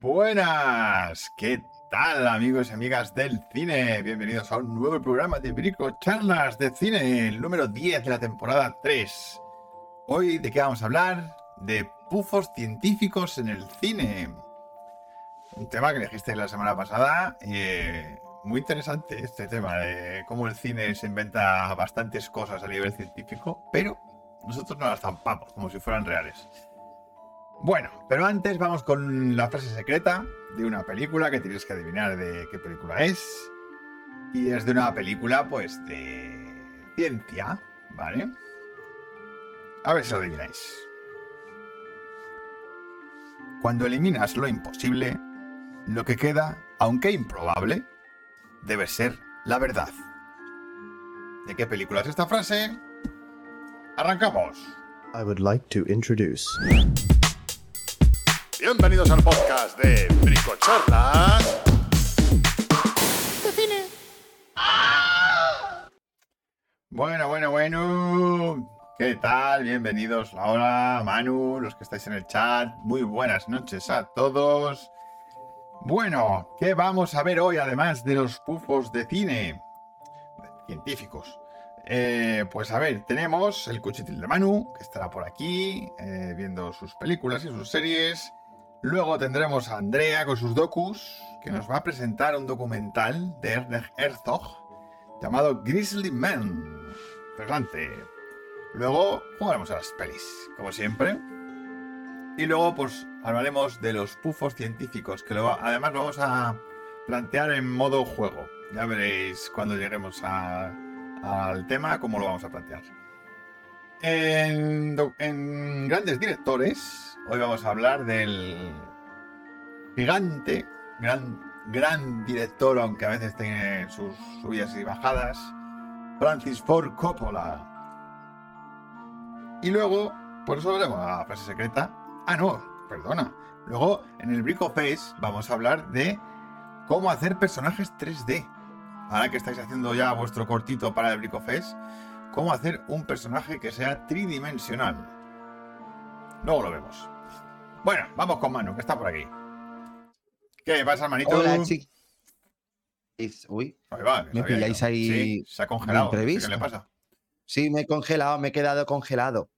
Buenas, ¿qué tal amigos y amigas del cine? Bienvenidos a un nuevo programa de Brico Charlas de Cine, el número 10 de la temporada 3. Hoy, ¿de qué vamos a hablar? De pufos científicos en el cine. Un tema que elegiste la semana pasada. Eh, muy interesante este tema de cómo el cine se inventa bastantes cosas a nivel científico, pero nosotros no las zampamos como si fueran reales. Bueno, pero antes vamos con la frase secreta de una película que tienes que adivinar de qué película es. Y es de una película, pues, de ciencia, ¿vale? A ver si lo adivináis. Cuando eliminas lo imposible, lo que queda, aunque improbable, debe ser la verdad. ¿De qué película es esta frase? Arrancamos. I would like to introduce. Bienvenidos al podcast de Bricochorlas. De cine. Bueno, bueno, bueno. ¿Qué tal? Bienvenidos Laura, Manu, los que estáis en el chat. Muy buenas noches a todos. Bueno, ¿qué vamos a ver hoy además de los pufos de cine? Científicos. Eh, pues a ver, tenemos el cuchitil de Manu, que estará por aquí, eh, viendo sus películas y sus series. Luego tendremos a Andrea con sus docus, que nos va a presentar un documental de Ernest Herzog llamado Grizzly Man. Interesante. Luego jugaremos a las pelis, como siempre. Y luego, pues, hablaremos de los pufos científicos, que además vamos a plantear en modo juego. Ya veréis cuando lleguemos al tema cómo lo vamos a plantear. En grandes directores, hoy vamos a hablar del gigante, gran, gran director, aunque a veces tiene sus subidas y bajadas, Francis Ford Coppola. Y luego, por eso veremos la frase secreta. Ah, no, perdona. Luego, en el Brico Face, vamos a hablar de cómo hacer personajes 3D. Ahora que estáis haciendo ya vuestro cortito para el Brico Face, cómo hacer un personaje que sea tridimensional. Luego lo vemos. Bueno, vamos con Manu, que está por aquí. ¿Qué pasa, manito? Hola, chicos. Uy, Ahí va, Me pilláis ahí Sí, se ha congelado. ¿Qué le pasa? sí, me he congelado, me he quedado congelado.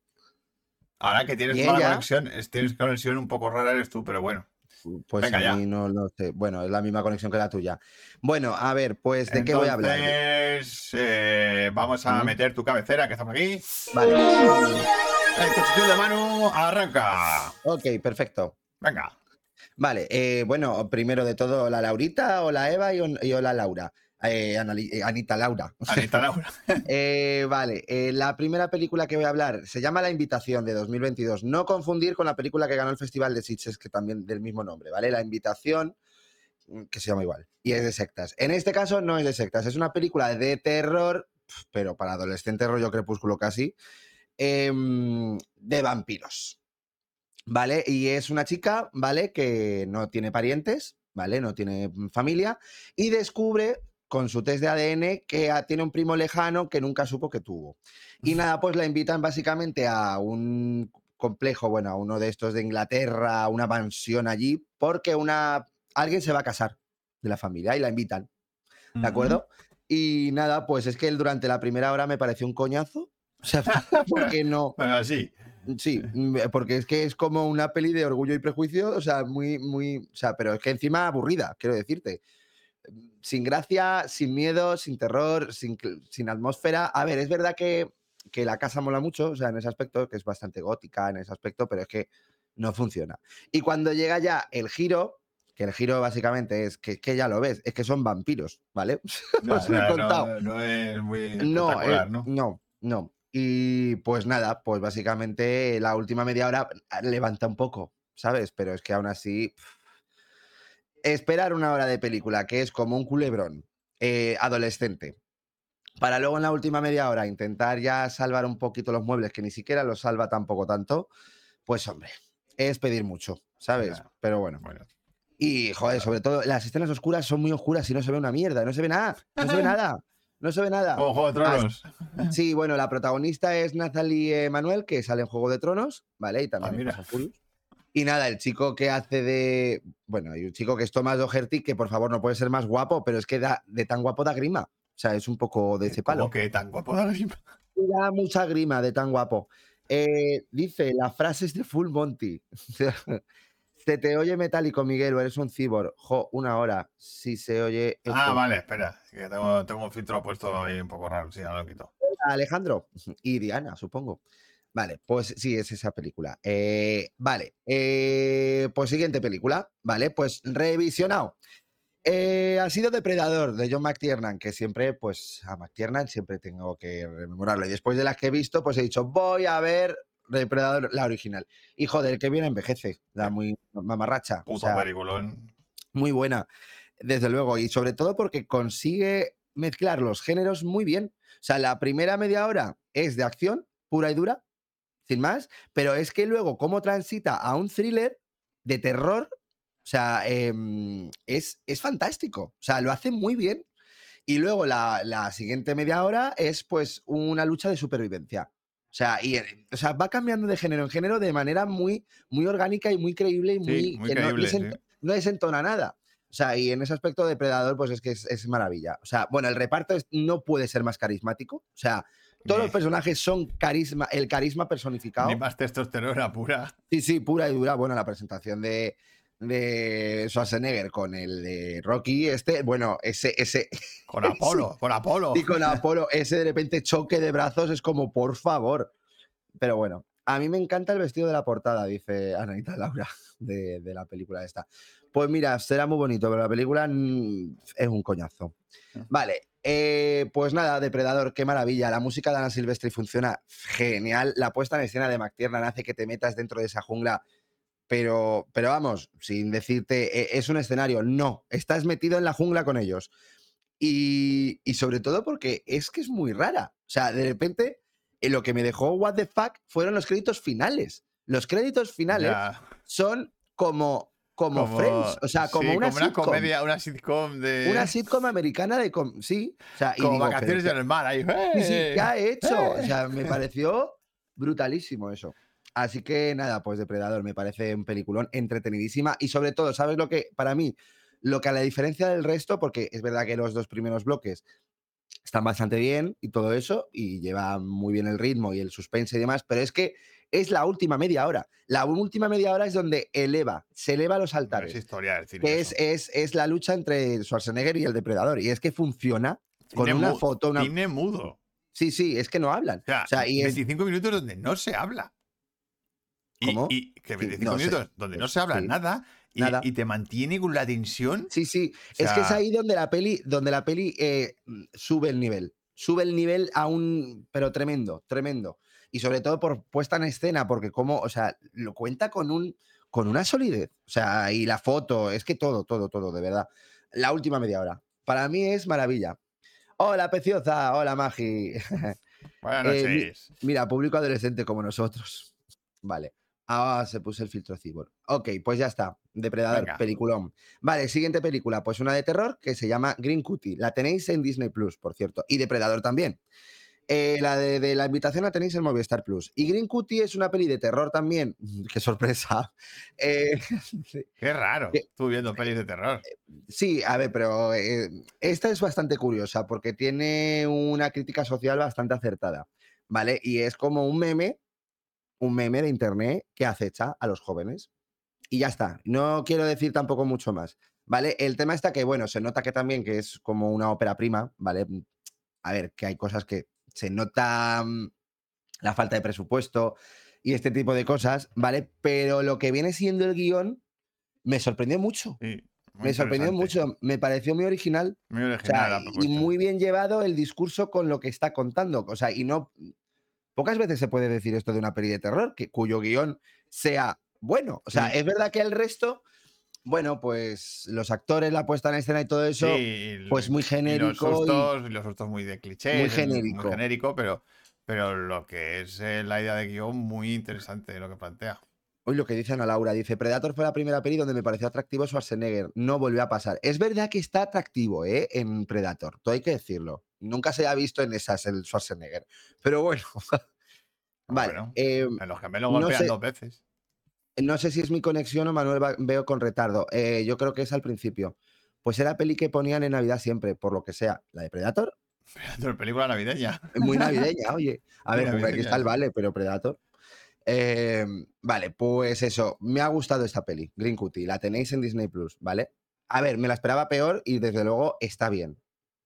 Ahora que tienes ¿Y mala ella? conexión, es- tienes conexión un poco rara eres tú, pero bueno. Pues Venga, a ya. mí no lo sé. Bueno, es la misma conexión que la tuya. Bueno, a ver, pues, ¿de qué voy a hablar? Eh, vamos a Mm. meter tu cabecera, que está por aquí. Vale. El cuchillo de Manu arranca. Ok, perfecto. Venga. Vale, eh, bueno, primero de todo, la Laurita, hola Eva y, y hola Laura. Eh, eh, Anita Laura. Anita Laura. Eh, vale, eh, la primera película que voy a hablar se llama La Invitación de 2022. No confundir con la película que ganó el Festival de Sitges, que también del mismo nombre, ¿vale? La Invitación, mm, que se llama igual, y es de sectas. En este caso no es de sectas, es una película de terror, pero para adolescente rollo crepúsculo casi, em, de vampiros. ¿Vale? Y es una chica, ¿vale? Que no tiene parientes, ¿vale? No tiene familia y descubre con su test de ADN que tiene un primo lejano que nunca supo que tuvo. Y nada, pues la invitan básicamente a un complejo, bueno, a uno de estos de Inglaterra, a una mansión allí, porque una alguien se va a casar de la familia y la invitan, ¿de acuerdo? Y nada, pues es que él durante la primera hora me pareció un coñazo. O sea, porque no, Bueno, así. Sí, mm, porque es que es como una peli de orgullo y prejuicio, o sea, muy, muy, o sea, pero es que encima aburrida, quiero decirte. Sin gracia, sin miedo, sin terror, sin, sin atmósfera. A ver, es verdad que, que la casa mola mucho, o sea, en ese aspecto, que es bastante gótica en ese aspecto, pero es que no funciona. Y cuando llega ya el giro, que el giro básicamente es que, que ya lo ves, es que son vampiros, ¿vale? No, lo he no, contado. no, no es muy No, espectacular, eh, ¿no? no, no. Y pues nada, pues básicamente la última media hora ah, levanta un poco, ¿sabes? Pero es que aún así. Esperar una hora de película que es como un culebrón eh, adolescente, para luego en la última media hora intentar ya salvar un poquito los muebles, que ni siquiera los salva tampoco tanto, pues hombre, es pedir mucho, ¿sabes? Pero bueno. Bueno, Y, joder, sobre todo, las escenas oscuras son muy oscuras y no se ve una mierda, no se ve nada, no se ve nada, no se ve nada. como Juego de Tronos. Sí, bueno, la protagonista es Nathalie Manuel, que sale en Juego de Tronos, ¿vale? Y también Ah, mira. Y nada, el chico que hace de. Bueno, hay un chico que es Tomás Doherty, que por favor no puede ser más guapo, pero es que da, de tan guapo da grima. O sea, es un poco de ese palo. ¿Cómo que tan guapo da grima? Da mucha grima de tan guapo. Eh, dice, la frase es de Full Monty. Se te oye metálico, Miguel, o eres un cibor. Jo, una hora. Si se oye. Ah, vale, espera. que tengo, tengo un filtro puesto ahí un poco raro. Sí, ya lo quito. Alejandro y Diana, supongo. Vale, pues sí, es esa película. Eh, vale, eh, pues siguiente película, vale, pues revisionado. Eh, ha sido Depredador de John McTiernan, que siempre, pues a McTiernan siempre tengo que rememorarlo. Y después de las que he visto, pues he dicho, voy a ver Depredador, la original. Y joder, que bien envejece, la muy mamarracha. o Puto sea, peliculón. muy buena, desde luego, y sobre todo porque consigue mezclar los géneros muy bien. O sea, la primera media hora es de acción pura y dura, sin más, pero es que luego cómo transita a un thriller de terror, o sea, em, es, es fantástico. O sea, lo hace muy bien. Y luego la, la siguiente media hora es pues una lucha de supervivencia. O sea, y, eh, o sea, va cambiando de género en género de manera muy, muy orgánica y muy creíble y muy, Sí, muy que no desent- sí. no desentona nada. O sea, y en ese aspecto Depredador, pues es que es, es maravilla. O sea, bueno, el reparto es- no puede ser más carismático. O sea, todos los personajes son carisma, el carisma personificado. Ni más testosterona pura. Sí, sí, pura y dura. Bueno, la presentación de, de Schwarzenegger con el de Rocky, este, bueno, ese, ese, Con Apolo, con Apolo. y con Apolo, ese de repente choque de brazos es como, por favor. Pero bueno, a mí me encanta el vestido de la portada, dice Anita Laura, de, de la película esta. Pues mira, será muy bonito, pero la película mm, es un coñazo. Ah. Vale, eh, pues nada, Depredador, qué maravilla. La música de Ana Silvestri funciona genial. La puesta en escena de McTiernan hace que te metas dentro de esa jungla. Pero, pero vamos, sin decirte, "Eh, es un escenario. No, estás metido en la jungla con ellos. Y, y sobre todo porque es que es muy rara. O sea, de repente, eh, lo que me dejó What the fuck fueron los créditos finales. Los créditos finales Ya, son como, como, Friends. O sea, como sí, una, como una sitcom. comedia, una sitcom de. Una sitcom americana de... com- sí. O sea, y como digo, vacaciones pero en el mar. Ahí. Sí, sí, ¡eh! ¿qué ha hecho? O ¡eh! sea, me pareció brutalísimo eso. Así que nada, pues Depredador me parece un peliculón entretenidísima y sobre todo, ¿sabes lo que para mí, lo que a la diferencia del resto, porque es verdad que los dos primeros bloques están bastante bien y todo eso y lleva muy bien el ritmo y el suspense y demás, pero es que es la última media hora. La última media hora es donde eleva, se eleva a los altares. Es historia del cine. Que es, es, es la lucha entre Schwarzenegger y el depredador. Y es que funciona con Cine una foto, una, Cine mudo. Sí, sí, es que no hablan. O sea, O sea, y es- 25 minutos donde no se habla. Y, ¿Cómo? y que Sí, 25 no sé. minutos donde no se habla Sí. nada y, Nada. y te mantiene con la tensión. Sí, sí. O es que es ahí donde la peli, donde la peli eh, sube el nivel. Sube el nivel a un. Pero tremendo, tremendo. Y sobre todo por puesta en escena, porque como, o sea, lo cuenta con un. con una solidez. O sea, y la foto, es que todo, todo, todo, de verdad. La última media hora. Para mí es maravilla. Hola, preciosa. Hola, Magi. Buenas Eh, noches. Mira, público adolescente como nosotros. Vale. Ah, se puso el filtro cibor. Ok, pues ya está. Depredador, Venga. peliculón. Vale, siguiente película, pues una de terror que se llama Green Cutie. La tenéis en Disney Plus, por cierto. Y Depredador también. Eh, la de, de la invitación la tenéis en Movistar Plus. Y Green Cutie es una peli de terror también. Qué sorpresa. Eh, Qué raro. Tú viendo pelis de terror. Sí, a ver, pero eh, esta es bastante curiosa porque tiene una crítica social bastante acertada, ¿vale? Y es como un meme, un meme de internet que acecha a los jóvenes. Y ya está. No quiero decir tampoco mucho más, ¿vale? El tema está que, bueno, se nota que también que es como una ópera prima, ¿vale? A ver, que hay cosas que se nota mm, la falta de presupuesto y este tipo de cosas, ¿vale? Pero lo que viene siendo el guion me sorprendió mucho. Sí, Me sorprendió mucho, me pareció muy original Muy o original sea, y muy bien llevado el discurso con lo que está contando. O sea, y no. Pocas veces se puede decir esto de una peli de terror, que, cuyo guion sea bueno. O sea, Sí. es verdad que el resto, bueno, pues los actores, la puesta en escena y todo eso, Sí, pues muy y los genérico. y- sustos, y los sustos muy de clichés. Muy genérico. genérico, pero, pero lo que es eh, la idea de guion, muy interesante lo que plantea. Hoy lo que dice Ana Laura, dice, Predator fue la primera peli donde me pareció atractivo Schwarzenegger. No volvió a pasar. Es verdad que está atractivo, ¿eh? En Predator, todo hay que decirlo. Nunca se ha visto en esas el Schwarzenegger. Pero bueno. vale. Bueno, eh, En los gemelos no golpean sé- dos veces. No sé si es mi conexión o Manuel va- veo con retardo. Eh, yo creo que es al principio. Pues era peli que ponían en Navidad siempre, por lo que sea. La de Predator, Pero película navideña. muy navideña, oye. A ver, hombre, aquí navideña, está el vale, pero Predator. Eh, vale, pues eso. Me ha gustado esta peli, Green Cutie. La tenéis en Disney Plus, ¿vale? A ver, me la esperaba peor y desde luego está bien.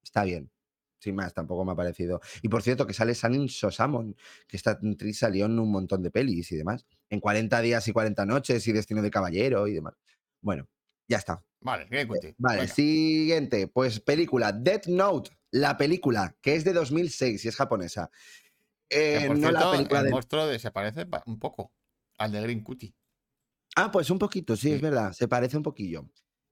Está bien. Sin más, tampoco me ha parecido. Y por cierto, que sale Sanin Sosamon, que esta actriz salió en un montón de pelis y demás. En 40 días y 40 noches y Destino de Caballero y demás. Bueno, ya está. Vale, Grey Cutie. Eh, Vale, Venga. siguiente. Pues película, Death Note, la película, que es de 2006 y es japonesa. Que, Eh, por no la cierto, película el de... monstruo de- se parece pa- un poco al de Green Cutie. Ah, pues un poquito, sí, es verdad, se parece un poquillo.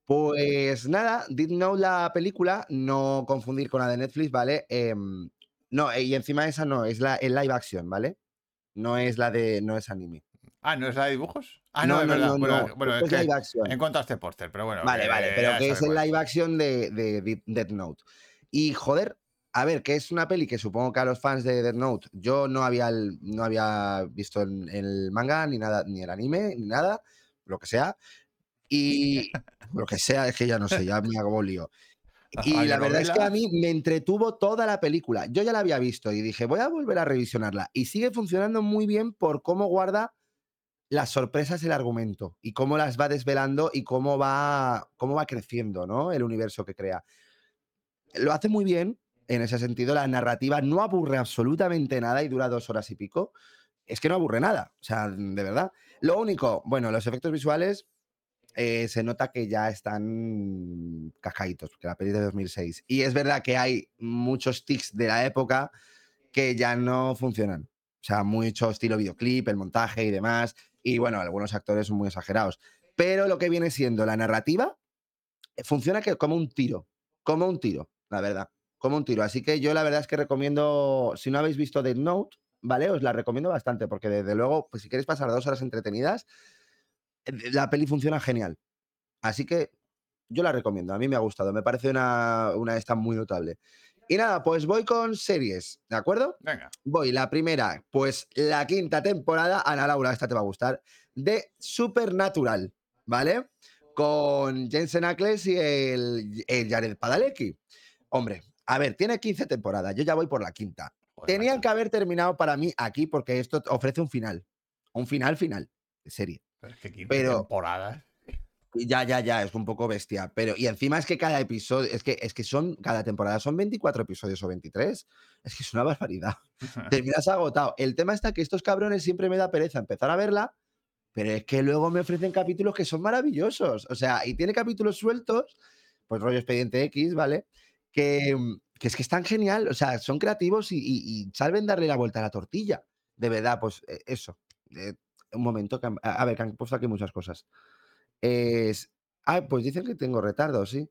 Pues nada, Death Note, la película, no confundir con la de Netflix, ¿vale? Em, no, y encima esa no, es la live action, ¿vale? No es la de, no es anime. Ah, ¿no es la de dibujos? Ah, no, es verdad. bueno, es es que live action. he encontrado este póster, pero bueno. Vale, que vale, pero que es el live action de, de Death- Death Note. Y joder, a ver, que es una peli que supongo que a los fans de Death Note, yo no había, el- no había visto el, el manga, ni nada, ni el anime, ni nada, lo que sea. Y lo que sea, es que ya no sé, ya me hago lío. Y ¿Había la verdad es que a mí me entretuvo toda la película. Yo ya la había visto y dije, voy a volver a revisionarla. Y sigue funcionando muy bien por cómo guarda las sorpresas del argumento y cómo las va desvelando y cómo va, cómo va creciendo, ¿no? El universo que crea. Lo hace muy bien, en ese sentido, la narrativa no aburre absolutamente nada y dura dos horas y pico. Es que no aburre nada, o sea, de verdad. Lo único, bueno, los efectos visuales eh, se nota que ya están cascaditos, porque la peli es de 2006. Y es verdad que hay muchos tics de la época que ya no funcionan. O sea, mucho estilo videoclip, el montaje y demás. Y bueno, algunos actores son muy exagerados. Pero lo que viene siendo la narrativa eh, funciona que como un tiro, como un tiro, la verdad, como un tiro. Así que yo la verdad es que recomiendo, si no habéis visto Dead Note, ¿vale? Os la recomiendo bastante, porque desde luego, pues si queréis pasar dos horas entretenidas, eh, la peli funciona genial. Así que yo la recomiendo, a mí me ha gustado, me parece una, una esta muy notable. Y nada, pues voy con series, ¿de acuerdo? Venga. Voy, la primera, pues la quinta temporada, Ana Laura, esta te va a gustar, de Supernatural, ¿vale? Con Jensen Ackles y el, el Jared Padalecki. Hombre, a ver, tiene 15 temporadas, yo ya voy por la quinta. Joder, Tenían macho. que haber terminado para mí aquí porque esto ofrece un final, un final final de serie. Pero es que 15 pero- temporadas. Ya, ya, ya, es un poco bestia. Pero, y encima es que cada episodio, es que, es que son, cada temporada son 24 episodios o 23. Es que es una barbaridad. Terminas agotado. El tema está que estos cabrones siempre me da pereza empezar a verla, pero es que luego me ofrecen capítulos que son maravillosos. O sea, y tiene capítulos sueltos, pues rollo expediente X, ¿vale? Que, mm, que es que están genial. O sea, son creativos y, y, y saben darle la vuelta a la tortilla. De verdad, pues eh, eso. Eh, un momento, que a ver, que han puesto aquí muchas cosas. Es. Ah, pues dicen que tengo retardo, sí.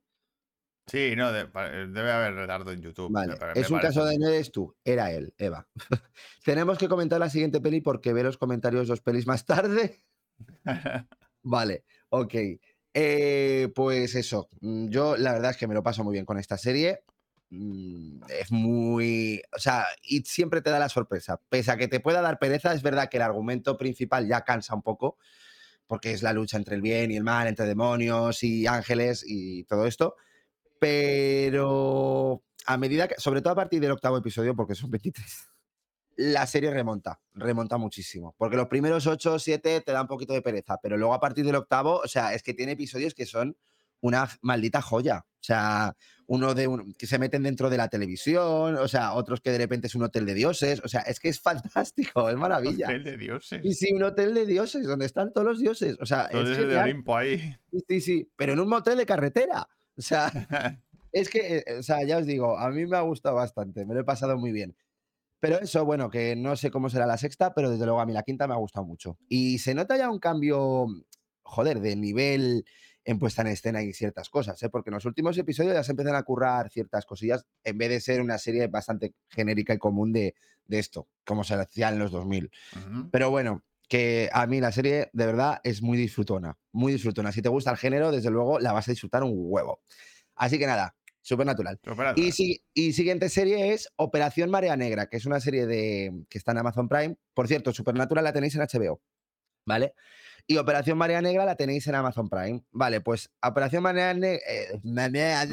Sí, no, de- pa- debe haber retardo en YouTube. Vale, me es un parece. caso de no eres tú, era él, Eva. Tenemos que comentar la siguiente peli porque ve los comentarios dos pelis más tarde. Vale, ok. Eh, pues eso, mm, yo la verdad es que me lo paso muy bien con esta serie. Mm, Es muy. O sea, y siempre te da la sorpresa. Pese a que te pueda dar pereza, es verdad que el argumento principal ya cansa un poco, porque es la lucha entre el bien y el mal, entre demonios y ángeles y todo esto. Pero a medida que, sobre todo a partir del octavo episodio, porque son 23, la serie remonta, remonta muchísimo. Porque los primeros 8 o 7 te da un poquito de pereza, pero luego a partir del octavo, o sea, es que tiene episodios que son una maldita joya. O sea, uno de un- que se meten dentro de la televisión, o sea, otros que de repente es un hotel de dioses. O sea, es que es fantástico, es maravilla. Hotel de dioses. Y sí, un hotel de dioses, donde están todos los dioses. O sea, Los es de. Olimpo ahí. Sí, sí, sí, pero en un motel de carretera. O sea, es que, eh, o sea, ya os digo, a mí me ha gustado bastante, me lo he pasado muy bien. Pero eso, bueno, que no sé cómo será la sexta, pero desde luego a mí la quinta me ha gustado mucho. Y se nota ya un cambio, joder, de nivel en puesta en escena y ciertas cosas, ¿eh? porque en los últimos episodios ya se empiezan a currar ciertas cosillas en vez de ser una serie bastante genérica y común de, de esto, como se hacía en los 2000. Ujú. Pero bueno, que a mí la serie de verdad es muy disfrutona, muy disfrutona. Si te gusta el género, desde luego la vas a disfrutar un huevo. Así que nada, Supernatural. Supernatural. Y, si- y siguiente serie es Operación Marea Negra, que es una serie de, que está en Amazon Prime. Por cierto, Supernatural la tenéis en HBO, ¿vale? Y Operación María Negra la tenéis en Amazon Prime. Vale, pues Operación María eh, Negra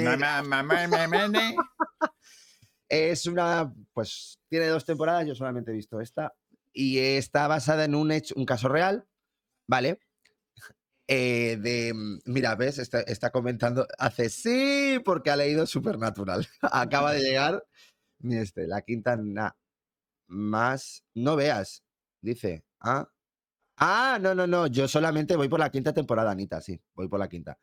es una, pues tiene dos temporadas, yo solamente he visto esta, y está basada en un, hecho, un caso real, ¿vale? Eh, de, mm, mira, ves, está, está comentando, hace sí, porque ha leído Supernatural. Acaba de llegar, mira este, la quinta na- más, no veas, dice, ah, ah, no, no, no, yo solamente voy por la quinta temporada, Anita, sí, voy por la quinta.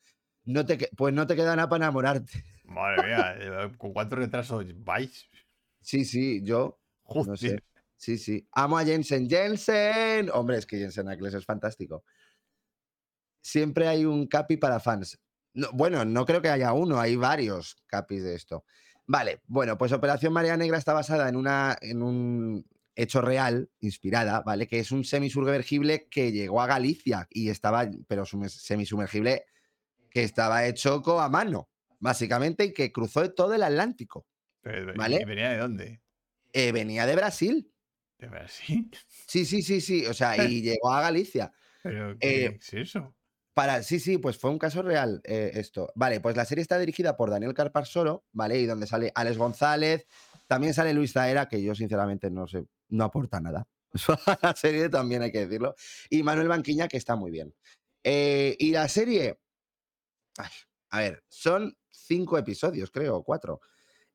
No te, pues no te queda nada para enamorarte. Madre mía, eh, ¿con cuántos retrasos vais? Sí, sí, yo Joder. No sé. Sí, sí. Amo a Jensen Jensen. Hombre, es que Jensen Ackles es fantástico. Siempre hay un capi para fans. No, bueno, no creo que haya uno, hay varios capis de esto. Vale, bueno, pues Operación María Negra está basada en, una, en un hecho real, inspirada, ¿vale? Que es un semisumergible que llegó a Galicia y estaba, pero sume- semisumergible que estaba hecho a mano, básicamente, y que cruzó todo el Atlántico. Pero, ¿y ¿Vale? venía de dónde? Eh, venía de Brasil. ¿De Brasil? Sí, sí, sí, sí. O sea, y llegó a Galicia. ¿Pero qué Eh, es eso? Para, sí, sí, pues fue un caso real eh, esto. Vale, pues la serie está dirigida por Daniel Carparsoro, ¿vale? Y donde sale Alex González, también sale Luis Zaera, que yo sinceramente no sé, no aporta nada. la serie también hay que decirlo. Y Manuel Banquiña, que está muy bien. Eh, y la serie, a ver, son cinco episodios, creo, cuatro.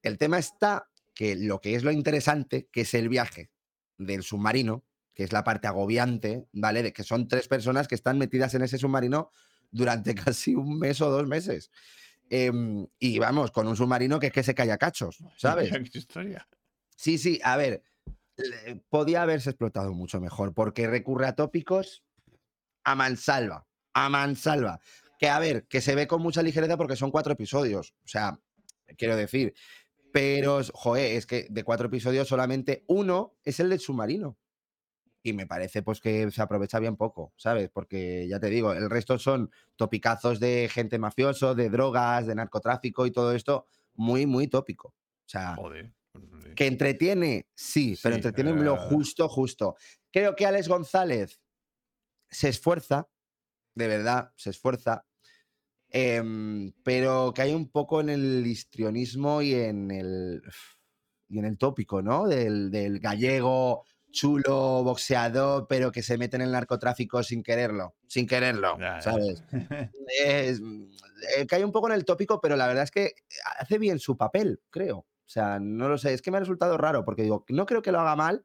El tema está que lo que es lo interesante, que es el viaje del submarino, que es la parte agobiante, ¿vale? De que son tres personas que están metidas en ese submarino durante casi un mes o dos meses. Em, y vamos, con un submarino que es que se cae a cachos, ¿sabes? Sí, sí, a ver, podía haberse explotado mucho mejor porque recurre a tópicos a mansalva, a mansalva. Que a ver, que se ve con mucha ligereza porque son cuatro episodios, o sea, quiero decir, pero, joder, es que de cuatro episodios solamente uno es el del submarino. Y me parece pues que se aprovecha bien poco, ¿sabes? Porque ya te digo, el resto son topicazos de gente mafioso, de drogas, de narcotráfico y todo esto muy, muy tópico. O sea, Joder. pues, eh, que entretiene, sí, pero entretiene lo eh. justo, justo. Creo que Alex González se esfuerza, de verdad, se esfuerza, em, pero que hay un poco en el histrionismo y en el, y en el tópico, ¿no? Del, del gallego chulo, boxeador, pero que se mete en el narcotráfico sin quererlo, sin quererlo, Ya, ya. ¿sabes? es, eh, cae un poco en el tópico, pero la verdad es que hace bien su papel, creo. O sea, no lo sé, es que me ha resultado raro, porque digo, no creo que lo haga mal,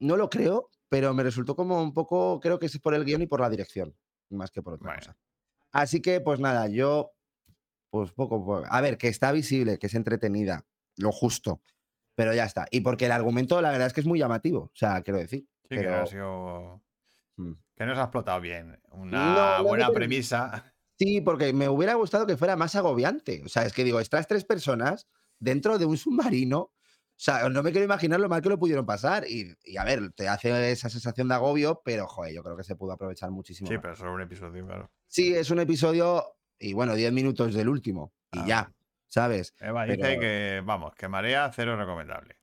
no lo creo, pero me resultó como un poco, creo que es por el guion y por la dirección, más que por otra Bueno. cosa. Así que, pues nada, yo, pues poco, po- a ver, que está visible, que es entretenida, lo justo, pero ya está. Y porque el argumento, la verdad es que es muy llamativo, o sea, quiero decir. Sí, que no ha pero- sido. Mm. Que no se ha explotado bien. Una no, buena no, premisa. Sí, porque me hubiera gustado que fuera más agobiante. O sea, es que digo, estas tres personas dentro de un submarino, o sea, no me quiero imaginar lo mal que lo pudieron pasar. Y, y, a ver, te hace esa sensación de agobio, pero joder, yo creo que se pudo aprovechar muchísimo. Sí, más. pero solo un episodio, claro. Sí, es un episodio y bueno, 10 minutos del último y Ah, ya, ¿sabes? Eva dice Pero- que, vamos, que marea cero recomendable.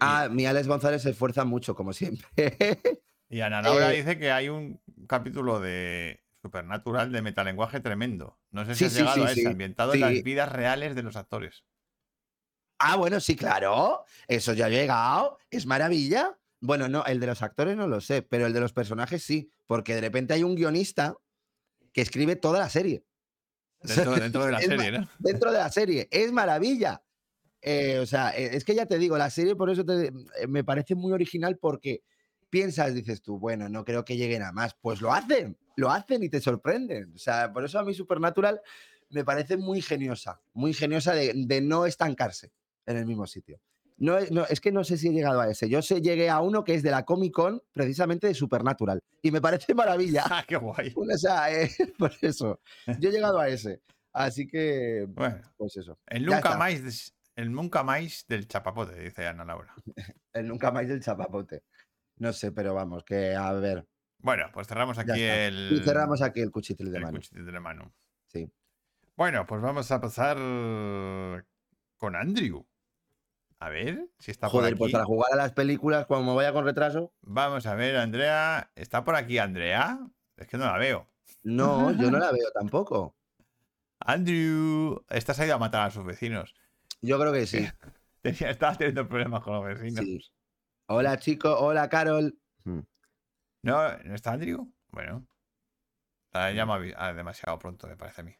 Ah, mi Alex González se esfuerza mucho, como siempre. Y Ana Laura Eh, dice que hay un capítulo de Supernatural de metalenguaje tremendo. No sé si Sí, has sí, llegado sí, a ese, sí. ambientado en las Sí. vidas reales de los actores. ah, bueno, sí, claro. Eso ya ha llegado. Es maravilla. Bueno, no, el de los actores no lo sé, pero el de los personajes sí, porque de repente hay un guionista que escribe toda la serie. Dentro, dentro de la serie, ¿no? dentro de la serie. Es maravilla. Eh, o sea, eh, es que ya te digo, la serie por eso te- eh, me parece muy original porque piensas, dices tú, bueno, no creo que lleguen a más. Pues lo hacen, lo hacen y te sorprenden. O sea, por eso a mí Supernatural me parece muy ingeniosa, muy ingeniosa de, de no estancarse en el mismo sitio. No, es- no, es que no sé si he llegado a ese. Yo sé, llegué a uno que es de la Comic Con, precisamente de Supernatural. Y me parece maravilla. ¡Ah, qué guay! O sea, eh, por eso. Yo he llegado a ese. Así que, Bueno, pues eso. el nunca más, el nunca más del chapapote, dice Ana Laura. El nunca más del chapapote. No sé, pero vamos, que a ver. Bueno, pues cerramos aquí el, Y cerramos aquí el cuchitril de el mano. cuchitril de mano. Sí. Bueno, pues vamos a pasar con Andrew. A ver si está por Joder, aquí. pues para jugar a las películas, cuando me vaya con retraso. Vamos a ver, Andrea. ¿Está por aquí Andrea? Es que no la veo. No, yo no la veo tampoco. Andrew, ha ido a matar a sus vecinos. Yo creo que sí. Tenía, estaba teniendo problemas con los vecinos. sí. Hola, chicos. Hola, Carol. Hmm. ¿No, ¿No está Andrew? Bueno. La llamo a- a demasiado pronto, me parece a mí.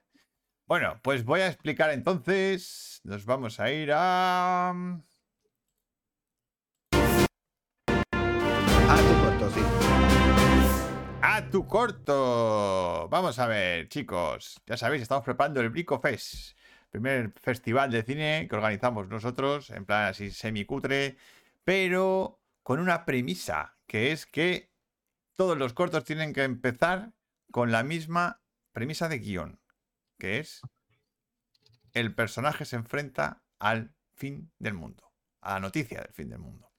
Bueno, pues voy a explicar entonces. Nos vamos a ir a. Ah, tú corto, sí. A tu corto. Vamos a ver, chicos. Ya sabéis, estamos preparando el Brico Fest. Primer festival de cine que organizamos nosotros, en plan así semicutre, pero con una premisa, que es que todos los cortos tienen que empezar con la misma premisa de guion, que es el personaje se enfrenta al fin del mundo, a la noticia del fin del mundo.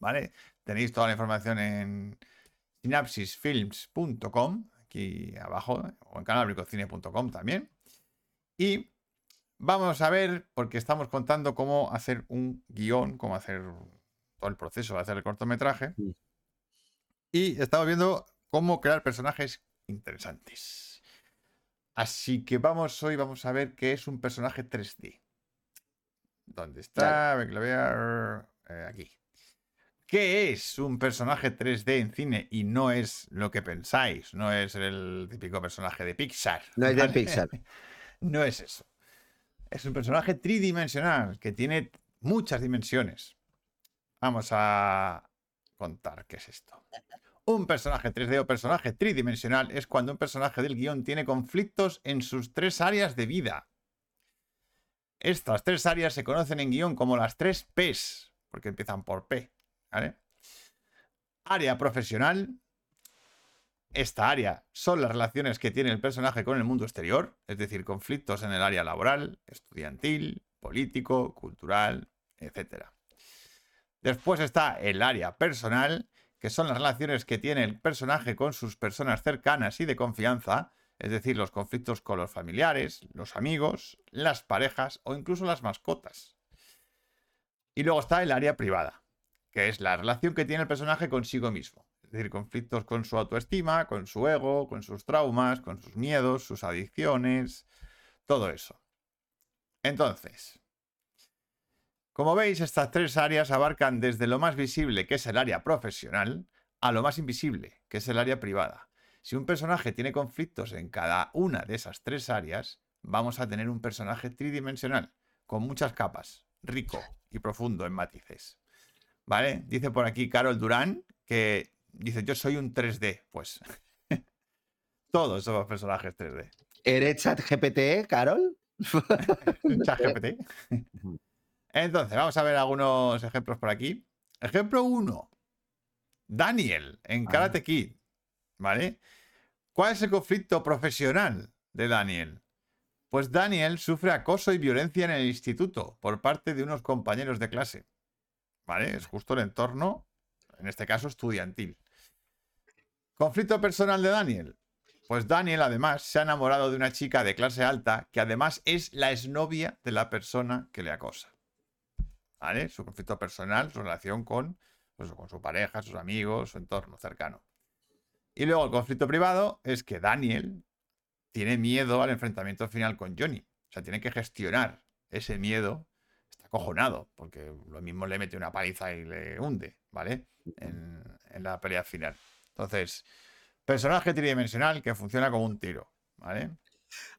¿Vale? Tenéis toda la información en synapsisfilms.com, aquí abajo, o en canalbricocine.com también. Y vamos a ver, porque estamos contando cómo hacer un guion, cómo hacer todo el proceso de hacer el cortometraje. Sí. Y estamos viendo cómo crear personajes interesantes. Así que vamos hoy, vamos a ver qué es un personaje 3D. ¿Dónde está? A ver que lo vea. eh, aquí. ¿Qué es un personaje 3D en cine? Y no es lo que pensáis, no es el típico personaje de Pixar. No es de ¿vale? Pixar. No es eso. Es un personaje tridimensional que tiene muchas dimensiones. Vamos a contar qué es esto. Un personaje 3D o personaje tridimensional es cuando un personaje del guion tiene conflictos en sus tres áreas de vida. Estas tres áreas se conocen en guion como las tres Ps, porque empiezan por P. ¿vale? Área profesional. Esta área son las relaciones que tiene el personaje con el mundo exterior, es decir, conflictos en el área laboral, estudiantil, político, cultural, etc. Después está el área personal, que son las relaciones que tiene el personaje con sus personas cercanas y de confianza, es decir, los conflictos con los familiares, los amigos, las parejas o incluso las mascotas. Y luego está el área privada, que es la relación que tiene el personaje consigo mismo. Es decir, conflictos con su autoestima, con su ego, con sus traumas, con sus miedos, sus adicciones, todo eso. Entonces, como veis, estas tres áreas abarcan desde lo más visible, que es el área profesional, a lo más invisible, que es el área privada. Si un personaje tiene conflictos en cada una de esas tres áreas, vamos a tener un personaje tridimensional, con muchas capas, rico y profundo en matices. ¿Vale? Dice por aquí Carol Durán que dice, yo soy un 3D. Pues todos somos personajes 3D. ¿Eres chat GPT, Carol? Chat GPT. Entonces, vamos a ver algunos ejemplos por aquí. Ejemplo 1. Daniel en Ah. Karate Kid. ¿Vale? ¿Cuál es el conflicto profesional de Daniel? Pues Daniel sufre acoso y violencia en el instituto por parte de unos compañeros de clase. ¿Vale? Es justo el entorno, en este caso estudiantil. Conflicto personal de Daniel. Pues Daniel además se ha enamorado de una chica de clase alta que además es la exnovia de la persona que le acosa. ¿Vale? Su conflicto personal, su relación con, pues, con su pareja, sus amigos, su entorno cercano. Y luego el conflicto privado es que Daniel tiene miedo al enfrentamiento final con Johnny. O sea, tiene que gestionar ese miedo. Está acojonado, porque lo mismo le mete una paliza y le hunde, ¿vale? En, en la pelea final. Entonces, personaje tridimensional que funciona como un tiro, ¿vale?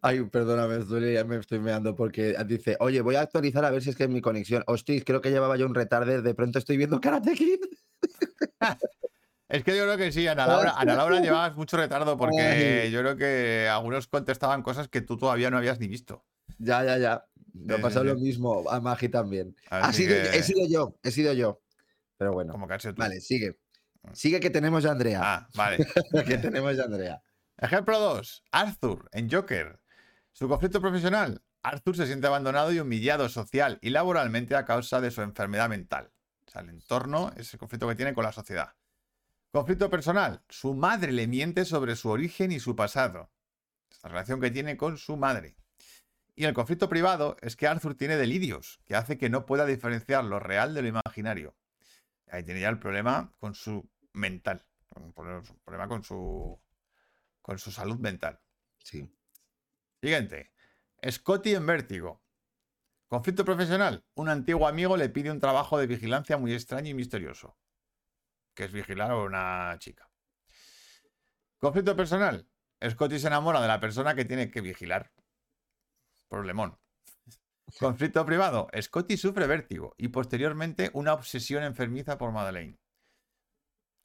Ay, perdóname, ya me estoy meando porque dice, oye, voy a actualizar a ver si es que es mi conexión. Hostia, creo que llevaba yo un retarde, de pronto estoy viendo Karate Kid. Es que yo creo que sí, Ana Laura, Ana Laura llevabas mucho retardo porque yo creo que algunos contestaban cosas que tú todavía no habías ni visto. Ya, ya, ya. Me ha pasado lo mismo, a Magi también. Ha sido- que- He sido yo, he sido yo. Pero bueno, Como que has sido tú. vale, sigue. Sigue que tenemos ya a Andrea. Ah, vale. Que tenemos ya a Andrea. Ejemplo 2. Arthur en Joker. Su conflicto profesional. Arthur se siente abandonado y humillado social y laboralmente a causa de su enfermedad mental. O sea, el entorno es el conflicto que tiene con la sociedad. Conflicto personal. Su madre le miente sobre su origen y su pasado. La relación que tiene con su madre. Y el conflicto privado es que Arthur tiene delirios, que hace que no pueda diferenciar lo real de lo imaginario. Ahí tiene ya el problema con su mental. Un problema con su con su salud mental. Sí. Siguiente. Scotty en vértigo. Conflicto profesional. Un antiguo amigo le pide un trabajo de vigilancia muy extraño y misterioso. Que es vigilar a una chica. Conflicto personal. Scotty se enamora de la persona que tiene que vigilar. Problemón. Conflicto privado. Scotty sufre vértigo y posteriormente una obsesión enfermiza por Madeleine.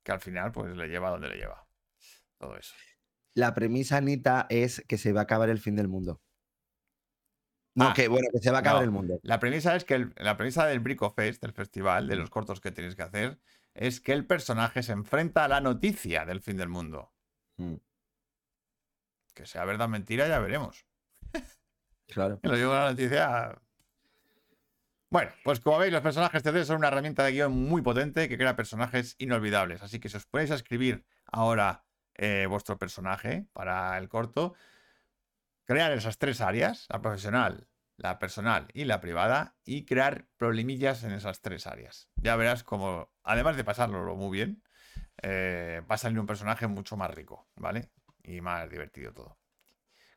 Que al final, pues le lleva a donde le lleva. Todo eso. La premisa, Anita, es que se va a acabar el fin del mundo. No, Ah, que bueno, que se va a acabar no. el mundo. La premisa es que el- la premisa del Brico Fest, del festival, de los cortos que tienes que hacer, es que el personaje se enfrenta a la noticia del fin del mundo. Mm, Que sea verdad o mentira, ya veremos. Claro. Lo digo la noticia. Bueno, pues como veis, los personajes 3D son una herramienta de guion muy potente que crea personajes inolvidables. Así que si os ponéis a escribir ahora eh, vuestro personaje para el corto, crear esas tres áreas, la profesional, la personal y la privada, y crear problemillas en esas tres áreas. Ya verás como, además de pasarlo muy bien, eh, va a salir un personaje mucho más rico, ¿vale? Y más divertido todo.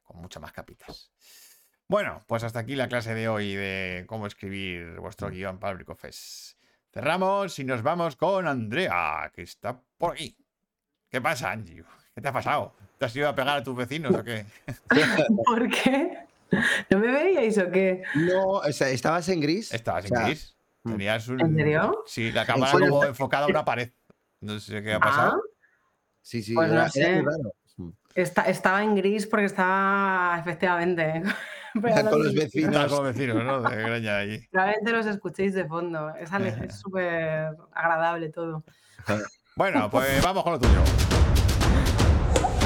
Con muchas más capitas. Bueno, pues hasta aquí la clase de hoy de cómo escribir vuestro guion para el Fest. Cerramos y nos vamos con Andrea, que está por aquí. ¿Qué pasa, Angie? ¿Qué te ha pasado? ¿Te has ido a pegar a tus vecinos o qué? ¿Por qué? ¿No me veíais o qué? No, o sea, ¿estabas en gris? Estabas O en sea, gris. mm. Tenías un... ¿En serio? Sí, la cámara como enfocada a una pared. No sé qué ha Ah, pasado. Sí, sí, Pues no era sé. muy raro. Mm. esta- estaba en gris porque estaba efectivamente. Con los vecinos. Como vecinos, ¿no? De greña ahí. Probablemente los escuchéis de fondo. Es súper agradable todo. Bueno, pues vamos con lo tuyo.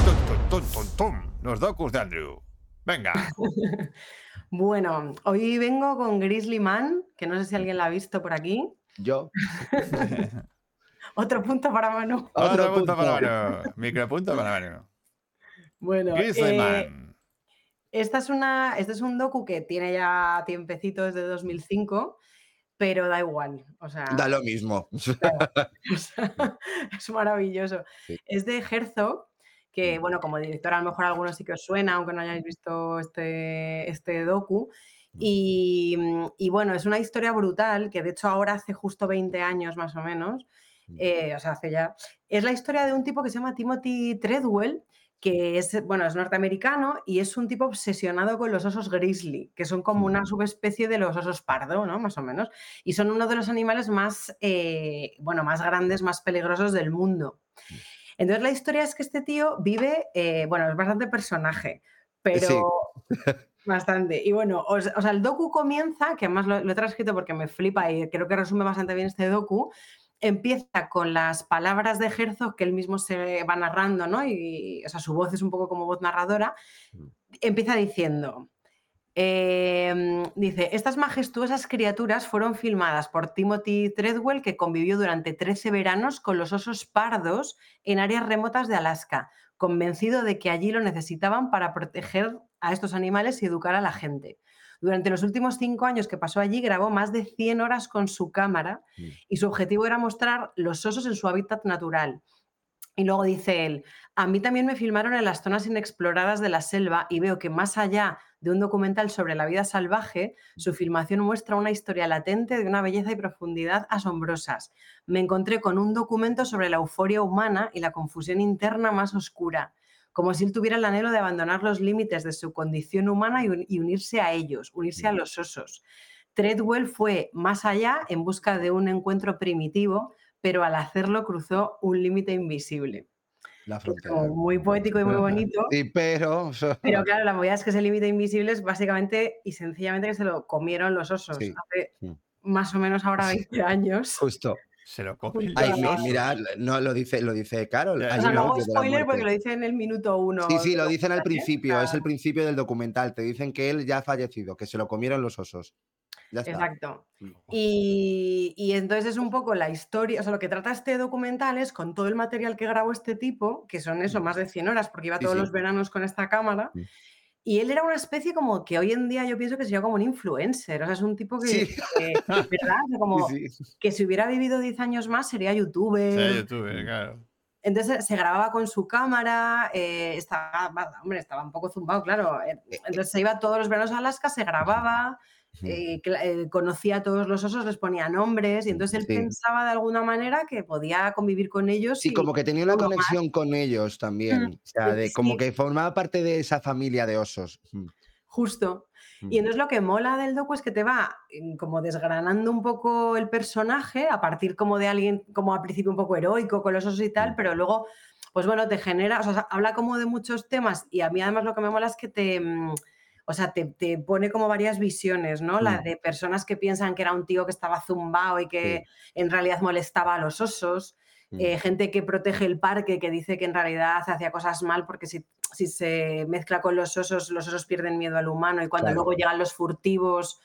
Tum, tum, tum, tum, tum. Los docus de Andrew. Venga. Bueno, hoy vengo con Grizzly Man, que no sé si alguien la ha visto por aquí. Yo. Otro punto para Manu. Otro Otro punto punto. para Manu. Micropunto para Manu. Bueno, Grizzly eh, Man. Esta es una, este es un docu que tiene ya tiempecito desde 2005, pero da igual. O sea, Da lo mismo. o sea, es maravilloso. Sí. Es de Herzog, que bueno, como director a lo mejor a algunos sí que os suena, aunque no hayáis visto este, este docu. Y, mm, y, bueno, es una historia brutal, que de hecho ahora hace justo 20 años más o menos, eh, o sea, hace ya. Es la historia de un tipo que se llama Timothy Treadwell, que es, bueno, es norteamericano y es un tipo obsesionado con los osos grizzly, que son como una subespecie de los osos pardo, ¿no? Más o menos. Y son uno de los animales más, eh, bueno, más grandes, más peligrosos del mundo. Entonces la historia es que este tío vive, eh, bueno, es bastante personaje, pero bastante. Y bueno, o sea, el docu comienza, que además lo, lo he transcrito porque me flipa y creo que resume bastante bien este docu, empieza con las palabras de Herzog que él mismo se va narrando, ¿no? Y, o sea, su voz es un poco como voz narradora. Mm. Empieza diciendo, em, dice, estas majestuosas criaturas fueron filmadas por Timothy Treadwell, que convivió durante 13 veranos con los osos pardos en áreas remotas de Alaska, convencido de que allí lo necesitaban para proteger a estos animales y educar a la gente. Durante los últimos cinco años que pasó allí, grabó más de 100 horas con su cámara Mm. y su objetivo era mostrar los osos en su hábitat natural. Y luego dice él, a mí también me filmaron en las zonas inexploradas de la selva y veo que más allá de un documental sobre la vida salvaje, su filmación muestra una historia latente de una belleza y profundidad asombrosas. Me encontré con un documento sobre la euforia humana y la confusión interna más oscura, como si él tuviera el anhelo de abandonar los límites de su condición humana y, un- y unirse a ellos, unirse a los osos. Treadwell fue más allá en busca de un encuentro primitivo, pero al hacerlo cruzó un límite invisible. La frontera. como muy poético y muy bonito. Sí, pero. Pero claro, la movida es que ese límite invisible es básicamente y sencillamente que se lo comieron los osos Sí. hace Mm. más o menos ahora 20 años. Justo. Se lo. Justo. Ay, mi- mira, no lo dice, lo dice Carol. O sea, no hago spoiler porque lo dice en el minuto uno. Sí, sí, lo dicen al principio, es el principio del documental. Te dicen que él ya ha fallecido, que se lo comieron los osos. Ya está. Exacto. Mm. Y, y entonces es un poco la historia, o sea, lo que trata este documental es con todo el material que grabó este tipo, que son eso, más de 100 horas, porque iba todos sí. los veranos con esta cámara. Mm. Y él era una especie como que hoy en día yo pienso que sería como un influencer, o sea, es un tipo que, Sí. que- ¿verdad? Como Sí, que si hubiera vivido 10 años más sería youtuber, Sí, YouTube, claro. Entonces se grababa con su cámara, eh, estaba, hombre, estaba un poco zumbado, claro. eh, Entonces se iba todos los veranos a Alaska, se grababa. Eh, eh, conocía a todos los osos, les ponía nombres y entonces él Sí. pensaba de alguna manera que podía convivir con ellos. Sí, y como que tenía una más. conexión con ellos también. O sea, de como que formaba parte de esa familia de osos. Mm, Justo. Y mm. entonces lo que mola del docu es que te va mm, como desgranando un poco el personaje a partir como de alguien como al principio un poco heroico con los osos y tal, Mm. pero luego pues bueno, te genera, o sea, habla como de muchos temas y a mí además lo que me mola es que te, mm, o sea, te, te pone como varias visiones, ¿no? La Mm. de personas que piensan que era un tío que estaba zumbado y que en realidad molestaba a los osos, Mm. eh, gente que protege el parque, que dice que en realidad hacía cosas mal porque si, si se mezcla con los osos, los osos pierden miedo al humano y cuando Claro. luego llegan los furtivos,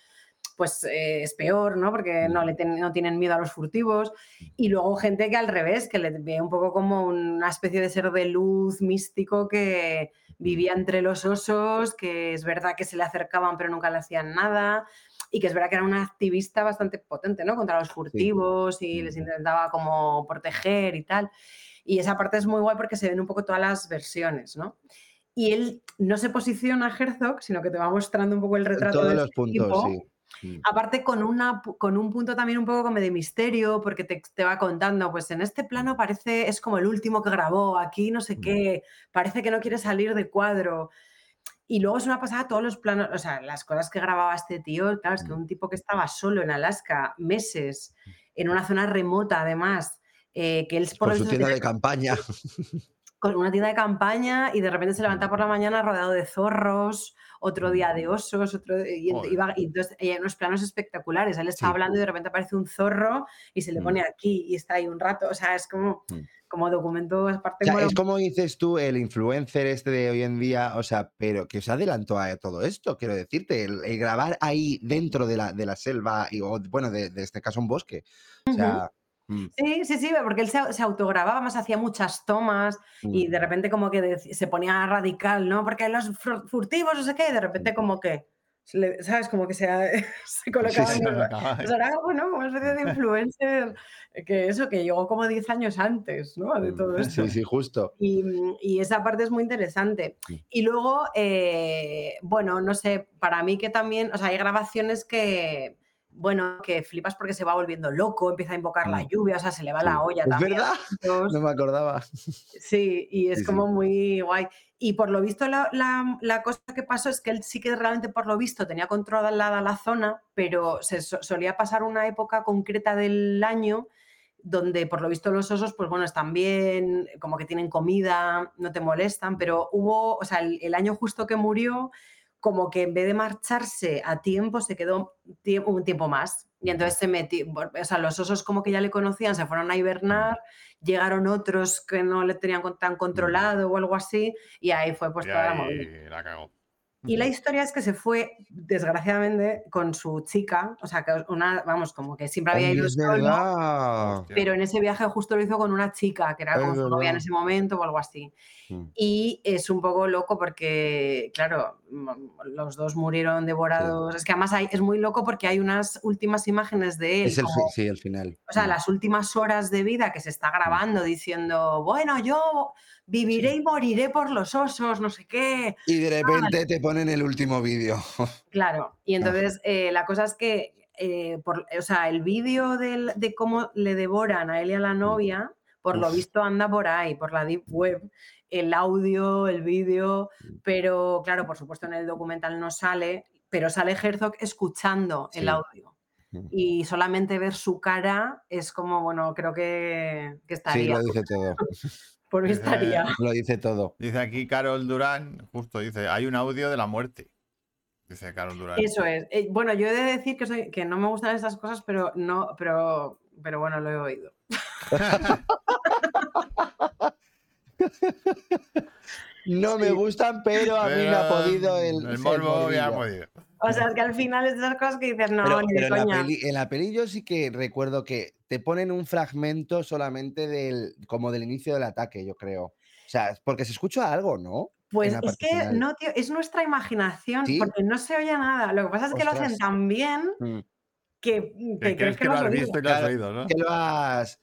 pues eh, es peor, ¿no? Porque no, le ten- no tienen miedo a los furtivos. Y luego gente que al revés, que le ve un poco como una especie de ser de luz místico que vivía entre los osos, que es verdad que se le acercaban pero nunca le hacían nada. Y que es verdad que era una activista bastante potente, ¿no? Contra los furtivos y les intentaba como proteger y tal. Y esa parte es muy guay porque se ven un poco todas las versiones, ¿no? Y él no se posiciona a Herzog, sino que te va mostrando un poco el retrato Todos de los puntos, tipo. sí. Mm. Aparte con, una, con un punto también un poco como de misterio, porque te, te va contando, pues en este plano parece, es como el último que grabó, aquí no sé Mm. qué, parece que no quiere salir de cuadro. Y luego es una pasada todos los planos, o sea, las cosas que grababa este tío, claro, es que Mm. un tipo que estaba solo en Alaska meses, en una zona remota además, eh, que él por Con su tienda de campaña. con una tienda de campaña y de repente se levanta por la mañana rodeado de zorros, otro día de osos, otro y, y entonces y hay unos planos espectaculares. Él está Sí. hablando y de repente aparece un zorro y se le Mm. pone aquí y está ahí un rato. O sea, es como, Mm. como documento O aparte. sea, es como dices tú, el influencer este de hoy en día, o sea, pero que se adelantó a todo esto, quiero decirte, el, el grabar ahí dentro de la, de la selva, y, o bueno, de, de este caso un bosque. O sea, mm, Sí, sí, sí, porque él se, se autogrababa, más hacía muchas tomas y mm, de repente como que se ponía radical, ¿no? Porque los fur- furtivos, no sé qué, y de repente como que, ¿sabes? Como que se, se colocaba sí. en el- Acaba- O sea, era bueno, como una especie de influencer eh, que eso, que llegó como 10 años antes, ¿no? De todo esto. sí, sí, justo. Y, mm, y esa parte es muy interesante. Sí. Y luego, eh, bueno, no sé, para mí que también, o sea, hay grabaciones que, bueno, que flipas porque se va volviendo loco, empieza a invocar la Mm. lluvia, o sea, se le va Sí. la olla ¿Es también. verdad? Entonces, No me acordaba. Sí, y es Sí, sí. como muy guay. Y por lo visto, la, la- la cosa que pasó es que él sí que realmente, por lo visto, tenía controlada la zona, pero se so- solía pasar una época concreta del año donde, por lo visto, los osos, pues bueno, están bien, como que tienen comida, no te molestan, pero hubo, o sea, el, el año justo que murió, como que en vez de marcharse a tiempo, se quedó un tiempo más. Y entonces se metió, o sea, los osos como que ya le conocían, se fueron a hibernar, llegaron otros que no le tenían tan controlado o algo así, y ahí fue pues y toda la movida. la cagó. Y la historia es que se fue, desgraciadamente, con su chica, o sea, que una, vamos, como que siempre había ido solo, pero en ese viaje justo lo hizo con una chica, que era como su novia en ese momento o algo así. Mm. Y es un poco loco porque, claro, mm, los dos murieron devorados. Es que además hay- es muy loco porque hay unas últimas imágenes de él, Es el, como- sí, el final. o sea, las últimas horas de vida que se está grabando diciendo, bueno, yo viviré y moriré por los osos, no sé qué. Y de repente te ponen el último vídeo. Claro, y entonces eh, la cosa es que, eh, por, o sea, el vídeo de cómo le devoran a él y a la novia, por lo visto anda por ahí, por la deep web, el audio, el vídeo, pero claro, por supuesto en el documental no sale, pero sale Herzog escuchando el Sí. audio. Mm. Y solamente ver su cara es como, bueno, creo que, que Sí, estaría. lo dice todo. Por mí estaría. Lo dice todo. Dice aquí Carol Durán, justo dice, hay un audio de la muerte. Dice Carol Durán. Eso es. Eh, bueno, yo he de decir que, soy, que no me gustan esas cosas, pero no, pero, pero bueno, lo he oído. No me gustan, pero a mí me ha podido el, el morbo me ha morbillo. podido. O sea, es que al final es de esas cosas que dices, no, Pero, ni pero de en, la coña. peli, en la peli yo sí que recuerdo que te ponen un fragmento solamente del, como del inicio del ataque, yo creo. O sea, porque se escucha algo, ¿no? Pues la es que final. no, tío, es nuestra imaginación, ¿Sí? porque no se oye nada. Lo que pasa es que lo hacen tan bien Mm. que, que Que crees que que lo has visto y lo has oído, ¿no? Que lo has...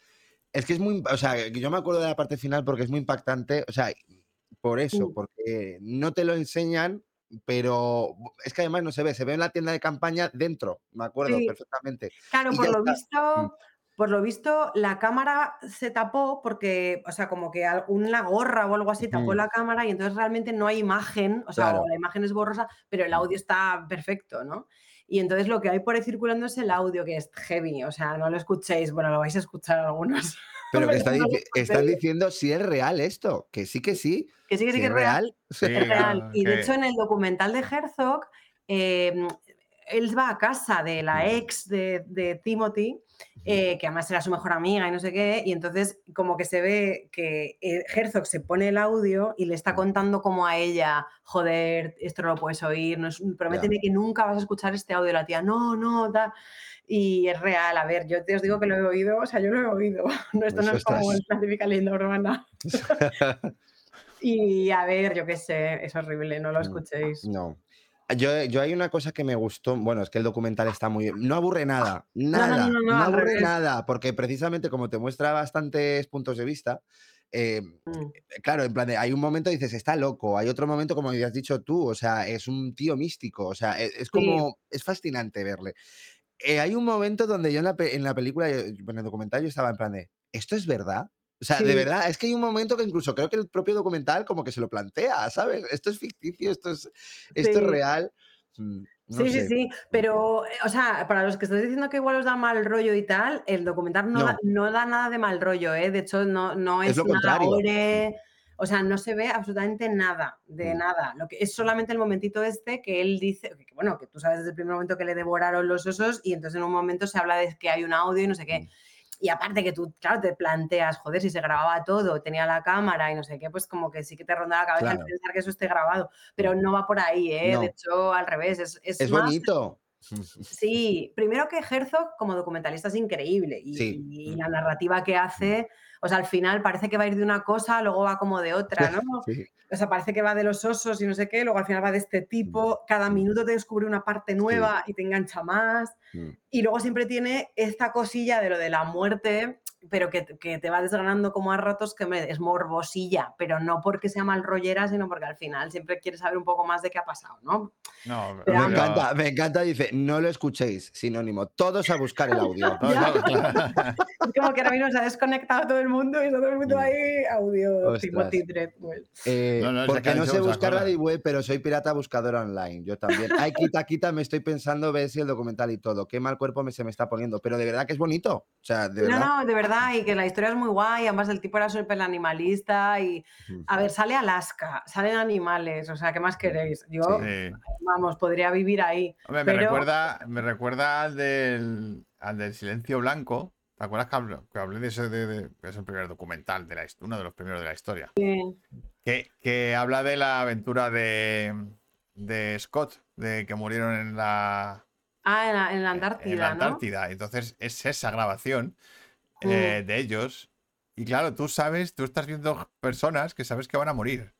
Es que es muy, o sea, yo me acuerdo de la parte final porque es muy impactante, o sea, por eso, Mm. porque no te lo enseñan, pero es que además no se ve, se ve en la tienda de campaña dentro, me acuerdo Sí. perfectamente. Claro, Y por lo está. Mm. visto, por lo visto, la cámara se tapó porque, o sea, como que una gorra o algo así tapó la cámara y entonces realmente no hay imagen, o sea, Claro. la imagen es borrosa, pero el Mm. audio está perfecto, ¿no? Y entonces lo que hay por ahí circulando es el audio, que es heavy, o sea, no lo escuchéis, bueno, lo vais a escuchar algunos. Pero que están diciendo si es real esto, que sí que sí, Que sí, que sí, si que es real. real. Sí, Es real. claro, Y de hecho, en el documental de Herzog, eh, él va a casa de la Mm. ex de, de Timothy, eh, que además era su mejor amiga y no sé qué, y entonces como que se ve que eh, Herzog se pone el audio y le está contando como a ella, joder, esto no lo puedes oír, no es- prométeme que nunca vas a escuchar este audio, la tía, no, no, tal. Y es real, a ver, yo te os digo que lo he oído, o sea, yo lo he oído, no, esto no Pues es como ostras. la típica leyenda urbana. Y a ver, yo qué sé, es horrible, no lo Mm. escuchéis. No. Yo, yo hay una cosa que me gustó, bueno, es que el documental está muy. No aburre nada, no, nada, no, no, no, al aburre nada, porque precisamente como te muestra bastantes puntos de vista, eh, Mm. claro, en plan de, hay un momento dices, está loco, hay otro momento, como has dicho tú, o sea, es un tío místico, o sea, e- es, como, es fascinante verle. Eh, hay un momento donde yo en la, en la película, en el documental, yo estaba en plan de, ¿esto es verdad? O sea, de verdad, es que hay un momento que incluso creo que el propio documental como que se lo plantea, ¿sabes? Esto es ficticio, esto es, esto es real. Mm, no sí, sí, sé. sí, pero, eh, o sea, para los que estáis diciendo que igual os da mal rollo y tal, el documental no, No. Da, no da nada de mal rollo, ¿eh? De hecho, no, no Es es, lo nada gore, o sea, no se ve absolutamente nada, de Mm. nada. Lo que es solamente el momentito este que él dice, que, bueno, que tú sabes desde el primer momento que le devoraron los osos y entonces en un momento se habla de que hay un audio y no sé qué. Mm. Y aparte que tú, claro, te planteas, joder, si se grababa todo, tenía la cámara y no sé qué, pues como que sí que te ronda la cabeza pensar que eso esté grabado, pero no va por ahí, ¿eh? No. De hecho, al revés, es, es, Es más bonito. Sí, primero que Herzog como documentalista es increíble y, Sí. y la narrativa que hace, o sea, al final parece que va a ir de una cosa, luego va como de otra, ¿no? Sí. O sea, parece que va de los osos y no sé qué, luego al final va de este tipo, cada Mm. minuto te descubre una parte nueva y te engancha más. Mm. Y luego siempre tiene esta cosilla de lo de la muerte, pero que, que te va desgranando como a ratos que hombre, es morbosilla, pero no porque sea mal rollera, sino porque al final siempre quieres saber un poco más de qué ha pasado, ¿no? No, Pero Me encanta, me encanta, dice, no lo escuchéis, sinónimo, todos a buscar el audio. No, no, claro. Es como que ahora mismo se ha desconectado todo el mundo y está todo el mundo ahí audio. Timothy Treadwell. Eh, No, no, porque no sé buscar la web, pero soy pirata buscadora online. Yo también. Ay, quita, quita, me estoy pensando ver si el documental y todo. Qué mal cuerpo me, se me está poniendo. Pero de verdad que es bonito. O sea, de No, no, de verdad, y que la historia es muy guay, además el tipo era súper animalista y, a ver, sale Alaska, salen animales, o sea, ¿qué más queréis? Yo, Sí. vamos, podría vivir ahí. Hombre, me Pero- recuerda, me recuerda al del, al del silencio blanco. ¿Te acuerdas que hablé, que hablé de ese de, de- es el primer documental de la uno de los primeros de la historia? Que, que habla de la aventura de, de Scott, de que murieron en la, Ah, en la, en la Antártida, en la ¿no? Antártida. Entonces es esa grabación. Eh, de ellos. Y claro, tú sabes, tú estás viendo personas que sabes que van a morir.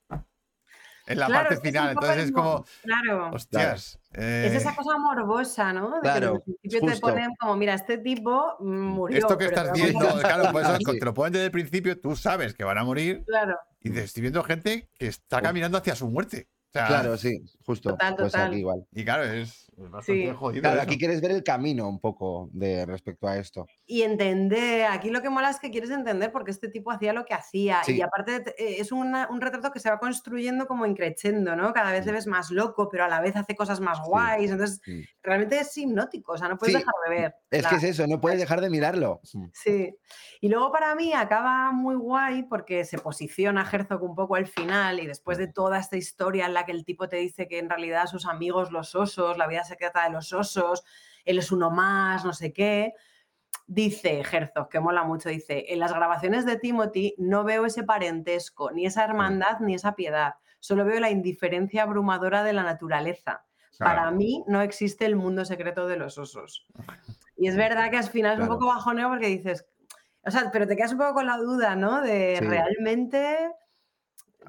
En la Claro, parte es que es final. poco Entonces es como, Claro. hostias. Es esa eh, cosa morbosa, ¿no? De que Claro, desde el principio te justo. ponen como, mira, este tipo mm, murió. esto que estás te viendo, contar". claro, pues Sí. te lo ponen desde el principio, tú sabes que van a morir Claro, y dices, estoy viendo gente que está caminando hacia su muerte. O sea, Claro, sí, justo. Total, pues total. aquí igual. Y claro, es, es bastante Sí. jodido. Claro, eso. aquí quieres ver el camino un poco de respecto a esto. y entender, aquí lo que mola es que quieres entender por qué este tipo hacía lo que hacía. Sí. Y aparte te- eh, es una- un retrato que se va construyendo como increchendo, ¿no? Cada vez le Mm. ves más loco, pero a la vez hace cosas más guays. Entonces, Mm. realmente es hipnótico, o sea, no puedes Sí, dejar de ver. Es la- que es eso, no puedes dejar de mirarlo. Sí. Y luego para mí acaba muy guay porque se posiciona Herzog un poco al final y después de toda esta historia en la que el tipo te dice que en realidad sus amigos los osos, la vida secreta de los osos, él es uno más, no sé qué, dice Herzog, que mola mucho, dice, en las grabaciones de Timothy no veo ese parentesco, ni esa hermandad, ni esa piedad, solo veo la indiferencia abrumadora de la naturaleza. Para mí no existe el mundo secreto de los osos. Y es verdad que al final es Claro. un poco bajoneo porque dices, o sea, pero te quedas un poco con la duda, ¿no? De Sí. realmente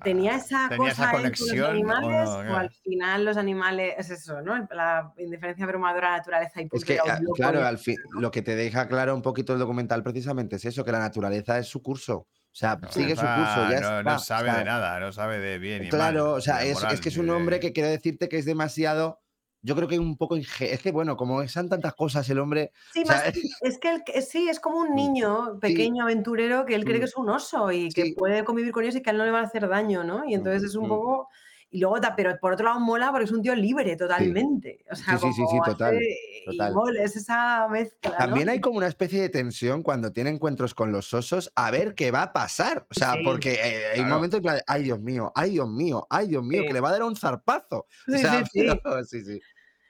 tenía esa tenía esa cosa él con los conexión o animales no, o, al final los animales es eso, ¿no? La indiferencia abrumadora de la naturaleza y Es que, ah, loco claro, y- al fin, lo que te deja claro un poquito el documental precisamente es eso, que la naturaleza es su curso. O sea, No, sigue su curso, ya no, está. no sabe de nada, no sabe de bien y Claro, mal, o sea, es, moral, es que es un hombre que quiere decirte que es demasiado. Yo creo que un poco. Es que, bueno, como son tantas cosas, el hombre. Sí, o sea, más- es que que sí, es como un niño pequeño, aventurero, que él cree Mm. que es un oso y que Sí. puede convivir con ellos y que a él no le van a hacer daño, ¿no? Y entonces es un mm. poco... Y luego, pero por otro lado mola porque es un tío libre totalmente. O sea, Sí, sí, sí, como sí, total, hace- total. Y mola, es esa mezcla, ¿no? También hay como una especie de tensión cuando tiene encuentros con los osos a ver qué va a pasar. O sea, Sí. porque eh, hay un momento en plan, ay Dios mío, ay Dios mío, ay Dios mío, Sí. que le va a dar un zarpazo. O Sí, sea, sí, sí. pero- sí, sí.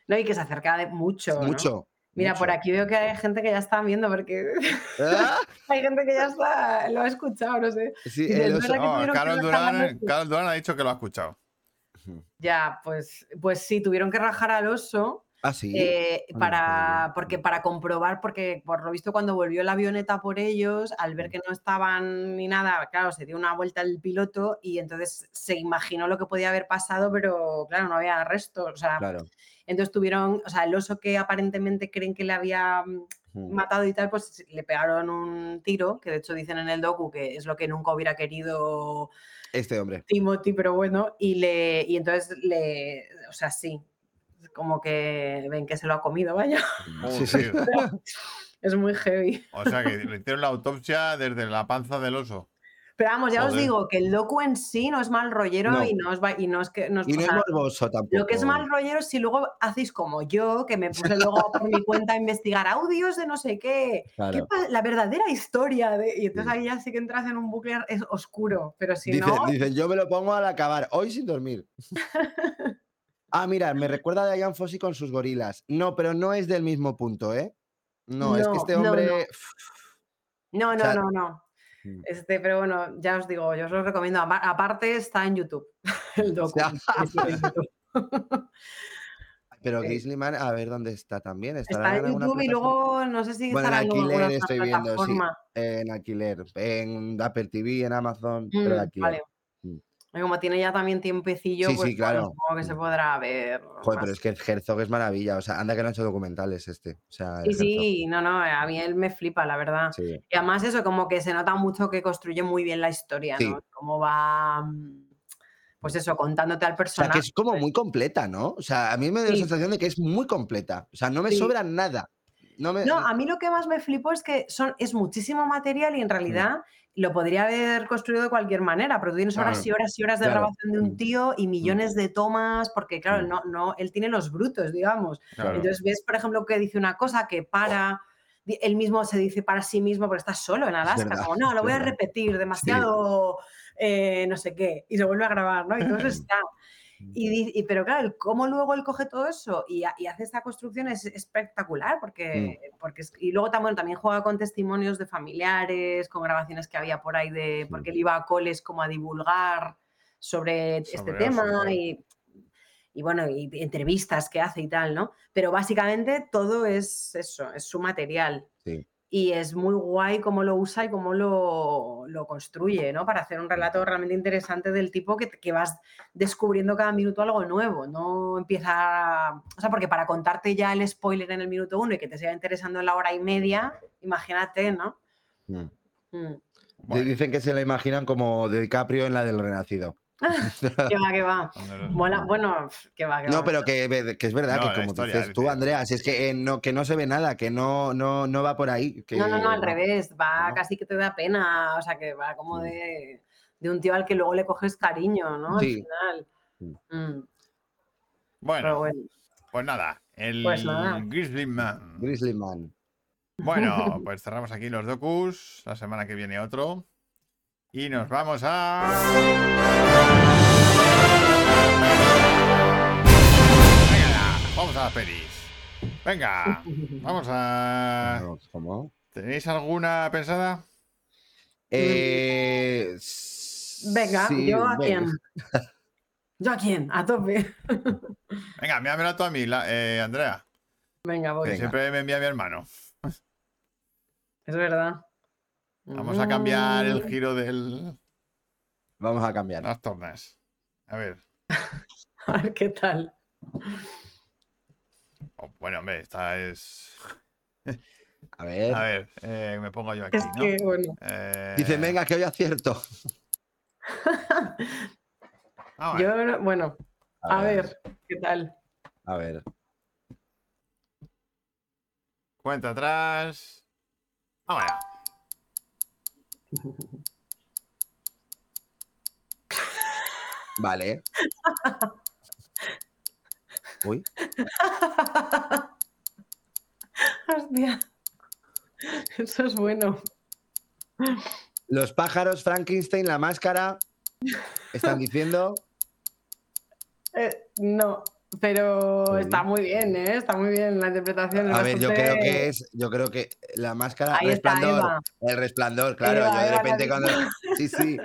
No, y que se acerca de mucho, ¿no? Mucho. Mira, por aquí veo que hay gente que ya está viendo porque Ah, hay gente que ya está, lo ha escuchado, no sé. sí, Dice, el "Es oso- verdad que No, tuvieron que Carlos rajar la Durán, noche". Carlos Durán ha dicho que lo ha escuchado. Ya, pues, pues sí, tuvieron que rajar al oso Ah, sí. eh, Ah, para, porque, para comprobar, porque por lo visto cuando volvió la avioneta por ellos, al ver que no estaban ni nada, claro, se dio una vuelta el piloto y entonces se imaginó lo que podía haber pasado, pero claro, no había restos. O sea, Claro. Entonces tuvieron, o sea, el oso que aparentemente creen que le había mm, Mm. matado y tal, pues le pegaron un tiro, que de hecho dicen en el docu que es lo que nunca hubiera querido Este hombre. Timothy, pero bueno, y le y entonces le, o sea, sí, como que ven que se lo ha comido, vaya, Sí, sí. Es muy heavy. O sea que le hicieron la autopsia desde la panza del oso. Pero vamos, ya os digo que el docu en sí no es mal rollero No. y no es va- y no es que no es- Y o no es sea, morboso tampoco. Lo que es mal rollero es si luego hacéis como yo, que me puse luego por mi cuenta a investigar audios de no sé qué, Claro. la verdadera historia de... Y entonces Sí. ahí ya sí que entras en un bucle es oscuro, pero si Dicen, no... dicen, yo me lo pongo al acabar, hoy sin dormir. ah, mira, me recuerda a Diane Fossey con sus gorilas. No, pero no es del mismo punto, ¿eh? No, es que No, este no, no. hombre. No, no, no, no. Mm. Este, pero bueno, ya os digo, yo os lo recomiendo. Apa- Aparte está en YouTube, el docu. en. Pero Sí. Grizzly Man, a ver dónde está también. ¿Estará Está en YouTube y luego no sé si Bueno, en en alquiler otra estoy viendo, sí. En alquiler, en Apple TV, en Amazon, pero Mm, alquiler. vale. Como tiene ya también tiempecillo, Sí, pues sí, bueno, claro. supongo que se podrá ver. Joder, más. pero es que Herzog es maravilla. O sea, anda que no ha hecho documentales este. O sea, Sí, sí, no, no, a mí él me flipa, la verdad. Sí. Y además eso, como que se nota mucho que construye muy bien la historia. ¿no? Cómo va, mm, pues eso, contándote al O sea, personaje. que es como muy completa, ¿no? O sea, a mí me da la sensación de que es muy completa. O sea, no me sobra nada. No me... No, a mí lo que más me flipó es que son, es muchísimo material y en realidad lo podría haber construido de cualquier manera, pero tú tienes horas Claro, y horas y horas de claro. grabación de un Mm. tío y millones de tomas, porque claro, Mm. no, no, él tiene los brutos, digamos. Claro. Entonces ves, por ejemplo, que dice una cosa que para, él mismo se dice para sí mismo porque está solo en Alaska, verdad, como no, lo voy a repetir, demasiado eh, no sé qué, y se vuelve a grabar, ¿no? Eso está. Y, pero claro, el cómo luego él coge todo eso y, y hace esta construcción es espectacular, porque, porque es- y luego también, también juega con testimonios de familiares, con grabaciones que había por ahí de, porque él iba a coles como a divulgar sobre, este tema y, y bueno, y entrevistas que hace y tal, ¿no? Pero básicamente todo es eso, es su material. Sí. Y es muy guay cómo lo usa y cómo lo, lo construye, ¿no? Para hacer un relato realmente interesante del tipo que, que vas descubriendo cada minuto algo nuevo. No empieza. O sea, porque para contarte ya el spoiler en el minuto uno y que te siga interesando en la hora y media, imagínate, ¿no? Mm. Mm. Bueno, Dicen que se la imaginan como de DiCaprio en la del Renacido. Que va, que va. Mola- bueno, que va, que va. No, pero que, ve- que es verdad No, que como historia, dices es tú, Andrea, si es que, eh, no, que no se ve nada, que no, no, no va por ahí. Que, No, no, no, al revés. Va no. casi que te da pena. O sea, que va como de, de un tío al que luego le coges cariño, ¿no? Sí. Al final. Mm, Bueno, pues nada. El Pues nada. Grizzly Man. Grizzly Man. Bueno, pues cerramos aquí los docus. La semana que viene otro. Y nos vamos a. Venga, vamos a las pelis. Venga, vamos a. ¿Tenéis alguna pensada? Eh, Venga, sí, ¿yo a quién? ¿Yo a quién? A tope. Venga, míramela tú a mí, la- eh, Andrea. Venga, voy. Que siempre me envía mi hermano. Es verdad. Vamos a cambiar el Mm, giro del. Vamos a cambiar. Las tornas. A ver. A ver qué tal. Oh, bueno, hombre, esta es. A ver. A ver, eh, me pongo yo aquí, Es ¿no? que, bueno. Eh, Dice, venga, que hoy acierto. ah. Yo, no- bueno, a ver, ¿qué tal? A ver. Cuenta atrás. Vamos allá. Vale. Uy, Hostia. Eso es bueno. los pájaros, Frankenstein, la máscara. Están diciendo. Eh, no, pero está muy bien, ¿eh? Está muy bien la interpretación. A ver, yo creo que es. Yo creo que la máscara. Ahí resplandor. El resplandor, claro. Eva, yo de repente cuando. Sí, sí.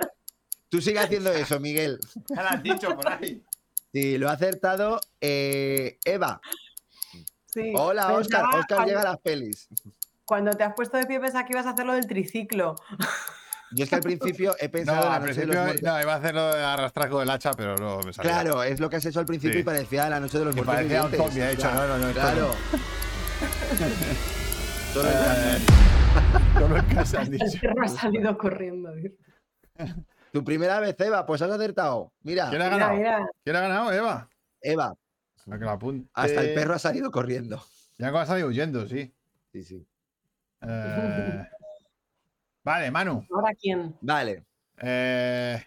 Tú sigue haciendo eso, Miguel. Ya lo has dicho por ahí. Sí, lo ha acertado eh, Eva. Sí, Hola, pensaba Oscar. Oscar cuando, llega a las pelis. Cuando te has puesto de pie pensaba que ibas a hacer lo del triciclo. Yo es que al principio he No, pensado en la al principio no, iba a hacerlo de arrastrar con el hacha, pero no me salió. Claro, es lo que has hecho al principio Sí. y parecía la noche de los Que muertos. parecía un vivientes. zombie, he dicho, Claro, no, no, no, Claro. Solo el- Eh, Solo en casa El dicho. perro ha salido corriendo. Tu primera vez, Eva, pues has acertado. Mira, ¿Quién ha ganado? mira. ¿Quién ha ganado, Eva? Eva, hasta el perro ha salido corriendo. Ya ha salido huyendo, sí. Sí, sí. Eh, Vale, Manu. ¿Ahora quién? Vale. eh,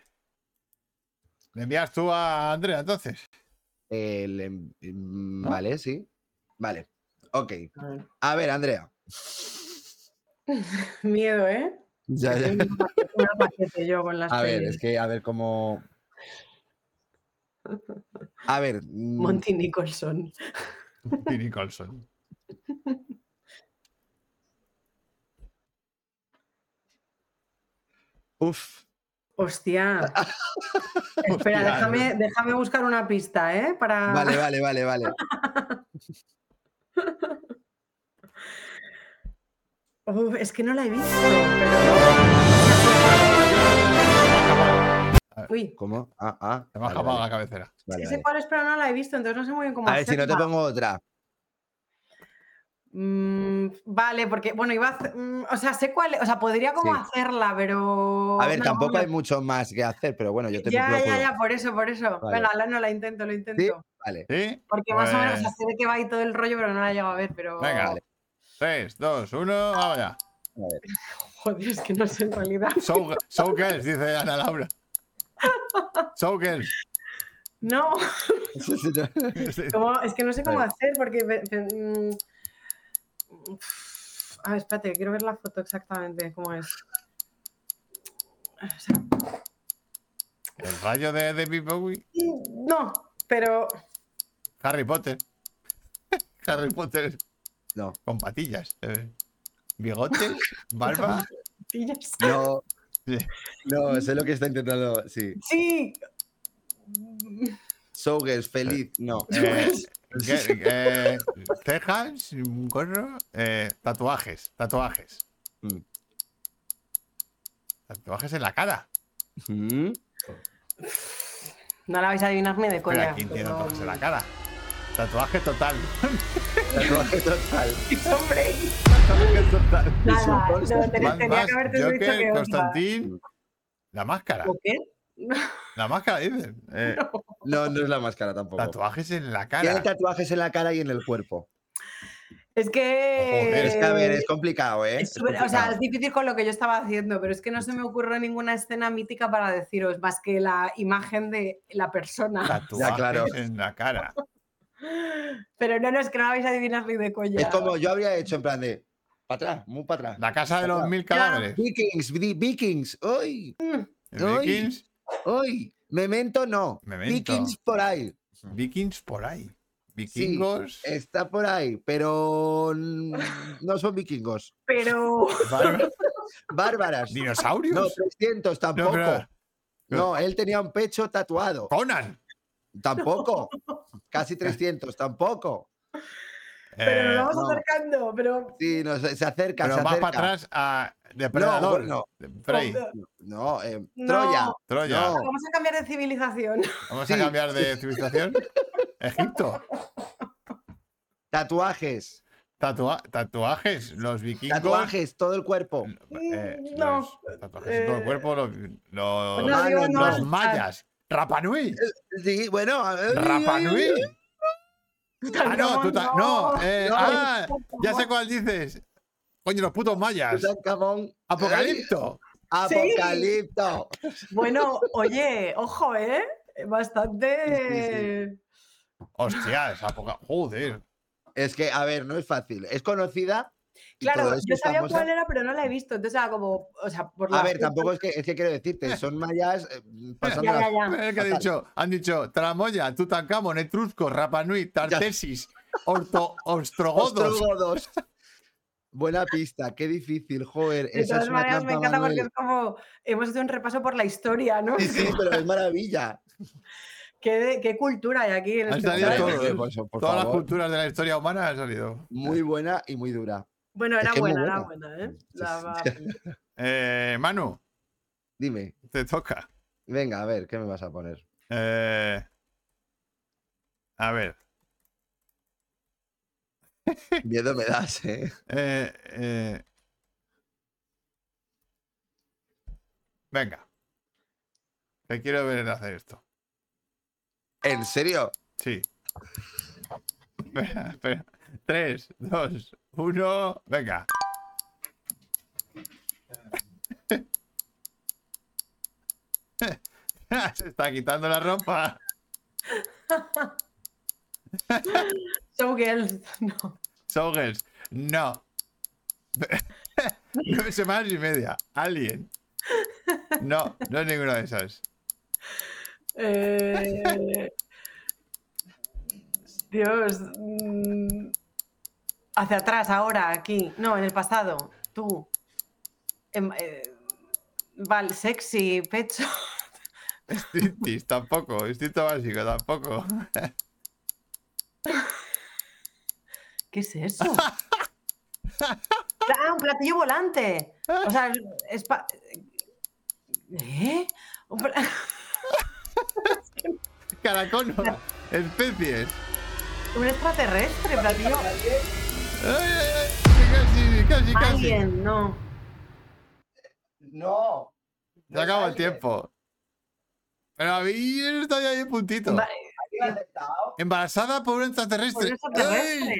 ¿Le envías tú a Andrea entonces? El, ¿No? Vale, sí. Vale. Ok. A ver. A ver, Andrea. Miedo, ¿eh? Ya, ya. Estoy un paquete- un paquete yo con las A ver, es que a ver cómo. A ver. mm, Monty Nicholson. Y Nicholson. Uf. Hostia. Espera, Hostia, déjame, no. déjame buscar una pista, ¿eh? Para... Vale, vale, vale, vale. Uf, es que no la he visto. pero- Uy, ¿Cómo? Ah, ah. Se me ha vale, la cabecera. vale, sí sé cuál es, pero no la he visto, entonces no sé muy bien cómo A ver, si no te pongo otra. Mm, vale, porque, bueno, iba a hacer- mm, o sea, sé cuál, es- o sea, podría como Sí. hacerla, pero... A ver, no, tampoco no. hay mucho más que hacer, pero bueno, yo te Ya, ya, ya, por eso, por eso. Vale. Venga, la- no la intento, lo intento. Vale. ¿Sí? Porque más o menos, o sea, Pues, sé de qué va ahí todo el rollo, pero no la llego a ver, pero... Venga. Vale. 3, 2, 1, vamos ya. Joder, es que no sé en realidad. So, so girls, dice Ana Laura. So girls. No, Sí. ¿cómo? es que no sé cómo Vale. hacer, porque... A ver, espérate, quiero ver la foto exactamente, cómo es. O sea, El rayo de David Bowie. no, pero... Harry Potter. Harry Potter No, con patillas. eh. Bigotes, barba. no, Sí. no, sé lo que está intentando. Sí. Sí. Feliz. No. Eh, eh, cejas, un gorro. eh, tatuajes, tatuajes. Mm. Tatuajes en la cara. Mm, No la vais a adivinar ni de coña. ¿quién tiene pero- tatuajes en la cara? Tatuaje total. Tatuaje total. Hombre, Tatuaje total. nada, no, Constantine. tenía, que haberte dicho que. Constantín. La máscara. ¿O qué? La máscara, dicen. Eh, No, no es la máscara tampoco. tatuajes en la Tiene cara. tatuajes en la cara y en el cuerpo. Es que. Joder, Es que, a ver, es complicado, ¿eh? es Es súper- o sea, es difícil con lo que yo estaba haciendo, pero es que no se me ocurre ninguna escena mítica para deciros, más que la imagen de la persona. Tatuajes claro. en la cara. Pero no, no, es que no vais a adivinar ni de coña. Es como yo habría hecho en plan de. Para atrás, muy para atrás. La casa de los mil cadáveres. Vikings, vi- Vikings. ¡Uy! ¿El Ay. Vikings. ¡Uy! Memento no. Memento. Vikings por ahí. Vikings por ahí. Vikingos. Está por ahí, pero no son vikingos. Pero. bar- Bárbaras. No, Dinosaurios. 300 No, tampoco. pero- No, él tenía un pecho tatuado. Conan. Tampoco. Casi 300, tampoco. Pero nos Eh, vamos no. acercando, pero. Sí, no, se, se acerca, pero se más acerca. para atrás a Depredador. bueno. Frey, No, eh, No. Troya. Troya. No. Vamos a cambiar de civilización. Vamos Sí. a cambiar de civilización. Egipto. Tatuajes. Tatua- tatuajes. Los vikingos. Tatuajes, todo el cuerpo. eh, Mm, no. los tatuajes todo el Eh, cuerpo. Los, los- No, digo, no, los o sea, mayas. Rapanui. Sí, bueno. Rapanui. Ah, no, tú ta- no. eh, No. ah, ya sé cuál dices. Coño, los putos mayas. Tutankamón. Apocalipto. Apocalipto. Bueno, oye, ojo, ¿eh? Bastante. Hostias, apoca- Joder. Es que, a ver, no es fácil. Es conocida. Claro, yo sabía cuál era, pero no la he visto. Entonces era como, o sea, por A la ver, foto- tampoco es que, es que quiero decirte, son mayas eh, pasando Ya, ya, ya. Es que ha Fatal. dicho, han dicho Tramoya, Tutankamón, Etrusco, Rapanui, Tartesis, Orto, Ostrogodos. Ostrogodos. Buena pista, qué difícil, joder. De Esa todas es maneras, me encanta porque es como. Hemos hecho un repaso por la historia, ¿no? Sí, sí, pero es maravilla. ¿Qué, qué cultura hay aquí en Han este salido programa? todo, ¿eh? Pues, por Todas las culturas de la historia humana han salido. Muy buena y muy dura. Bueno, era es muy buena, era buena. buena, ¿eh? La Eh, Manu, Dime, te toca. venga, a ver, ¿qué me vas a poner? Eh, a ver. Miedo me das, ¿eh? eh, eh, venga. Te quiero ver hacer esto. ¿En serio? Sí. Espera, espera. 3, 2, 1, venga. Se está quitando la ropa. Showgirls, no. Showgirls, no. Nueve semanas y media. Alien. No, no es ninguna de esas. Eh, Dios. mm, Hacia atrás, ahora, aquí. No, en el pasado. Tú. Em- eh, vale, sexy, pecho. Striptease tampoco. Instinto básico tampoco. ¿Qué es eso? ah, un platillo volante. O sea, es- pa- ¿Eh? Un pla- Caracono. Especies. un extraterrestre, platillo. Ay, ay, ay, Casi, casi, casi. Alguien, no. No. Se acaba el tiempo. Pero a mí está ahí un puntito. Va- Embarazada por un extraterrestre. ¡Ay!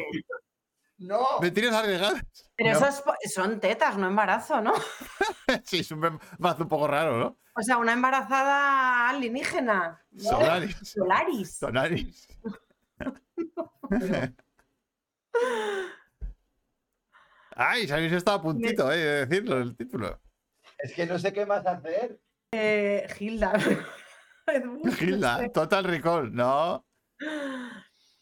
No. Mentiras arriesgadas. Pero No. eso es po- son tetas, no embarazo, ¿no? Sí, es un mazo un poco raro, ¿no? O sea, una embarazada alienígena. Solaris. Solaris. Solaris. Ay, sabéis estado a puntito, eh, de decirlo, el título. Es que no sé qué más hacer. Eh, Hilda. Gilda, Total Recall, no.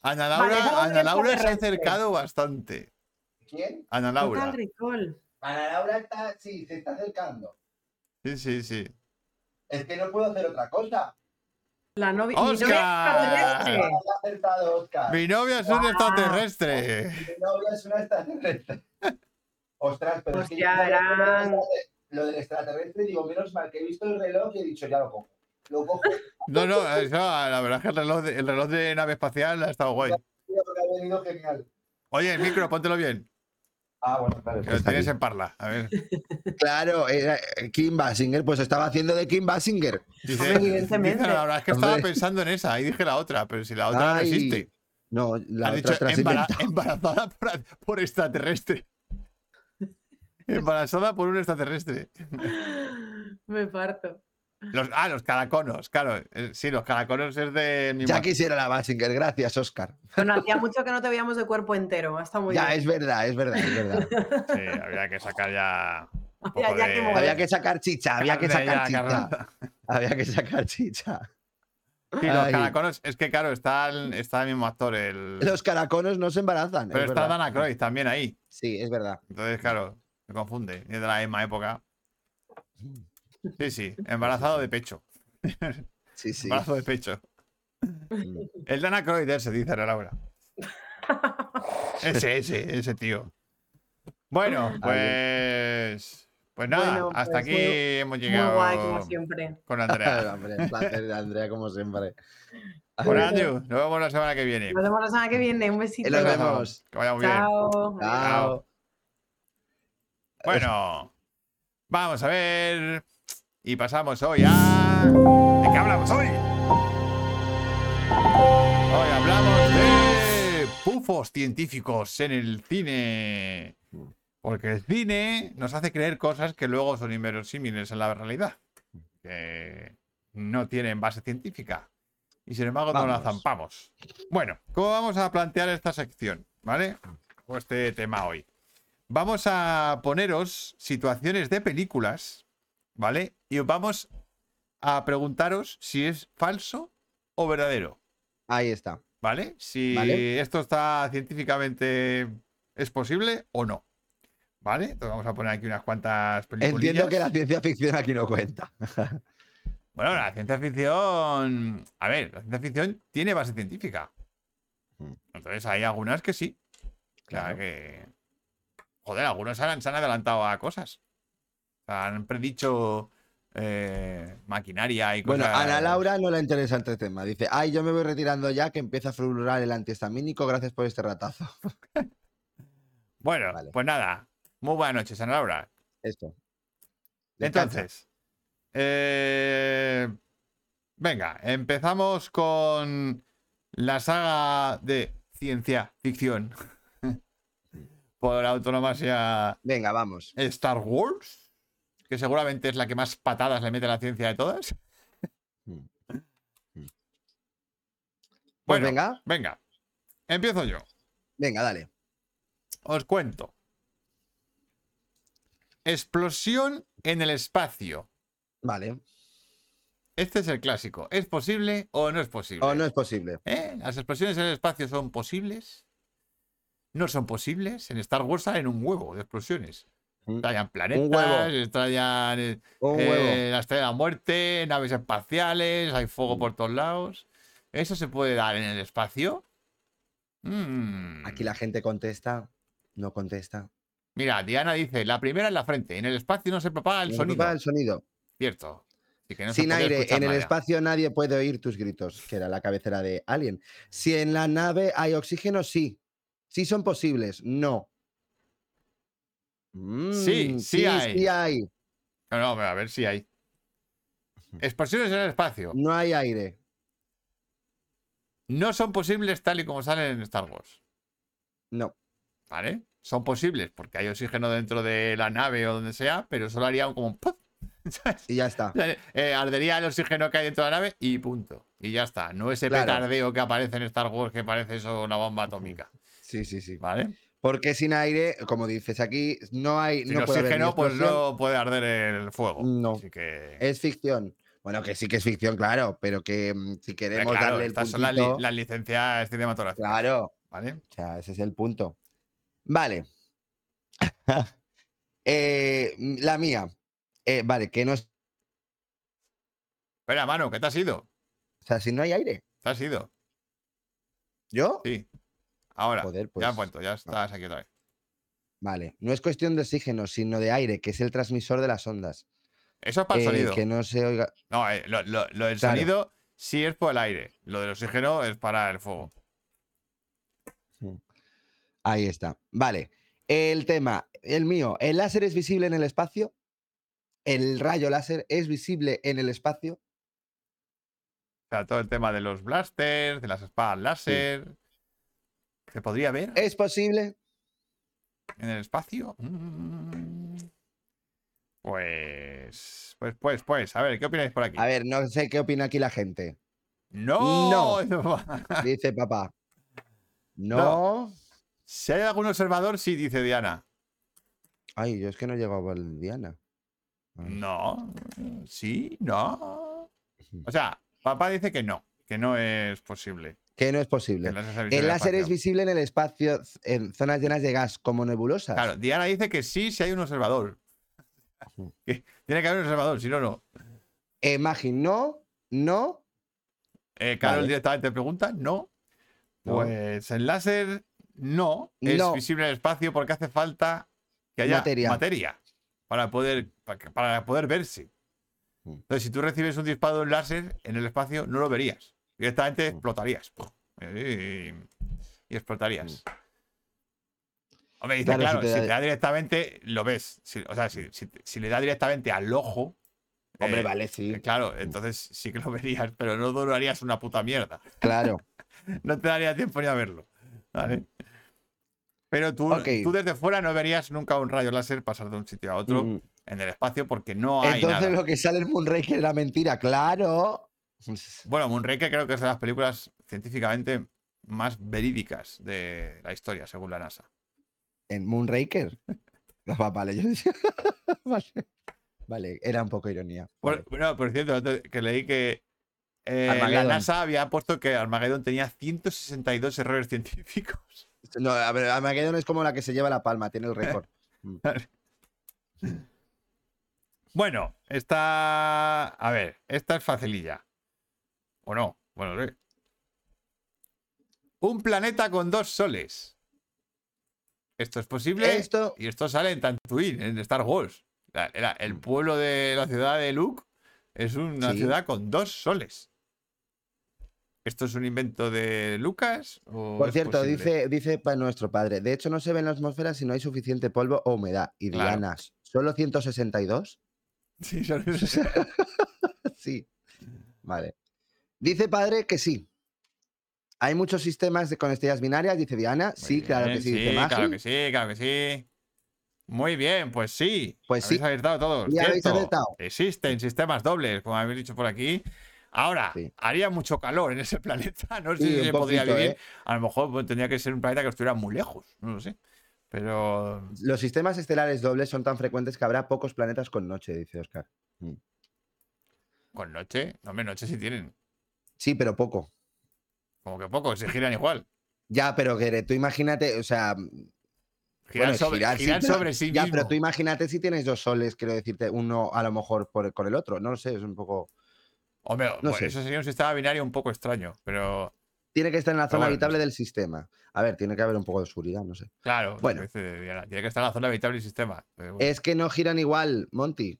Ana Vale, Laura, Ana Laura se ha acercado bastante. ¿Quién? Ana Laura. Total Recall. Ana Laura está, sí, se está acercando. Sí, sí, sí. Es que no puedo hacer otra cosa. La novia. mi novia ¡Oscar! extraterrestre. ha acertado Oscar. Mi novia es un extraterrestre. Mi novia es una extraterrestre. Ostras, pero es que sabía que lo del eran- extrater- lo del extraterrestre, digo, menos mal que he visto el reloj y he dicho, ya lo cojo. Lo cojo, No, no, eso, la verdad es que el reloj de, el reloj de nave espacial ha estado guay. tío, porque ha venido genial. Oye, el micro, póntelo bien. Ah, bueno, claro. Que lo tienes aquí. en parla. A ver. Claro, era eh, Kim Basinger, pues estaba haciendo de Kim Basinger. Dice, evidentemente. dice, la verdad es que estaba Hombre. pensando en esa. Ahí dije la otra, pero si la otra no existe. No, la Has otra dicho embarazada por, por extraterrestre. Embarazada por un extraterrestre. Me parto. Los, ah, los caraconos, claro. eh, Sí, los caraconos es de mi Ya quisiera la Basinger, gracias, Oscar. Bueno, hacía mucho que no te veíamos de cuerpo entero. Está muy ya, bien. es verdad, es verdad, es verdad. Sí, había que sacar ya. de- que. Había que sacar chicha, había que sacar ya, chicha. carne. Había que sacar chicha. Sí, los Ay. caraconos, es que claro, está el, está el mismo actor, el. Los caraconos no se embarazan. Pero es está verdad. Dana Croyd también ahí. Sí, es verdad. Entonces, claro, me confunde. Es de la misma época. Sí, sí, embarazado de pecho. Sí, sí. Embarazo de pecho. El Dana Croyd se dice Ana Laura. Ese, ese, ese tío. Bueno, pues. Pues nada, Bueno, hasta pues aquí muy- hemos Muy llegado guay, como siempre. con Andrea. Hombre, un placer, Andrea, como siempre. Bueno, Andrew, nos vemos la semana que viene. Nos vemos la semana que viene. Un besito. Nos Besazo. vemos. Que vaya muy bien. Chao. Bueno, vamos a ver. Y pasamos hoy a. ¿De qué hablamos hoy? Hoy hablamos de pufos científicos en el cine. Porque el cine nos hace creer cosas que luego son inverosímiles en la realidad. Que no tienen base científica. Y sin embargo no la zampamos. Bueno, ¿cómo vamos a plantear esta sección? ¿Vale? O este tema hoy. Vamos a poneros situaciones de películas, ¿vale? Y os vamos a preguntaros si es falso o verdadero, Ahí está. ¿vale? Si Vale. esto está científicamente es posible o no. ¿Vale? Entonces vamos a poner aquí unas cuantas películas. Entiendo que la ciencia ficción aquí no cuenta. Bueno, la ciencia ficción. A ver, la ciencia ficción tiene base científica. Mm. Entonces hay algunas que sí. Claro Claro. que. Joder, algunos se han, se han adelantado a cosas. Han predicho eh, maquinaria y cosas. Bueno, a Ana Laura no le interesa este tema. Dice, ay, yo me voy retirando ya que empieza a fluorar el antihistamínico. Gracias por este ratazo. Bueno, Vale. pues nada. Muy buenas noches, Ana Laura. Esto. Descansa. Entonces, eh, venga, empezamos con la saga de ciencia ficción por autonomía Venga, vamos. Star Wars, que seguramente es la que más patadas le mete a la ciencia de todas. Mm. Mm. Pues Bueno, venga, venga, empiezo yo. venga, dale. Os cuento. Explosión en el espacio. Vale. Este es el clásico. ¿Es posible o no es posible? O no es posible. ¿Eh? ¿Las explosiones en el espacio son posibles? ¿No son posibles? En Star Wars salen un huevo de explosiones. Mm. Estallan planetas, estallan eh, eh, la estrella de la muerte, naves espaciales, hay fuego por todos lados. ¿Eso se puede dar en el espacio? Mm. Aquí la gente contesta, no contesta. Mira, Diana dice, la primera en la frente, en el espacio no se propaga el No sonido. ocupa el sonido. Cierto. Que no Sin aire, en el nada. espacio nadie puede oír tus gritos, que era la cabecera de Alien. Si en la nave hay oxígeno, sí. Sí son posibles, no. Sí, Mm, sí hay. Sí hay. No, no, a ver si hay. Explosiones en el espacio. No hay aire. No son posibles tal y como salen en Star Wars. No. ¿Vale? Son posibles porque hay oxígeno dentro de la nave o donde sea, pero solo haría como un ¡puf! ¿sabes? Y ya está. Eh, ardería el oxígeno que hay dentro de la nave y punto. Y ya está. No ese Claro. petardeo que aparece en Star Wars que parece eso una bomba atómica. Sí, sí, sí. ¿Vale? Porque sin aire, como dices aquí, no hay. Sin no puede haber oxígeno, pues no puede arder el fuego. No. Así que. Es ficción. Bueno, que sí que es ficción, claro, pero que mm, si queremos claro, darle el estas son las, li- puntito, las licencias cinematográficas. Claro, ¿Vale? o sea, ese es el punto. Vale. Eh, la mía. Eh, vale, que no es. Espera, mano, ¿qué te has ido? O sea, si no hay aire. ¿Te has ido? ¿Yo? Sí. Ahora. Joder, Ya pues, has vuelto, ya estás aquí otra vez. Vale. No es cuestión de oxígeno, sino de aire, que es el transmisor de las ondas. Eso es para el Eh, sonido. que no se oiga. No, eh, lo, lo- lo del Claro. sonido sí es por el aire. Lo del oxígeno es para el fuego. Ahí está. Vale. El tema, el mío, ¿el láser es visible en el espacio? ¿El rayo láser es visible en el espacio? O sea, todo el tema de los blasters, de las espadas láser. ¿Se podría ver ¿Es posible? en el espacio? Mm. Pues. Pues, pues, pues. A ver, ¿qué opináis por aquí? A ver, no sé qué opina aquí la gente. ¡No! Dice papá. No. si hay algún observador, sí, dice Diana. Ay, yo es que no llegaba al Diana. Ay. No. Sí, no. O sea, papá dice que no, que no es posible. Que no es posible. el láser El es visible en el espacio, en zonas llenas de gas, como nebulosas. Claro, Diana dice que sí, si hay un observador. Tiene que haber un observador, si no, no. Eh, Magi, no, no. Eh, Carol Vale. directamente pregunta, no. No. Pues el láser no es No. visible en el espacio porque hace falta que haya Materia. materia, para, poder, para poder verse. Mm. Entonces, si tú recibes un disparo de un láser en el espacio, no lo verías. Directamente Mm. explotarías. Y, y explotarías. Hombre, dice, Claro, claro, si si te da- directamente, lo ves. Si- o sea, si, si- le da directamente al ojo. Hombre, eh, vale, sí. eh, Claro, entonces sí que lo verías, pero no durarías una puta mierda. Claro. No te daría tiempo ni a verlo. ¿vale? Pero tú, tú desde fuera no verías nunca un rayo láser pasar de un sitio a otro Mm. en el espacio porque no hay Entonces nada. lo que sale en Moonraker era mentira, claro. Bueno, Moonraker creo que es de las películas científicamente más verídicas de la historia, según la NASA. En Moonraker. Va- Vale, yo decía. vale. Vale, era un poco ironía. Vale. bueno, por cierto, que leí que eh, la. NASA había puesto que Armageddon tenía 162 errores científicos. No, a ver, Armageddon es como la que se lleva la palma, tiene el récord. Bueno, esta. A ver, esta es facililla. ¿O no? Bueno, sí. Un planeta con dos soles. Esto es posible. Esto, Y esto sale en Tatooine, en Star Wars. La- era- el pueblo de la ciudad de Luke es una Mm. Sí. ciudad con dos soles. ¿Esto es un invento de Lucas? o por cierto, posible? dice, dice para nuestro padre, de hecho no se ve en la atmósfera si no hay suficiente polvo o humedad. Y Claro. dianas, ¿solo 162? Sí, son- sí. Vale. Dice padre que sí. Hay muchos sistemas de, con estrellas binarias, dice Diana. Muy sí, claro que sí, dice Magi. claro que sí, claro que sí. Muy bien, pues sí. Pues habéis sí. acertado todos. Y habéis acertado. Existen sistemas dobles, como habéis dicho por aquí. Ahora, Sí. haría mucho calor en ese planeta. No sé Sí, si se podría vivir. ¿eh? A lo mejor pues, tendría que ser un planeta que estuviera muy lejos. No lo sé. Pero. Los sistemas estelares dobles son tan frecuentes que habrá pocos planetas con noche, dice Oscar. Con noche. No, hombre, noche sí tienen. Sí, pero poco. Como que poco, se giran igual. Ya, pero que tú imagínate, o sea, Giran, Bueno, sobre, girar, sí, giran pero- ya, pero tú imagínate si tienes dos soles, quiero decirte, uno a lo mejor por, con el otro. No lo sé, es un poco. Hombre, no pues sé. eso sería un sistema binario un poco extraño. Pero, Tiene que estar en la zona bueno, no habitable sé. del sistema. A ver, tiene que haber un poco de oscuridad, no sé. claro, Bueno. tiene que estar en la zona habitable del sistema. Pero bueno. Es que no giran igual, Monty.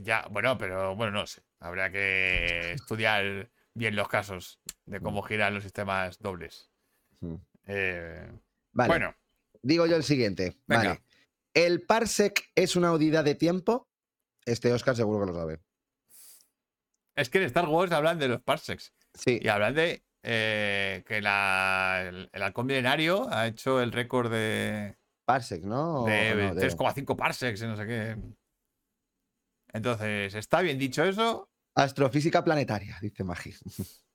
Ya, bueno, pero bueno, no sé. Habrá que estudiar bien los casos de cómo giran los sistemas dobles. Mm. Eh, Vale, Bueno, digo yo el siguiente. Venga. Vale. ¿El parsec es una unidad de tiempo? Este Oscar seguro que lo sabe. es que en Star Wars hablan de los parsecs Sí, y hablan de eh, que la- el, el halcón milenario ha hecho el récord de, parsec, ¿no? De no, de- 3,5 parsecs y no sé qué. Entonces, ¿está bien dicho eso? Astrofísica planetaria, dice Magi.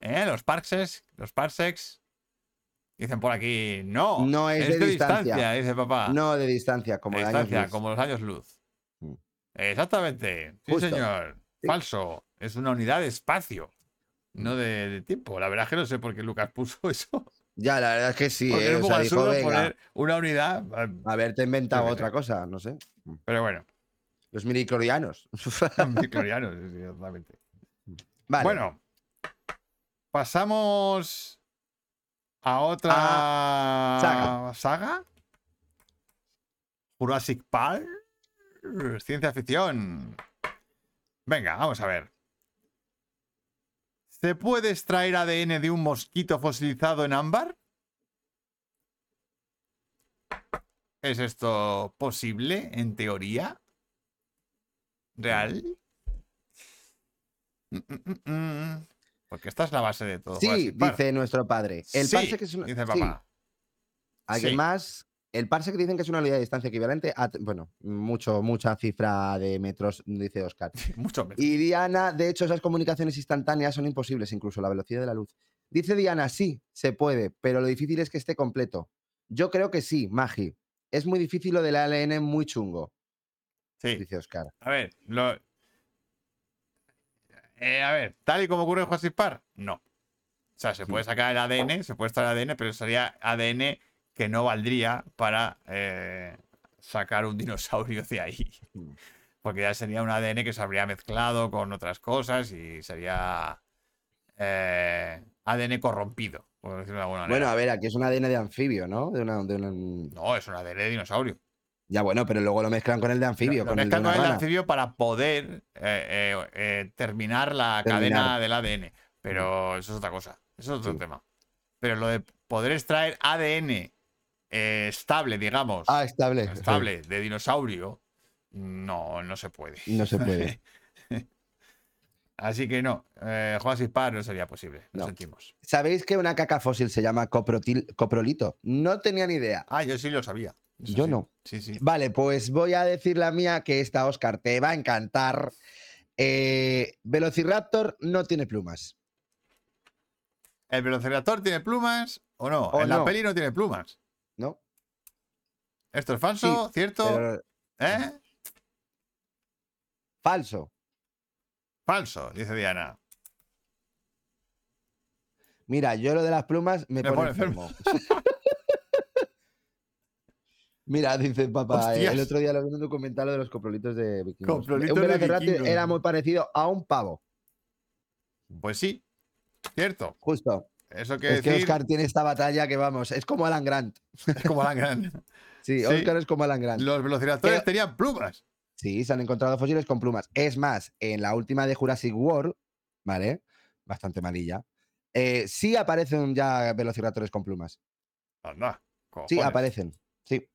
¿Eh? Los parsecs, los parsecs. Dicen por aquí, no. No es de distancia. dice papá. No de distancia, como de años distancia, luz. como los años luz. Mm. Exactamente. Sí, señor. Sí. Falso. Es una unidad de espacio, no de, de tiempo. La verdad es que no sé por qué Lucas puso eso. Ya, la verdad es que sí. Eh, es un poco absurdo poner una unidad. haberte inventado otra cosa, no sé. Pero bueno, Los miniclorianos. miclorianos, sí, sí, exactamente. vale. Bueno, pasamos a otra saga. saga. Jurassic Park. Ciencia ficción. Venga, vamos a ver. ¿Se puede extraer ADN de un mosquito fosilizado en ámbar? ¿Es esto posible en teoría? ¿Real? Mm, mm, mm. Porque esta es la base de todo. sí, dice nuestro padre. El Sí, parsec es una. dice papá. ¿Alguien Sí. más? El parsec dicen que es una unidad de distancia equivalente a. Bueno, mucho, mucha cifra de metros, dice Oscar. Mucho menos. Y Diana, de hecho, esas comunicaciones instantáneas son imposibles, incluso la velocidad de la luz. Dice Diana, sí, se puede, pero lo difícil es que esté completo. Yo creo que sí, Magi. Es muy difícil lo del ALN muy chungo, Sí. dice Oscar. A ver, lo... Eh, a ver, tal y como ocurre en Jurassic Park, no. O sea, se puede sacar el ADN, se puede extraer ADN, pero sería ADN que no valdría para eh, sacar un dinosaurio de ahí. Mm. Porque ya sería un ADN que se habría mezclado con otras cosas y sería eh, ADN corrompido, por decirlo de alguna Bueno, manera. a ver, aquí es un ADN de anfibio, ¿no? De una, de una- No, es una ADN de dinosaurio. Ya bueno, pero luego lo mezclan con el de anfibio, Lo con el de mezclan una con el de rana. anfibio para poder eh, eh, eh, terminar la Terminar. cadena del ADN. Pero eso es otra cosa. Eso es otro Sí. tema. Pero lo de poder extraer ADN estable, digamos, Ah, estable. estable de dinosaurio, no, no se puede. No se puede. Así que no, eh, Jurassic Park no sería posible. Lo No. sentimos. ¿Sabéis que una caca fósil se llama coprotil- coprolito? No tenía ni idea. Ah, yo sí lo sabía. Eso Yo sí. no. Sí, sí. Vale, pues voy a decir la mía, que esta, Oscar, te va a encantar. Eh, Velociraptor no tiene plumas. ¿El velociraptor tiene plumas o no? O en la peli no tiene plumas. ¿No? ¿Esto es falso? ¿Cierto? Pero- ¿Eh? falso. Falso, dice Diana. Mira, yo lo de las plumas me, Me pone pone enfermo. Mira, dice papá, eh, el otro día lo vi en un documental de los coprolitos de vikingos. Coprolitos un de velociraptor vikingos. era muy parecido a un pavo, Pues sí, cierto. justo. Eso quiere es que Oscar tiene esta batalla que vamos, es como Alan Grant. es como Alan Grant. Sí, Sí. Oscar es como Alan Grant. Los velociraptores Que- tenían plumas. Sí, se han encontrado fósiles con plumas. Es más, en la última de Jurassic World, ¿vale? Bastante malilla. eh, sí aparecen ya velociraptores con plumas. Anda, Sí, cojones. aparecen. Sí.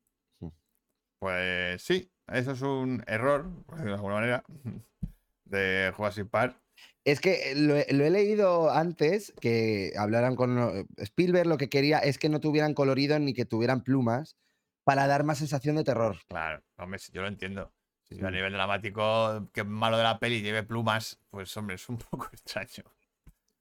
Pues sí, eso es un error, de alguna manera, de Jurassic Park. Es que lo, he- lo he leído antes que hablaran con eh, Spielberg, lo que quería es que no tuvieran colorido ni que tuvieran plumas para dar más sensación de terror. Claro, hombre, yo lo entiendo. Si a nivel dramático, que malo de la peli lleve plumas, pues hombre, es un poco extraño.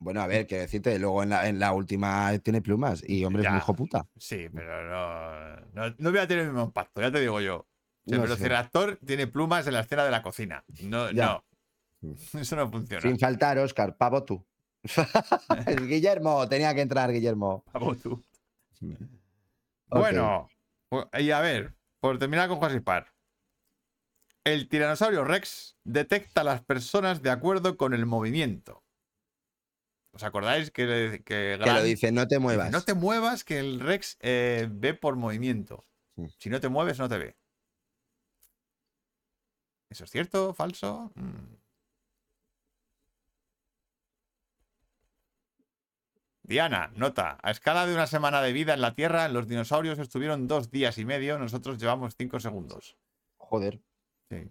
Bueno, a ver, quiero decirte, luego en la, en la última tiene plumas y hombre es muy hijo puta. Sí, pero no, no, no voy a tener el mismo impacto, ya te digo yo. El No velociraptor tiene plumas en la escena de la cocina. No, Ya. no. Eso no funciona. Sin faltar, Oscar, pavo tú. Guillermo, tenía que entrar, Guillermo. Vamos tú. Bueno, pu- y a ver, por terminar con Jurassic Park. El tiranosaurio Rex detecta a las personas de acuerdo con el movimiento. ¿Os acordáis que, que Que lo dice, no te dice, muevas. no te muevas, que el Rex eh, ve por movimiento. Sí. Si no te mueves, no te ve. ¿Eso es cierto? ¿Falso? Mm. Diana, nota. A escala de una semana de vida en la Tierra, los dinosaurios estuvieron dos días y medio, nosotros llevamos cinco segundos. Joder, Sí.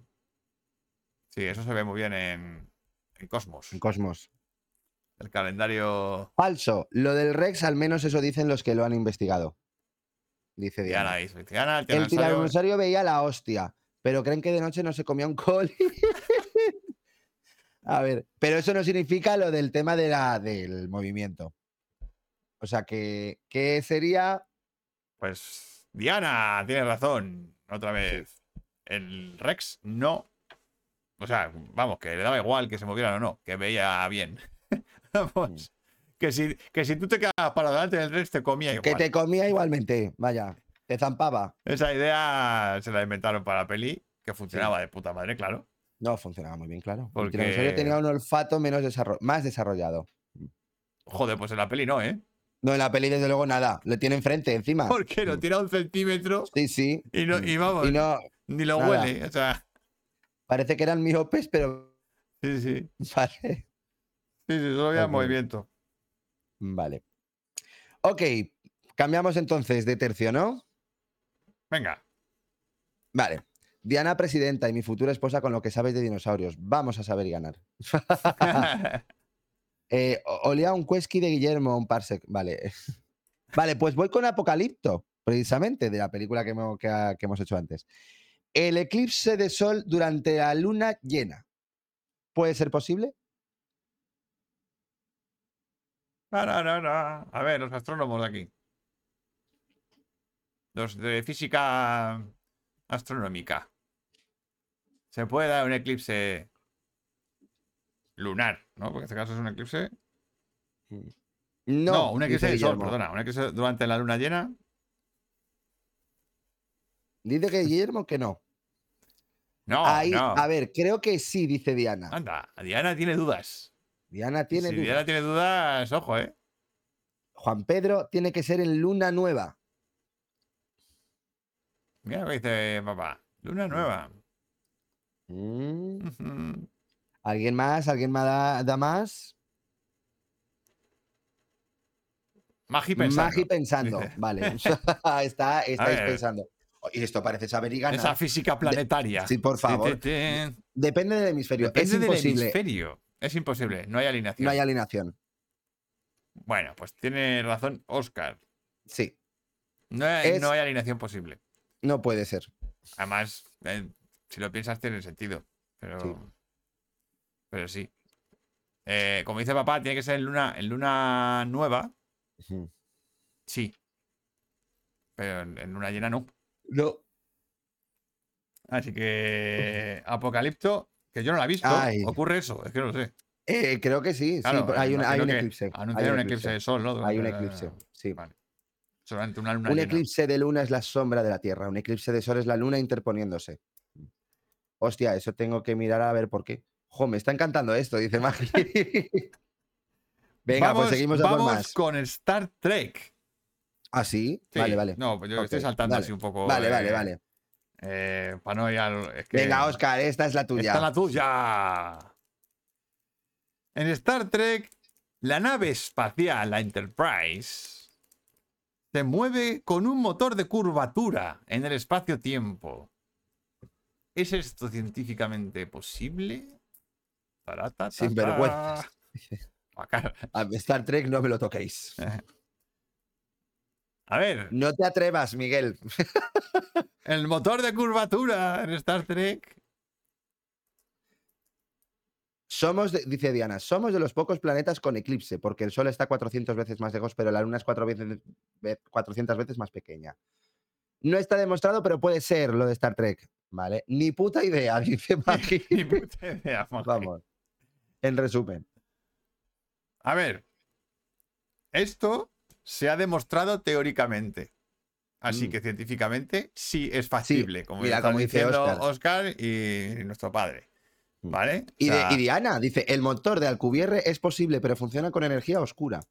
Sí, eso se ve muy bien en, en Cosmos. en Cosmos. El calendario. Falso. Lo del Rex, al menos eso dicen los que lo han investigado. Dice Diana. Diana dice. Diana, el tiranosaurio- tiranosaurio veía la hostia, pero creen que de noche no se comía un coli. A ver, pero eso no significa lo del tema de la, del movimiento. O sea que, ¿qué sería? Pues Diana tiene razón. Otra vez. El Rex no. O sea, vamos, que le daba igual que se movieran o no, que veía bien. Vamos. Que si, que si tú te quedabas para delante del Rex te comía igual. Que te comía igualmente, vaya, te zampaba. Esa idea se la inventaron para la peli, que funcionaba de puta madre, claro. No, funcionaba muy bien, claro. Porque- El tenía un olfato menos desarro- más desarrollado. Joder, pues en la peli no, ¿eh? No, en la peli, desde luego, nada. Lo tiene enfrente, encima. Porque lo tira un centímetro Sí, sí. y, no, y vamos, Y no, ni lo nada. huele. O sea, parece que eran miopes, pero sí, sí. vale. Sí, sí, solo había movimiento. Vale. Ok, cambiamos entonces de tercio, ¿no? Venga. Vale. Diana presidenta y mi futura esposa con lo que sabes de dinosaurios. Vamos a saber y ganar. Eh, olía un Quesky de Guillermo, un parsec. Vale. Vale, pues voy con Apocalipto, precisamente, de la película que hemos, que ha- que hemos hecho antes. El eclipse de sol durante la luna llena. ¿Puede ser posible? A ver, los astrónomos de aquí. Los de física astronómica. Se puede dar un eclipse lunar, ¿no? Porque en este caso es un eclipse. No, un eclipse de sol, Guillermo. perdona. Un eclipse durante la luna llena. Dice que Guillermo que no. No, Ahí, no. a ver, creo que sí, dice Diana. Anda, Diana tiene dudas. Diana tiene si dudas. Diana tiene dudas, ojo, ¿eh? Juan Pedro tiene que ser en luna nueva. Mira lo que dice papá. Luna nueva. Mm. ¿Alguien más? ¿Alguien más da, da más? Magi pensando. Magi pensando. Vale. Está, estáis pensando. Y esto parece saber y ganar. Esa física planetaria. sí, por favor. Depende del hemisferio. Depende es del imposible. hemisferio. Es imposible. No hay alineación. No hay alineación. Bueno, pues tiene razón Oscar. Sí, No hay, Es- no hay alineación posible. no puede ser. Además, eh, si lo piensas, tiene sentido. Pero Sí. Pero sí. Eh, como dice papá, tiene que ser en luna, en luna nueva. Sí. Pero en, en luna llena no. No. Así que Apocalipto, que yo no la he visto, Ay. ocurre eso, es que no lo sé. Eh, creo que sí. sí, Claro, hay, un, hay un eclipse. Anuncian hay un eclipse de sol, ¿no? Hay un eclipse. Sí. Vale. Solamente una luna Un llena. eclipse de luna es la sombra de la Tierra. Un eclipse de sol es la luna interponiéndose. Hostia, eso tengo que mirar a ver por qué. Jo, me está encantando esto, dice Magi. Venga, vamos, pues seguimos a por vamos más. con Star Trek. ¿Ah, sí? Sí, Vale, vale. No, pues yo estoy saltando así un poco. Vale, eh, vale, vale. Eh, para no ir al- es que Venga, Oscar, esta es la tuya. Esta es la tuya. En Star Trek, la nave espacial, la Enterprise, se mueve con un motor de curvatura en el espacio-tiempo. ¿Es esto científicamente posible? Taratata. Sinvergüenzas. Acá- A Star Trek no me lo toquéis. A ver, No te atrevas, Miguel. el motor de curvatura en Star Trek. Somos, de- dice Diana, somos de los pocos planetas con eclipse, porque el Sol está 400 veces más lejos, pero la Luna es cuatro veces, ve- 400 veces más pequeña. No está demostrado, pero puede ser lo de Star Trek. ¿Vale? Ni puta idea, dice Magi. Ni puta idea, Magi. Vamos. En resumen. A ver, esto se ha demostrado teóricamente. Así Mm. que científicamente sí es factible, como mira, como dice diciendo. Oscar y nuestro padre. Mm. ¿Vale? O Y, de- y Diana dice, el motor de Alcubierre es posible, pero funciona con energía oscura.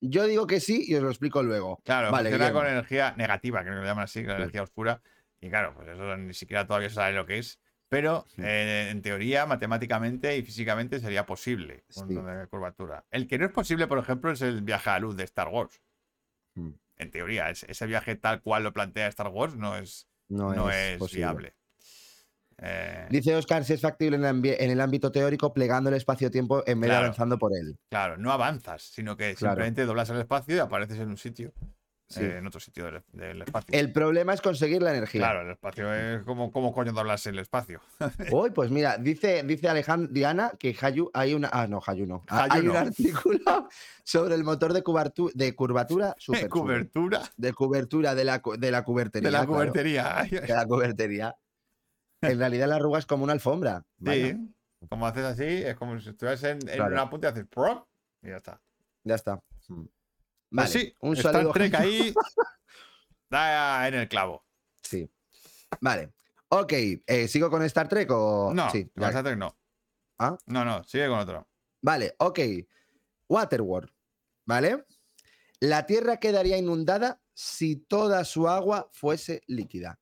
Yo digo que sí y os lo explico luego. Claro, Vale, funciona con energía negativa, que lo llaman así, con energía oscura. Y claro, pues eso ni siquiera todavía se sabe lo que es. Pero eh, en teoría, matemáticamente y físicamente sería posible con Sí. de curvatura. El que no es posible, por ejemplo, es el viaje a la luz de Star Wars. Mm. En teoría, es- ese viaje tal cual lo plantea Star Wars no es, No, no es, es, viable. Eh, Dice Oscar si es factible en el, ambi- en el ámbito teórico plegando el espacio-tiempo en vez de avanzando por él. claro, no avanzas, sino que Claro. simplemente doblas el espacio y apareces en un sitio, Sí. eh, en otro sitio del, del espacio. El problema es conseguir la energía. Claro, el espacio es como, como coño doblas el espacio. Uy, pues mira, dice, dice Alejandro Diana que Hayu hay una. Ah, no, Hayu no. Ah, Hayu hay un artículo sobre el motor de, cubartu- de curvatura super chulo. Cobertura De cobertura de la, de la cubertería. de la claro, cubertería. De la cubertería. En realidad la arruga es como una alfombra. Sí, como haces así, es como si estuvieras en, en Claro. una punta y haces prop y ya está. Ya está. Mm. Pues Vale, sí, un Star. Trek ahí da en el clavo. Sí. Vale. Ok, eh, ¿sigo con Star Trek o...? No, sí, con ya. Star Trek no. ¿Ah? No, no, sigue con otro. Vale, ok. Waterworld, ¿vale? La Tierra quedaría inundada si toda su agua fuese líquida.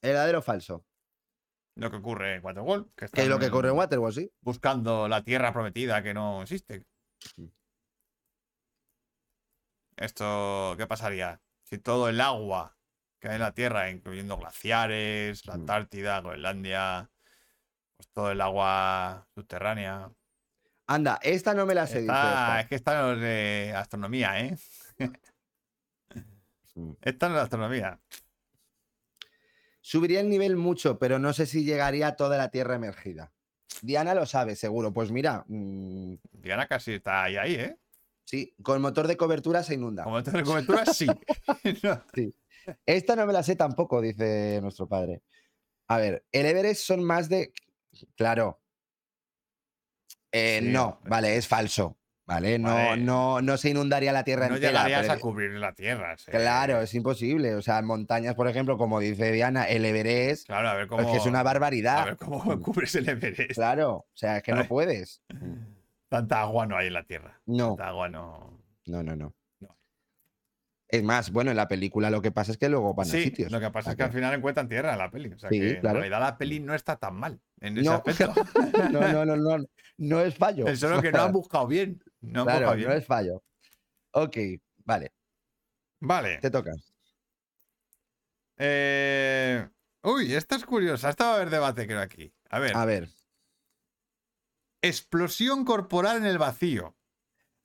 ¿Verdadero o falso? Lo que ocurre en Waterworld. Que Que es lo que ocurre en Waterworld, sí. Buscando la tierra prometida que no existe. Sí. Esto, ¿qué pasaría? Si todo el agua que hay en la Tierra, incluyendo glaciares, la Mm. Antártida, Groenlandia, pues todo el agua subterránea. Anda, esta no me la sé, Oscar. es que esta no es de astronomía, ¿eh? Mm. Esta no es de astronomía. Subiría el nivel mucho, pero no sé si llegaría a toda la Tierra emergida. Diana lo sabe, seguro. Pues mira, mm, Diana casi está ahí, ahí, ¿eh? Sí, con motor de cobertura se inunda. Como esto de cobertura, sí. No. Esta no me la sé tampoco, dice nuestro padre. A ver, el Everest son más de. Claro. Eh, Sí, no, vale, es falso. ¿Vale? No, Vale. no, no se inundaría la tierra No entera. llegarías pero- a cubrir la Tierra. sí. Claro, es imposible. O sea, montañas, por ejemplo, como dice Diana, el Everest Claro, a ver cómo. es que es una A barbaridad. ver cómo cubres el Everest. Claro, o sea, es que no puedes. Tanta agua no hay en la Tierra. No, Tanta agua no. no, no, no. No. Es más, bueno, en la película lo que pasa es que luego van a Sí, sitios. lo que pasa es que ¿A al final encuentran tierra en la peli. O sea Sí, que claro. en realidad la peli no está tan mal en ese No. aspecto. No, no, no, no. No es fallo. Es solo que no han buscado bien. No han Claro, buscado bien. no es fallo. Ok, vale, Vale. te toca. Eh, Uy, esta es curiosa. Esta va a haber debate, creo, aquí. A ver. A ver. Explosión corporal en el vacío.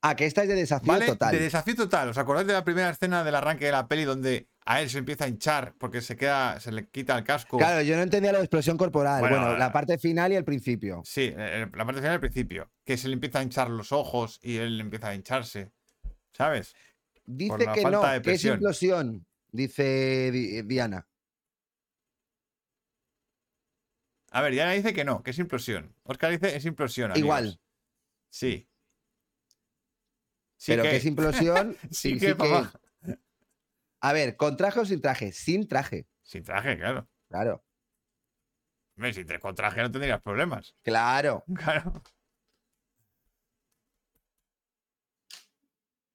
Ah, que esta es de desafío ¿Vale? total. De desafío total. ¿Os acordáis de la primera escena del arranque de la peli donde a él se empieza a hinchar porque se queda, se le quita el casco? Claro, yo no entendía la explosión corporal. Bueno, Bueno, eh, la parte final y el principio. Sí, eh, la parte final al principio. Que se le empieza a hinchar los ojos y él empieza a hincharse. ¿Sabes? Dice la que no, que es implosión, dice Di- Diana. A ver, Diana dice que no, que es implosión. Oscar dice es implosión. amigos. Igual, Sí. Sí pero que... es implosión. Sí sí, que, sí que- papá. A ver, ¿con traje o sin traje? Sin traje, Sin traje, claro. claro. Hombre, si te con traje no tendrías problemas. Claro. Claro.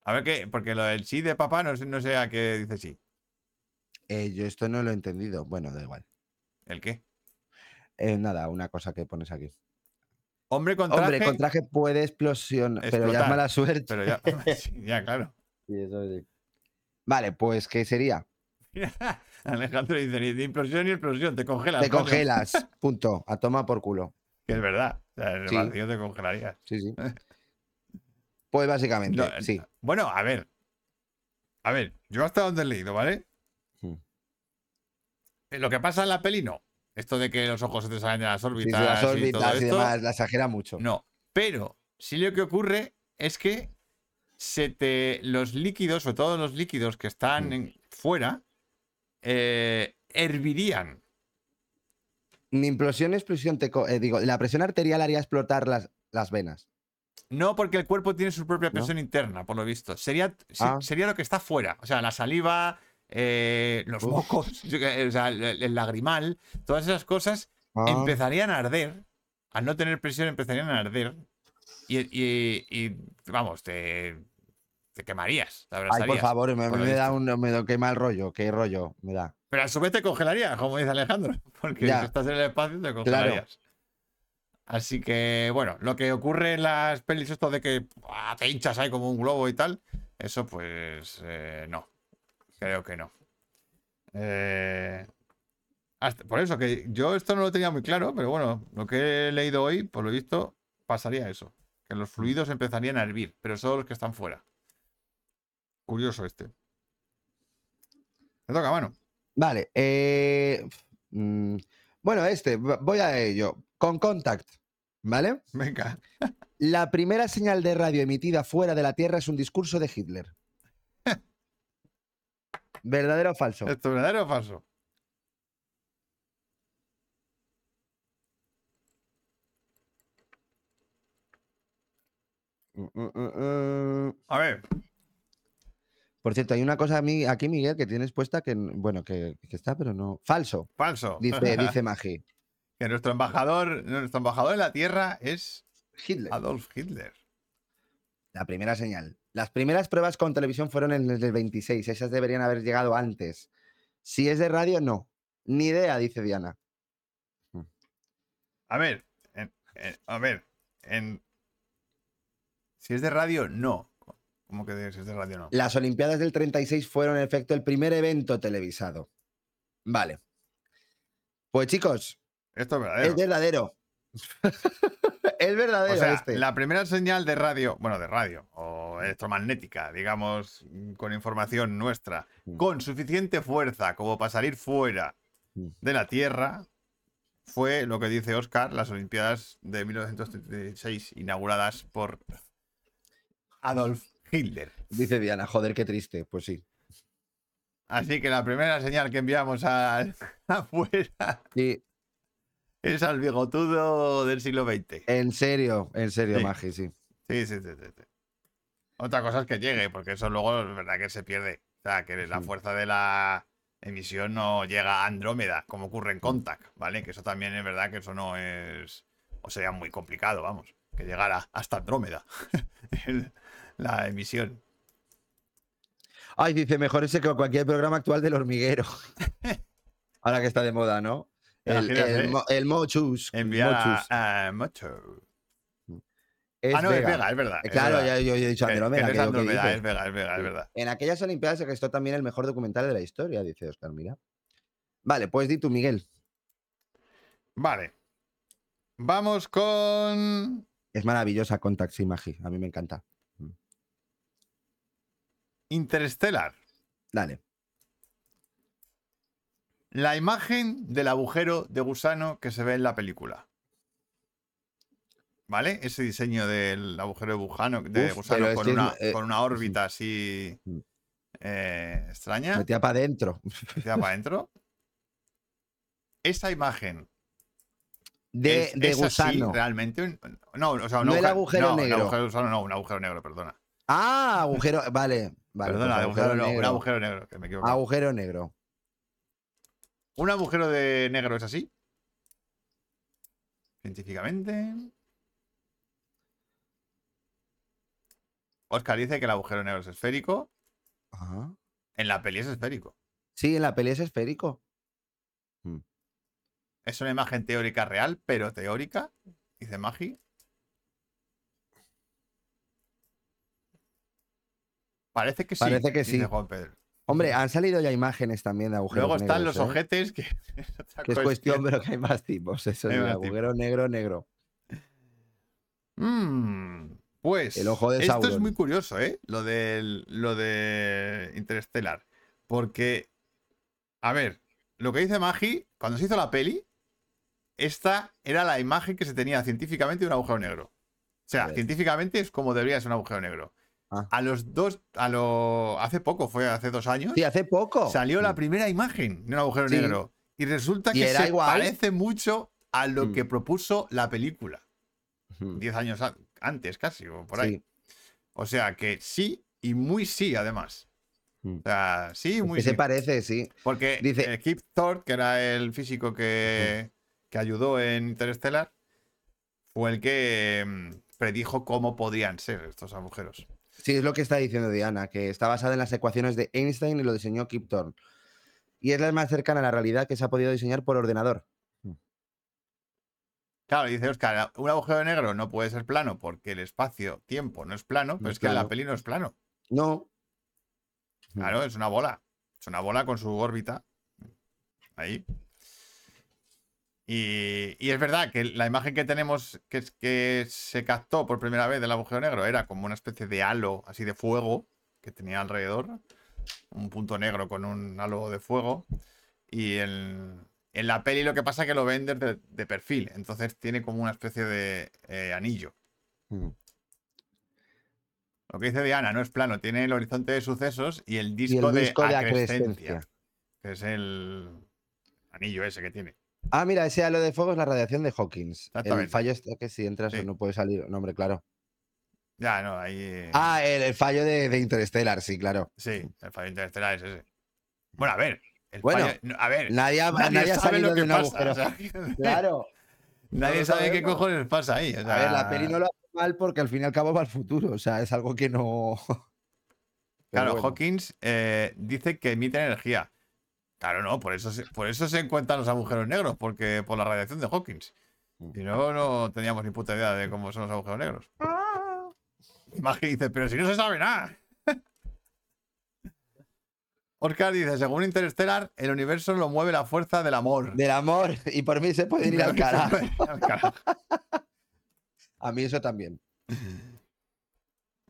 A ver qué, porque lo del sí de papá no, sé- no sé a qué dice sí. Eh, yo esto no lo he entendido. Bueno, da igual. ¿El qué? Eh, nada, una cosa que pones aquí. Hombre con traje. Hombre, con traje puede explosionar, pero ya es mala suerte. Pero ya, ya, claro. Sí, eso sí. Vale, pues, ¿qué sería? Alejandro dice ni de implosión ni explosión, te congelas. Te coño". congelas. Punto. A toma por culo. Que es verdad. O sea, en el Sí. vacío te congelarías. Sí, sí. Pues básicamente, No, sí. Bueno, a ver. A ver, yo hasta donde he leído, ¿vale? Hmm. Eh, Lo que pasa en la peli no. Esto de que los ojos se te salen de las Sí, sí, órbitas, las y todo órbitas y, esto, demás, la exagera mucho. No. Pero sí lo que ocurre es que se te, los líquidos, sobre todo los líquidos que están Mm. en- fuera, eh, hervirían. Ni implosión explosión te eh, digo, la presión arterial haría explotar las, las venas. No, porque el cuerpo tiene su propia ¿No? presión interna, por lo visto. Sería, se- Ah. sería lo que está fuera. O sea, la saliva, eh, los Uf. mocos, o sea, el, el lagrimal, todas esas cosas Ah, empezarían a arder. Al no tener presión, empezarían a arder. Y, y- y, vamos, te, te quemarías. Te Ay, por favor, me, por lo me da un me da- qué mal rollo, qué rollo me da. Pero a su vez te congelaría, como dice Alejandro. Porque Ya. si estás en el espacio, te congelarías. Así que, bueno, lo que ocurre en las pelis, esto de que ah, te hinchas ahí como un globo y tal, eso pues eh, no. Creo que no. Eh, hasta- por eso que yo esto no lo tenía muy claro, pero bueno, lo que he leído hoy, por lo visto, pasaría eso. Que los fluidos empezarían a hervir, pero solo los que están fuera. Curioso este. Te toca, mano. Vale, eh, mm, bueno, este, voy a ello. Con Contact, ¿vale? Venga. La primera señal de radio emitida fuera de la Tierra es un discurso de Hitler. ¿Verdadero o falso? ¿Esto es verdadero o falso? Mm, mm, mm. A ver, Por cierto, hay una cosa a mí, aquí, Miguel, que tienes puesta que, bueno, que, que está, pero no. Falso, falso. dice, dice Magi. que nuestro embajador, nuestro embajador en la Tierra es Hitler. Adolf Hitler. La primera señal. Las primeras pruebas con televisión fueron en el del 26. Esas deberían haber llegado antes. Si es de radio, no. Ni idea, dice Diana. A ver, en- en- a ver, en... si es de radio, no. ¿Cómo que de- si es de radio, no? Las Olimpiadas del 36 fueron, en efecto, el primer evento televisado. Vale. Pues chicos, Esto es verdadero. es verdadero. es verdadero O sea, este. la primera señal de radio, bueno, de radio o electromagnética, digamos, con información nuestra, Mm. con suficiente fuerza como para salir fuera Mm. de la Tierra, fue lo que dice Oscar, las Olimpiadas de 1936, inauguradas por Adolf Hitler. Dice Diana, joder, qué triste. Pues sí. Así que la primera señal que enviamos a- afuera Sí, es al bigotudo del siglo XX. en serio, en serio, Sí. Magi, sí. Sí, sí, sí, sí. Otra cosa es que llegue, porque eso luego es verdad que se pierde. O sea, que la fuerza de la emisión no llega a Andrómeda, como ocurre en Contact, ¿vale? Que eso también es verdad que eso no es. O sería muy complicado, vamos. que llegara hasta Andrómeda la emisión. Ay, dice, mejor ese que cualquier programa actual del hormiguero. Ahora que está de moda, ¿no? El, el, mo- el Mochus. Enviar Mochus. a, a Mocho. Es ah, no, es Vega. Es verdad. Eh, es Claro, verdad. ya yo, he dicho Andrómeda. es Andrómeda, es Vega, es Vega, es verdad. En aquellas Olimpiadas se gestó también el mejor documental de la historia, dice Oscar, mira. Vale, pues di tú, Miguel. Vale. Vamos con Es maravillosa con Taxi Magi, a mí me encanta. Interstellar. Dale. La imagen del agujero de gusano que se ve en la película. ¿Vale? Ese diseño del agujero de gusano, de Uf, gusano pero es con, una, eh, con una órbita así Mm. eh, extraña, Metía para adentro. metida para adentro. Esa imagen De, es, de es así gusano. realmente. un- no, o sea, un No el agujero- agujero no, un negro. agujero de gusano no, un agujero negro, perdona. Ah, agujero. Vale, vale. perdona, pues de agujero, no, un negro. agujero negro, que me equivoco. Agujero negro. Un agujero de negro es así. Científicamente. Oscar dice que el agujero negro es esférico. Ajá. En la peli es esférico. Sí, en la peli es esférico. Es una imagen teórica real, pero teórica. Dice Magi. Parece que sí. Parece que dice sí. Juan Pedro. Hombre, han salido ya imágenes también de agujeros Luego están negros, los ¿eh? ojetes, que, es otra Que es cuestión, pero que hay más tipos. Eso, más agujero negro, negro. Mm, pues El ojo de esto es muy curioso, ¿eh? Lo, del, lo de Interstellar. Porque, a ver, lo que dice Magi, cuando se hizo la peli, esta era la imagen que se tenía científicamente de un agujero negro. O sea, científicamente es como debería ser un agujero negro. Ah. A los dos, a lo, hace poco, fue hace dos años, Sí, hace poco. salió la Mm. primera imagen de un agujero Sí. negro. Y resulta Y que se igual. parece mucho a lo Mm. que propuso la película. Mm. 10 años antes casi, o por ahí. Sí. O sea que sí y muy sí, además. Mm. O sea, sí y muy Que se sí. parece, sí. Porque dice- eh, Kip Thorne, que era el físico que, que ayudó en Interstellar, fue el que predijo cómo podrían ser estos agujeros. Sí, es lo que está diciendo Diana, que está basada en las ecuaciones de Einstein y lo diseñó Kip Thorne. Y es la más cercana a la realidad que se ha podido diseñar por ordenador. Claro, dice Oscar, un agujero negro no puede ser plano porque el espacio-tiempo no es plano, pero No es es que la plano. peli no es plano. No. Claro, es una bola. Es una bola con su órbita. Ahí. Y, y es verdad que la imagen que tenemos, que, es- que se captó por primera vez del agujero negro, era como una especie de halo así de fuego que tenía alrededor. Un punto negro con un halo de fuego. Y en, en la peli lo que pasa es que lo ven desde de perfil. Entonces tiene como una especie de eh, anillo. Mm. Lo que dice Diana, no es plano, tiene el horizonte de sucesos y el Y disco, el disco de, de acrescencia, acrescencia. que es el anillo ese que tiene. Ah, mira, ese halo de fuego es la radiación de Hawkins. El fallo es que si entras Sí. no puede salir. No, hombre, claro. Ya, no, ahí. Ah, el, el fallo de, de Interstellar, sí, claro. Sí, el fallo interestelar es ese. Bueno, a ver. El Bueno, fallo- a ver. Nadie nadie, ha sabe salido lo de que pasa. agujero. o sea, Claro. nadie no sabe qué cojones pasa ahí. o A ver, la peli no lo hace mal porque al fin y al cabo va al futuro. O sea, es algo que no. Claro, bueno. Hawkins eh, dice que emite energía. Claro, no, por eso, se, por eso se encuentran los agujeros negros, porque por la radiación de Hawkins. Mm. Si no, no teníamos ni puta idea de cómo son los agujeros negros. Dice, pero si no se sabe nada. Oscar dice, según Interstellar, el universo lo mueve la fuerza del amor. Del amor. Y por mí se puede ir al carajo. Al carajo. A mí eso también.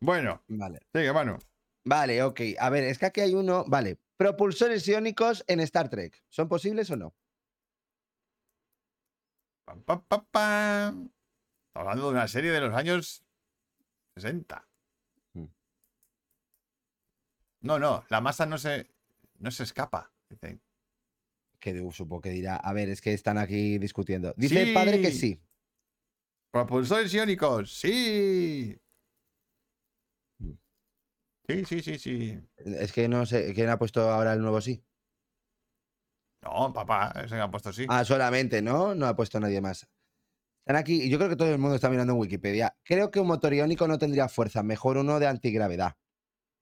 Bueno, Vale. sigue, mano. Vale, ok. A ver, es que aquí hay uno. Vale. Propulsores iónicos en Star Trek. ¿Son posibles o no? Pam, pam, pam, pam. Estamos hablando de una serie de los años 60. Mm. No, no, la masa no se, no se escapa. dicen. Que supongo que dirá. A ver, es que están aquí discutiendo. Dice el padre que sí. Propulsores iónicos, sí. Sí, sí, sí, sí. Es que no sé. ¿Quién ha puesto ahora el nuevo sí? No, papá, me ha puesto sí. Ah, solamente, ¿no? No ha puesto nadie más. Están aquí, y yo creo que todo el mundo está mirando en Wikipedia. Creo que un motor iónico no tendría fuerza, mejor uno de antigravedad.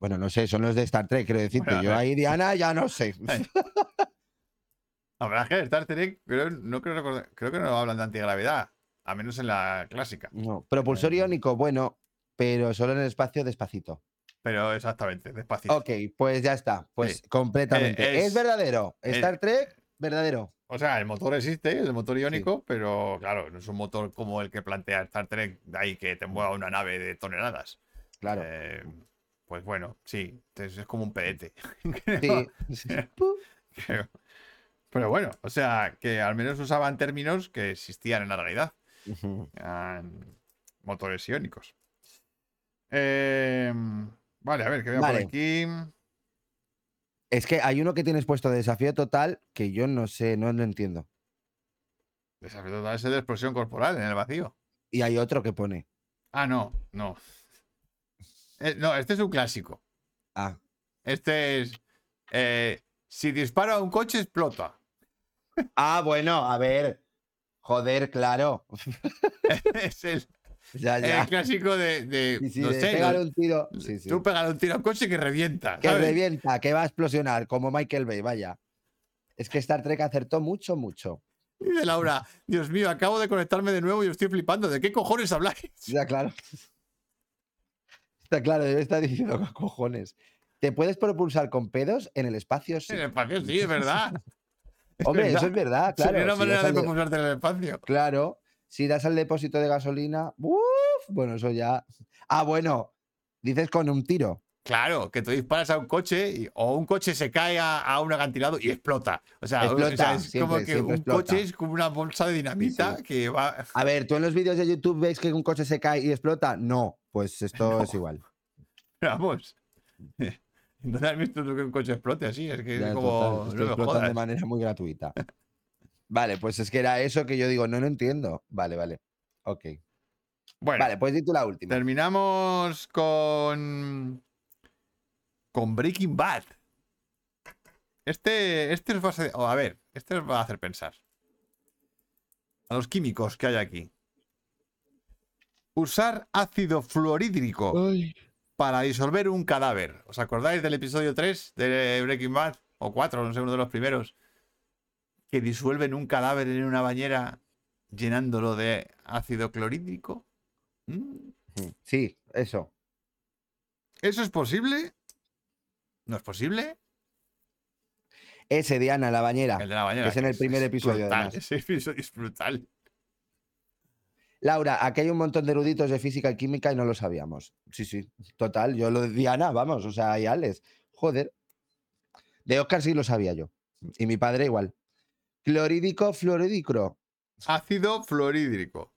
Bueno, no sé, son los de Star Trek, quiero decirte. Bueno, yo ver. ahí, Diana, ya no sé. La verdad es que Star Trek, creo, no creo, recordar- creo que no hablan de antigravedad, a menos en la clásica. No, propulsor Eh. iónico, bueno, pero solo en el espacio despacito. Pero exactamente, despacito. Ok, pues ya está. Pues Sí. completamente. Eh, es, es- verdadero. Star Trek, verdadero. O sea, el motor existe, es el motor iónico, pero claro, no es un motor como el que plantea Star Trek, de ahí que te mueva una nave de toneladas. Claro. Eh, pues bueno, sí, es, es como un pedete. Sí. Pero bueno, o sea, que al menos usaban términos que existían en la realidad. Eran motores iónicos. Eh, vale, a ver, que veo Vale. por aquí. Es que hay uno que tienes puesto de desafío total que yo no sé, no lo entiendo. Desafío total ese de explosión corporal en el vacío. Y hay otro que pone. Ah, no, no. Eh, no, este es un clásico. Ah, Este es. eh, si dispara a un coche, explota. ah bueno, a ver. Joder, claro. es el, Ya, el clásico de. de, Sí, sí, no de sé, pegar un tiro. Sí. Tú pegas un tiro a un coche que revienta. Que ¿sabes? revienta, que va a explosionar, como Michael Bay, vaya. Es que Star Trek acertó mucho, mucho. Dice Laura, Dios mío, acabo de conectarme de nuevo y estoy flipando. ¿De qué cojones habláis? Ya, claro. Está claro, debe estar diciendo "¿Qué cojones. ¿Te puedes propulsar con pedos en el espacio? Sí. En el espacio, sí, es verdad. Es Hombre, verdad. eso es verdad, claro. Sería una manera de al de- propulsarte en el espacio. Claro, si das al depósito de gasolina, ¡uf! bueno, eso ya. Ah, bueno, dices con un tiro. Claro, que tú disparas a un coche y- o un coche se cae a, a un acantilado y explota. O sea, o- o sea, Explota, es siempre, como que un explota. coche es como una bolsa de dinamita Sí, que va. A ver, ¿tú en los vídeos de YouTube ves que un coche se cae y explota? No, pues esto No. es igual. Vamos. ¿No has visto tú que un coche explote así? Es que Ya, es total, como. que no me de manera muy gratuita. Vale, pues es que era eso que yo digo, no lo entiendo. Vale, vale. Ok. Bueno, Vale, pues di tú la última. terminamos con. Con Breaking Bad. Este, este os va a hacer. oh, a ver, este os va a hacer pensar. A los químicos que hay aquí. Usar ácido fluorhídrico para disolver un cadáver. ¿Os acordáis del episodio 3 de Breaking Bad? O 4, no sé, uno de los primeros. Que disuelven un cadáver en una bañera llenándolo de ácido clorhídrico. ¿Mm? Sí, eso. ¿Eso es posible? ¿No es posible? Ese, Diana, la bañera. El de la bañera. es en el primer episodio, brutal. Ese episodio es brutal. Laura, aquí hay un montón de eruditos de física y química y no lo sabíamos. Sí, sí, total. Yo lo de Diana, vamos, o sea, y Alex. Joder. De Oscar sí lo sabía yo. Y mi padre igual. Clorídico, fluorídrico. Ácido fluorhídrico.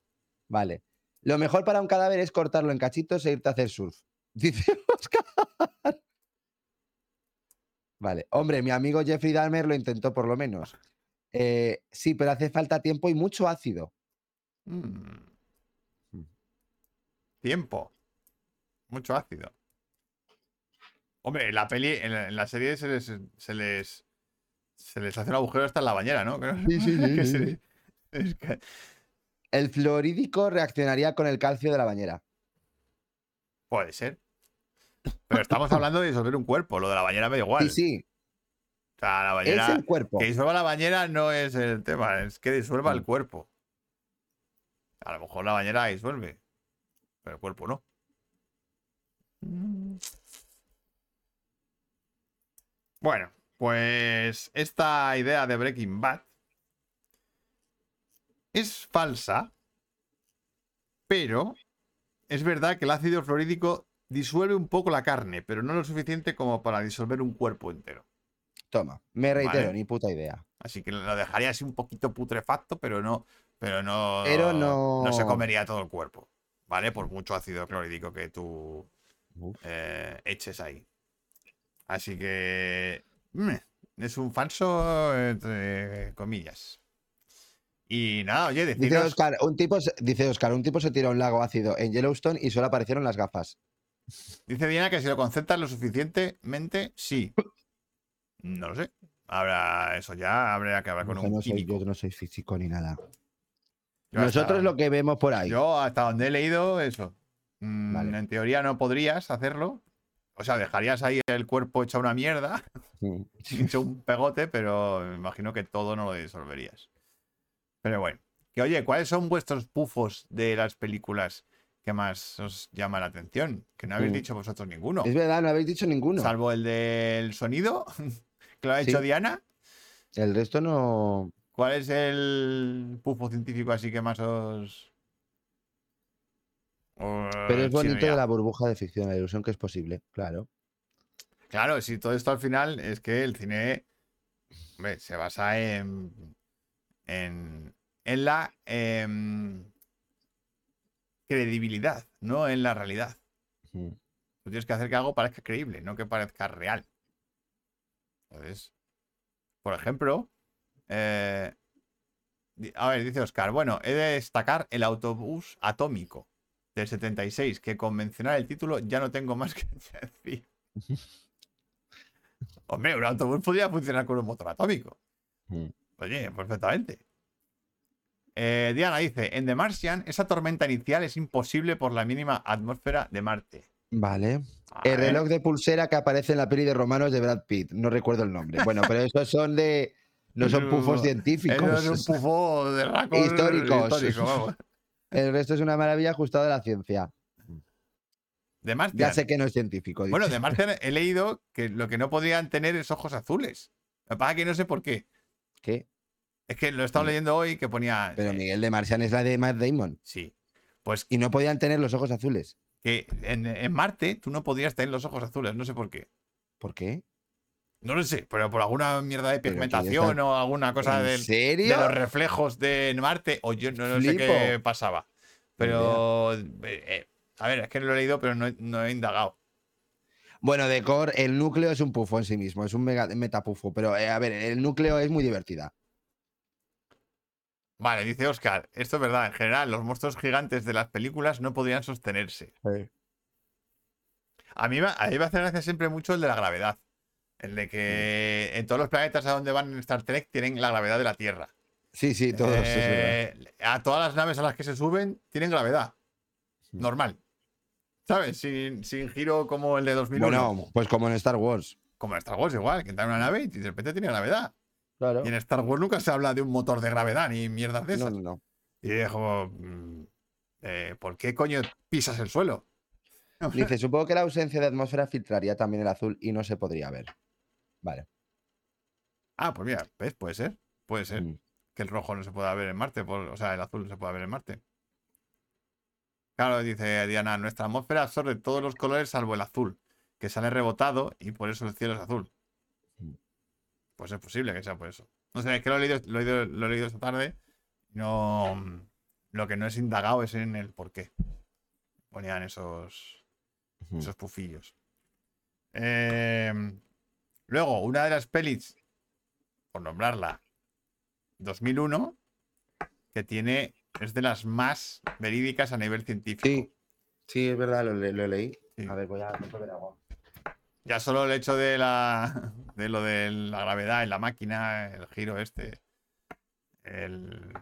Vale. Lo mejor para un cadáver es cortarlo en cachitos e irte a hacer surf. Dice Oscar. Vale. Hombre, mi amigo Jeffrey Dahmer lo intentó por lo menos. Eh, sí, pero hace falta tiempo y mucho ácido. Mm. Tiempo. Mucho ácido. Hombre, en la peli, en la, en la serie se les, se les se les hace un agujero hasta en la bañera, ¿no? Creo. Sí, sí, sí, Que sí, se- sí. es que- El fluorídico reaccionaría con el calcio de la bañera. puede ser. Pero estamos hablando de disolver un cuerpo. Lo de la bañera me da igual. Sí, sí, O sea, la es bañera. el cuerpo. Que disuelva la bañera no es el tema, es que disuelva el Mm. cuerpo. A lo mejor la bañera disuelve, pero el cuerpo no. Bueno, pues esta idea de Breaking Bad es falsa, pero es verdad que el ácido fluorídrico disuelve un poco la carne, pero no lo suficiente como para disolver un cuerpo entero. Toma, me reitero, Vale. ni puta idea. Así que lo dejaría así un poquito putrefacto, pero no, pero no, Pero no- se comería todo el cuerpo, ¿vale? Por mucho ácido clorhídrico que tú eh, eches ahí. Así que es un falso entre comillas. Y nada, oye, Dice deciros, Oscar, un tipo, dice Oscar, un tipo se tiró a un lago ácido en Yellowstone y solo aparecieron las gafas. dice Diana que si lo concentras lo suficientemente, sí. No lo sé. Habrá eso ya, habría que hablar con un no, soy, yo no soy físico ni nada. Yo Nosotros hasta- lo que vemos por ahí. Yo hasta donde he leído eso. Mm, Vale. En teoría no podrías hacerlo. O sea, dejarías ahí el cuerpo hecho una mierda, Mm. hecho un pegote, pero me imagino que todo no lo disolverías. Pero bueno. Que oye, ¿cuáles son vuestros pufos de las películas que más os llama la atención? Que no habéis Mm. dicho vosotros ninguno. Es verdad, no habéis dicho ninguno. Salvo el del sonido, que lo ha Sí. hecho Diana. El resto no. ¿Cuál es el pufo científico así que más os. Os Pero es bonito de la burbuja de ficción, la ilusión que es posible, claro. Claro, si todo esto al final es que el cine hombre, se basa en, en, en la em, credibilidad, no en la realidad. Tú tienes que hacer que algo parezca creíble, no que parezca real. Entonces, por ejemplo, eh, a ver, dice Oscar, bueno, he de destacar el autobús atómico del 76, que con mencionar el título ya no tengo más que decir. Hombre, un autobús podría funcionar con un motor atómico. Mm. Oye, perfectamente. Eh, Diana dice, en The Martian, esa tormenta inicial es imposible por la mínima atmósfera de Marte. Vale. A El ver. reloj de pulsera que aparece en la peli de romanos de Brad Pitt. No recuerdo el nombre. Bueno, pero esos son de. No son pufos científicos. Eso es un pufo de Históricos. histórico, vamos. El resto es una maravilla ajustada a la ciencia. De Martian. Ya sé que no es científico. Bueno, de Martian he leído que lo que no podrían tener es ojos azules. Lo que pasa es que no sé por qué. ¿Qué? Es que lo he estado leyendo hoy que ponía. Pero eh, Miguel de Marcian es la de Matt Damon. Sí. Pues Y no podían tener los ojos azules. que en, en Marte tú no podrías tener los ojos azules, no sé por qué. ¿Por qué? No lo sé, pero por alguna mierda de pigmentación está- o alguna cosa de los reflejos de Marte, o yo no, no sé qué pasaba. Pero, eh, eh, a ver, es que lo he leído, pero no, he- no he indagado. Bueno, de core, el núcleo es un pufo en sí mismo, es un mega, metapufo. Pero, eh, a ver, el núcleo es muy divertida. Vale, dice Oscar, esto es verdad, en general, los monstruos gigantes de las películas no podrían sostenerse. A mí, me- a mí me hace gracia siempre mucho el de la gravedad. El de que en todos los planetas a donde van en Star Trek tienen la gravedad de la Tierra. Sí, sí, todos. es. Eh, a todas las naves a las que se suben tienen gravedad. Normal. ¿Sabes? Sin, sin giro como el de 2001. Bueno, pues como en Star Wars. Como en Star Wars igual, que entra en una nave y de repente tiene gravedad. Claro. Y en Star Wars nunca se habla de un motor de gravedad ni mierdas de esas. no, no. Y como, mm, eh, ¿por qué coño pisas el suelo? Dice, supongo que la ausencia de atmósfera filtraría también el azul y no se podría ver. Vale. Ah, pues mira, ¿ves? Puede ser. Puede ser Mm. que el rojo no se pueda ver en Marte, por- o sea, el azul no se pueda ver en Marte. Claro, dice Diana, nuestra atmósfera absorbe todos los colores salvo el azul, que sale rebotado y por eso el cielo es azul. Mm. Pues es posible que sea por eso. No sé, es que lo he leído, lo he leído, lo he leído esta tarde. No, lo que no es indagado es en el por qué. Ponían esos, esos pufillos. Eh, luego, una de las pelis, por nombrarla, 2001, que tiene, es de las más verídicas a nivel científico. Sí, sí, es verdad, lo, lo leí. Sí. A ver, voy a beber agua. Ya solo el hecho de la de lo de la gravedad en la máquina, el giro este, el-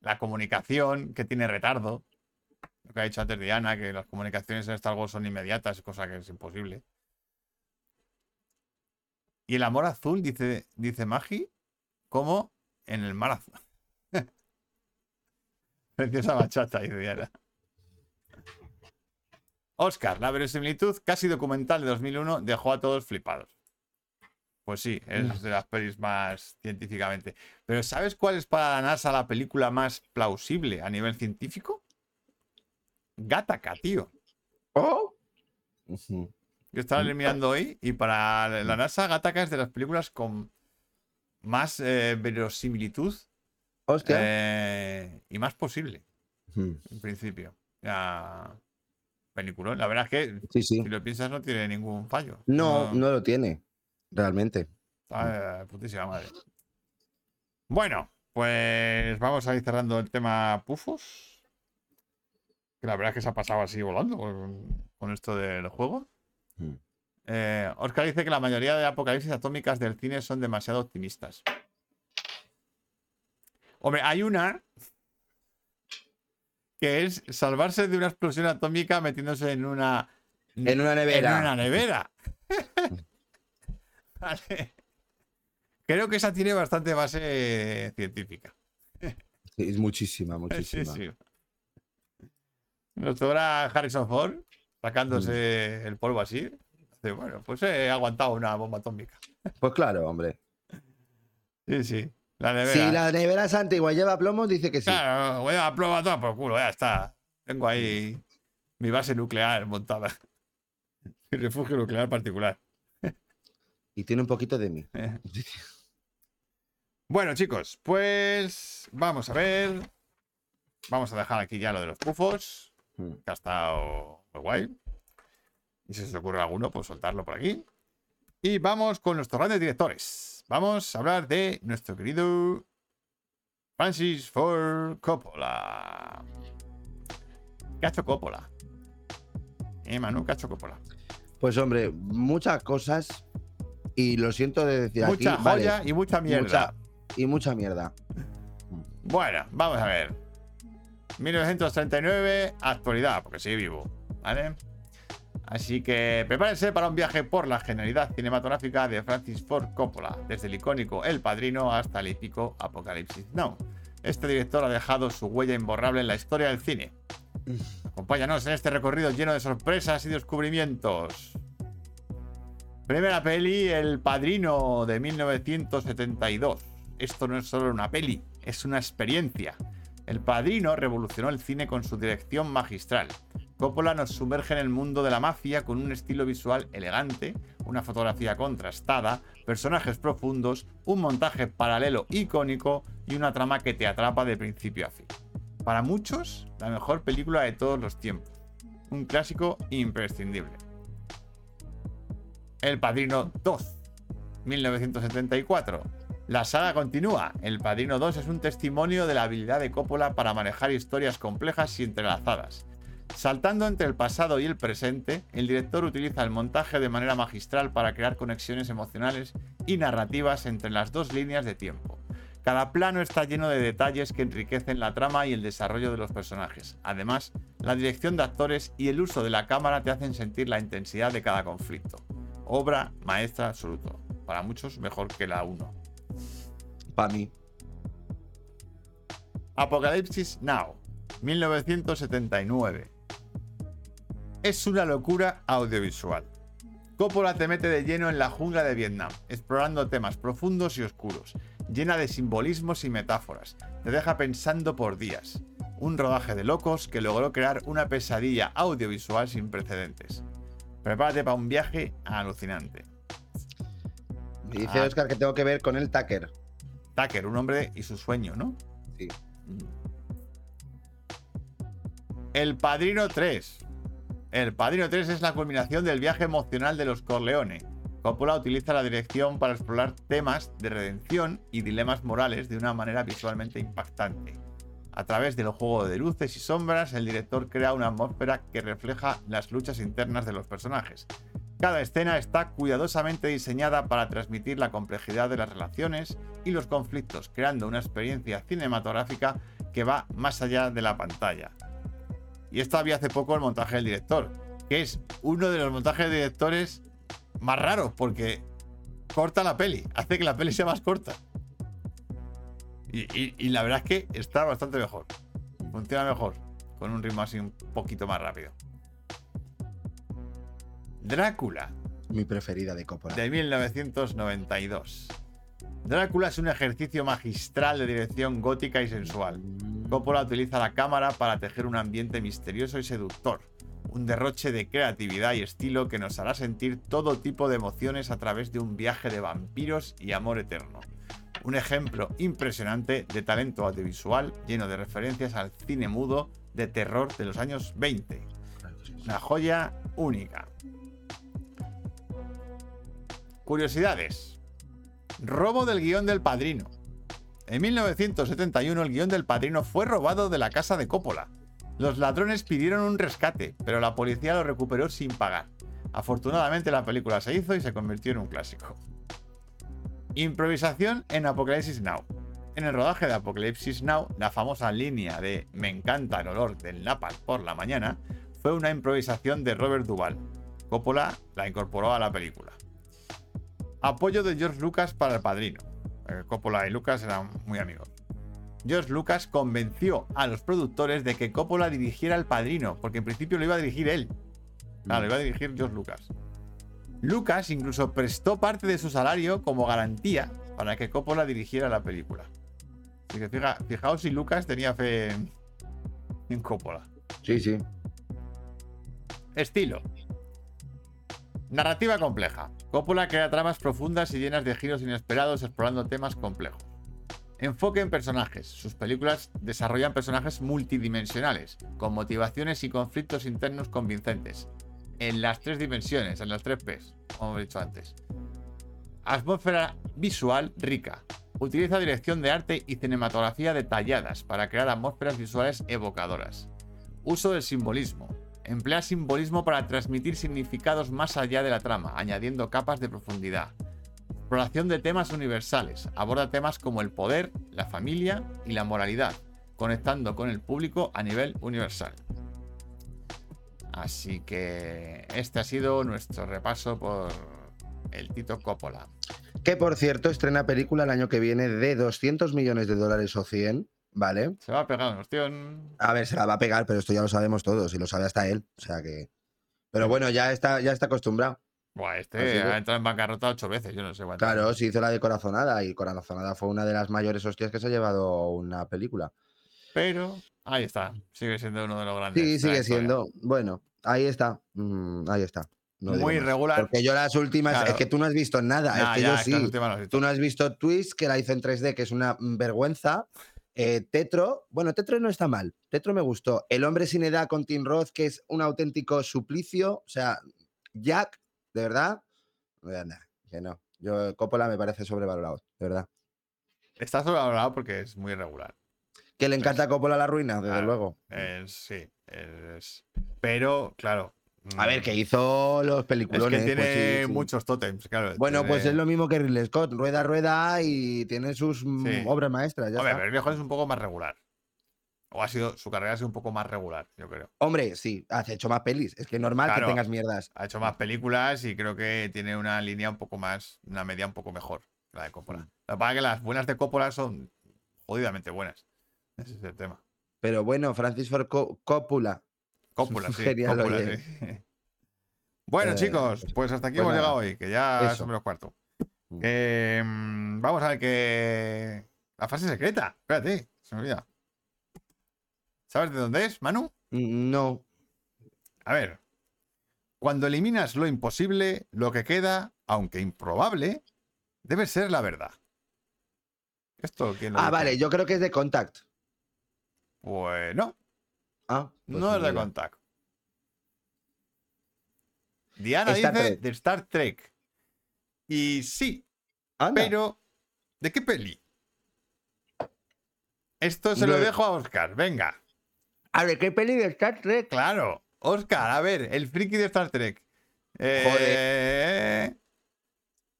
la comunicación que tiene retardo, lo que ha dicho antes Diana, que las comunicaciones en Star Wars son inmediatas, cosa que es imposible. Y el amor azul, dice, dice Magi, como en el mar azul. Preciosa bachata, dice Diana. Oscar, la verosimilitud casi documental de 2001 dejó a todos flipados. Pues sí, es de las pelis más científicamente. Pero ¿sabes cuál es para la NASA la película más plausible a nivel científico? Gattaca, tío. ¡Oh! Ujú. Yo estaba mirando hoy y para la NASA Gattaca es de las películas con más eh, verosimilitud Hostia. eh, y más posible, Ujú. en principio. Ya, película. La verdad es que Sí, sí. si lo piensas no tiene ningún fallo. No, no lo tiene. Realmente. Está de putísima madre. Bueno, pues vamos a ir cerrando el tema pufos. Que la verdad es que se ha pasado así volando con, con esto del juego. Mm. Eh, Oscar dice que la mayoría de apocalipsis atómicas del cine son demasiado optimistas. Hombre, hay una que es salvarse de una explosión atómica metiéndose en una En una nevera. En una nevera. Vale. Creo que esa tiene bastante base científica. Sí, es muchísima, Sí, muchísima. sí. Doctora Harrison Ford, sacándose Mm. el polvo así. dice, bueno, pues he aguantado una bomba atómica. Pues claro, hombre. Sí, sí. La nevera. Si la nevera es antigua y lleva plomo, dice que sí. Claro, voy a probar todo por culo, ya está. Tengo ahí mi base nuclear montada. Mi refugio nuclear particular. Y tiene un poquito de mí. Eh. Bueno, chicos, pues vamos a ver. Vamos a dejar aquí ya lo de los pufos, Mm. que ha estado muy guay. Y si se os ocurre alguno, pues soltarlo por aquí. Y vamos con nuestros grandes directores. Vamos a hablar de nuestro querido Francis Ford Coppola. ¿Qué ha hecho Coppola? Eh, Manu, ¿qué ha hecho Coppola? Pues hombre, muchas cosas. Y lo siento de decir Mucha aquí. vale, joya y mucha mierda. mucha- y mucha mierda. Bueno, vamos a ver. 1939, actualidad, porque sigue vivo, ¿vale? Así que prepárense para un viaje por la genialidad cinematográfica de Francis Ford Coppola, desde el icónico El Padrino hasta el épico Apocalipsis Now. Este director ha dejado su huella imborrable en la historia del cine. Acompáñanos en este recorrido lleno de sorpresas y descubrimientos. Primera peli, El Padrino de 1972. Esto no es solo una peli, es una experiencia. El Padrino revolucionó el cine con su dirección magistral. Coppola nos sumerge en el mundo de la mafia con un estilo visual elegante, una fotografía contrastada, personajes profundos, un montaje paralelo icónico y una trama que te atrapa de principio a fin. Para muchos, la mejor película de todos los tiempos. Un clásico imprescindible. El Padrino 2, 1974. La saga continúa. El Padrino 2 es un testimonio de la habilidad de Coppola para manejar historias complejas y entrelazadas. Saltando entre el pasado y el presente, el director utiliza el montaje de manera magistral para crear conexiones emocionales y narrativas entre las dos líneas de tiempo. Cada plano está lleno de detalles que enriquecen la trama y el desarrollo de los personajes. Además, la dirección de actores y el uso de la cámara te hacen sentir la intensidad de cada conflicto. Obra maestra absoluto. Para muchos mejor que la 1. Para mí. Apocalipsis Now, 1979. Es una locura audiovisual. Coppola te mete de lleno en la jungla de Vietnam, explorando temas profundos y oscuros, llena de simbolismos y metáforas. Te deja pensando por días. Un rodaje de locos que logró crear una pesadilla audiovisual sin precedentes. Prepárate para un viaje alucinante. Me dice Ah. Oscar que tengo que ver con el Tucker. Tucker, un hombre y su sueño, ¿no? Sí. El Padrino 3. El Padrino 3 es la culminación del viaje emocional de los Corleone. Coppola utiliza la dirección para explorar temas de redención y dilemas morales de una manera visualmente impactante. A través del juego de luces y sombras, el director crea una atmósfera que refleja las luchas internas de los personajes. Cada escena está cuidadosamente diseñada para transmitir la complejidad de las relaciones y los conflictos, creando una experiencia cinematográfica que va más allá de la pantalla. Y esto había hace poco el montaje del director, que es uno de los montajes de directores más raros, porque corta la peli, hace que la peli sea más corta. Y, y- y la verdad es que está bastante mejor. Funciona mejor, con un ritmo así un poquito más rápido. Drácula, Mi preferida de Coppola. de 1992. Drácula es un ejercicio magistral de dirección gótica y sensual. Coppola utiliza la cámara para tejer un ambiente misterioso y seductor, un derroche de creatividad y estilo que nos hará sentir todo tipo de emociones a través de un viaje de vampiros y amor eterno. Un ejemplo impresionante de talento audiovisual lleno de referencias al cine mudo de terror de los años 20. Una joya única. Curiosidades. Robo del guion del padrino. En 1971 el guion del padrino fue robado de la casa de Coppola. Los ladrones pidieron un rescate, pero la policía lo recuperó sin pagar. Afortunadamente la película se hizo y se convirtió en un clásico. Improvisación en Apocalipsis Now. En el rodaje de Apocalipsis Now, la famosa línea de Me encanta el olor del napalm por la mañana fue una improvisación de Robert Duvall. Coppola la incorporó a la película. Apoyo de George Lucas para el padrino. Eh, Coppola y Lucas eran muy amigos. George Lucas convenció a los productores de que Coppola dirigiera el padrino, porque en principio lo iba a dirigir él. Claro, lo iba a dirigir George Lucas. Lucas incluso prestó parte de su salario como garantía para que Coppola dirigiera la película. Así que fija- fijaos si Lucas tenía fe en, en Coppola. Sí, sí. Estilo. Narrativa compleja. Coppola crea tramas profundas y llenas de giros inesperados explorando temas complejos. Enfoque en personajes. Sus películas desarrollan personajes multidimensionales, con motivaciones y conflictos internos convincentes. En las tres dimensiones, en las tres P's, como he dicho antes. Atmósfera visual rica. Utiliza dirección de arte y cinematografía detalladas para crear atmósferas visuales evocadoras. Uso del simbolismo. Emplea simbolismo para transmitir significados más allá de la trama, añadiendo capas de profundidad. Exploración de temas universales. Aborda temas como el poder, la familia y la moralidad, conectando con el público a nivel universal. Así que este ha sido nuestro repaso por el Tito Coppola. Que por cierto, estrena película el año que viene de 200 millones de dólares o 100, ¿vale? Se va a pegar cuestión. A ver, se la va a pegar, pero esto ya lo sabemos todos y lo sabe hasta él. O sea que. Pero bueno, ya está, ya está acostumbrado. Buah, Así este que- ha entrado en bancarrota ocho veces, yo no sé. Claro, se hizo la de Corazonada y Corazonada fue una de las mayores hostias que se ha llevado una película. Pero ahí está, sigue siendo uno de los grandes. Sí, sigue siendo. Bueno, ahí está. Mm, ahí está. No Muy irregular. Porque yo las últimas. Claro. Es que tú no has visto nada. Nah, es que ya, yo sí. Tú no has visto Twist, que la hizo en 3D, que es una vergüenza. Eh, Tetro, bueno, Tetro no está mal. Tetro me gustó. El hombre sin edad con Tim Roth, que es un auténtico suplicio. O sea, Jack, de verdad. Nada, que no. Yo, Coppola me parece sobrevalorado, de verdad. Está sobrevalorado porque es muy irregular. Que le encanta a Coppola la ruina, desde Claro. luego. Sí, es. Pero, claro. A ver, que hizo los Es peliculones. que tiene pues sí, sí. muchos tótems, claro. Bueno, pues tiene- es lo mismo que Ridley Scott, rueda, rueda y tiene sus mm, Sí. obras maestras. Ya Hombre, está. pero Ridley Scott es un poco más regular. O ha sido, su carrera ha sido un poco más regular, yo creo. Hombre, sí, has hecho más pelis. Es que es normal Claro. que tengas mierdas. Ha hecho más películas y creo que tiene una línea un poco más, una media un poco mejor, la de Coppola. Mm. Lo que pasa es que las buenas de Coppola son jodidamente buenas. Ese es el tema. Pero bueno, Francis Ford Co- Coppola. Coppola, sí. Genial, oye. sí. Bueno, Eh, chicos, pues hasta aquí pues hemos nada, llegado hoy, que ya eso. son menos cuarto. Mm. Eh, mm, vamos a ver que. La frase secreta. Espérate, se me olvida. ¿Sabes de dónde es, Manu? No. A ver. Cuando eliminas lo imposible, lo que queda, aunque improbable, debe ser la verdad. ¿Esto quién lo Ah, dice? vale, yo creo que es de Contact. Pues no, Ah, pues no es de. Contact. Diana Star dice Trek. de Star Trek. Y sí, Anda. pero ¿de qué peli? Esto se lo De- dejo a Oscar. Venga, A ver, ¿qué peli de Star Trek? claro. Oscar, a ver, el friki de Star Trek. Eh,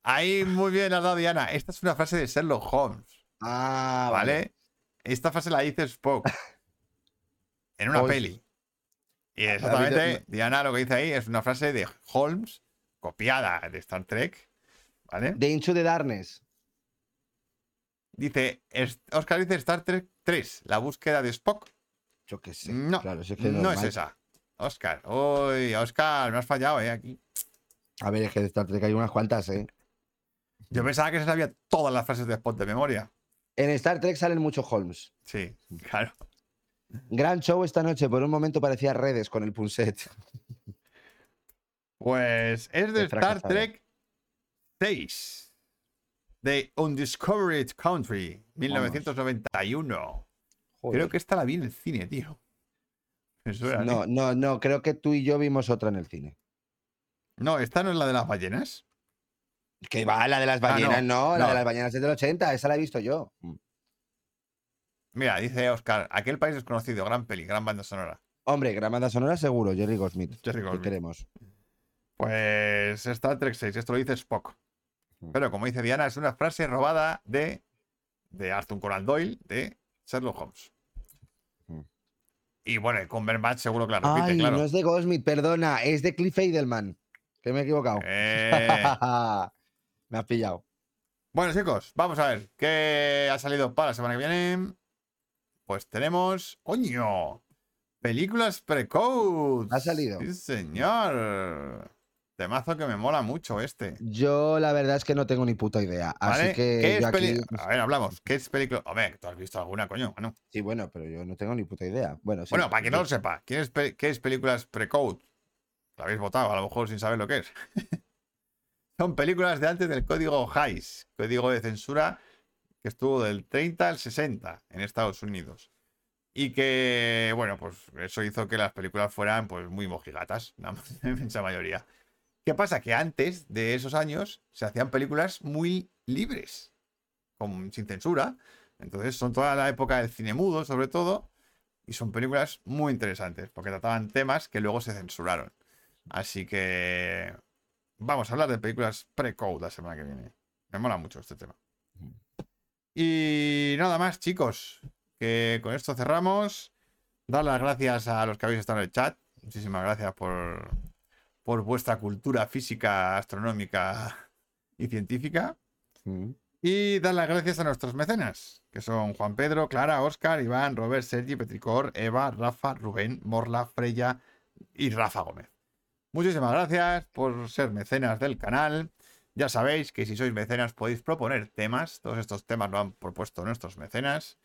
Ahí muy bien has dado Diana. Esta es una frase de Sherlock Holmes, Ah, ¿vale? Esta frase la dice Spock en una peli. Y exactamente, Diana lo que dice ahí es una frase de Holmes copiada de Star Trek, ¿vale? De Into the Darkness. Dice, Oscar dice Star Trek 3, la búsqueda de Spock. Yo qué sé. No, claro, si es que no es esa. Oscar, uy, Oscar, me has fallado, ¿eh? Aquí. A ver, es que de Star Trek hay unas cuantas, ¿eh? Yo pensaba que se sabía todas las frases de Spock de memoria. En Star Trek salen muchos Holmes. Sí, claro. Gran show esta noche. Por un momento parecía redes con el Punset. Pues es de Star. Trek 6. De Undiscovered Country, 1991. Creo que esta la vi en el cine, tío. No, no, no. Creo que tú y yo vimos otra en el cine. No, esta no es la de las ballenas. Que va, la de las Ah, no, ballenas, no, La no. de las ballenas es del 80. Esa la he visto yo. Mira, dice Oscar, aquel país desconocido, gran peli, gran banda sonora. Hombre, gran banda sonora seguro. Jerry Goldsmith. Jerry ¿Qué Goldsmith. queremos? Pues Star Trek 6, esto lo dice Spock. Mm. Pero como dice Diana, es una frase robada de de Arthur Conan Doyle de Sherlock Holmes. Mm. Y bueno, el Cumberbatch seguro que la repite, Ay, claro. no es de Goldsmith, perdona, es de Cliff Edelman. Que me he equivocado. Eh, me has pillado. Bueno, chicos, vamos a ver qué ha salido para la semana que viene. Pues tenemos. ¡Coño! Películas pre-code. Ha salido. Sí, señor. Temazo que me mola mucho este. Yo la verdad es que no tengo ni puta idea. ¿Vale? Así que ¿Qué es aquí. A ver, hablamos. ¿Qué es película? Hombre, ¿tú has visto alguna, coño? Bueno, Sí, bueno, pero yo no tengo ni puta idea. Bueno, sí, bueno para quien no lo sepa, ¿quién es pe- ¿qué es películas pre-code? Lo habéis votado, a lo mejor sin saber lo que es. Son películas de antes del código Hays, código de censura que estuvo del 30 al 60 en Estados Unidos. Y que, bueno, pues eso hizo que las películas fueran pues muy mojigatas, la inmensa mayoría. ¿Qué pasa? Que antes de esos años se hacían películas muy libres, con, sin censura. Entonces son toda la época del cine mudo, sobre todo, y son películas muy interesantes, porque trataban temas que luego se censuraron. Así que vamos a hablar de películas pre-code la semana que viene. Me mola mucho este tema. Y nada más, chicos, que con esto cerramos. Dar las gracias a los que habéis estado en el chat. Muchísimas gracias por, por vuestra cultura física, astronómica y científica. Mm. Y dar las gracias a nuestros mecenas, que son Juan Pedro, Clara, Óscar, Iván, Robert, Sergi, Petricor, Eva, Rafa, Rubén, Morla, Freya y Rafa Gómez. Muchísimas gracias por ser mecenas del canal. Ya sabéis que si sois mecenas podéis proponer temas. Todos estos temas lo han propuesto nuestros mecenas.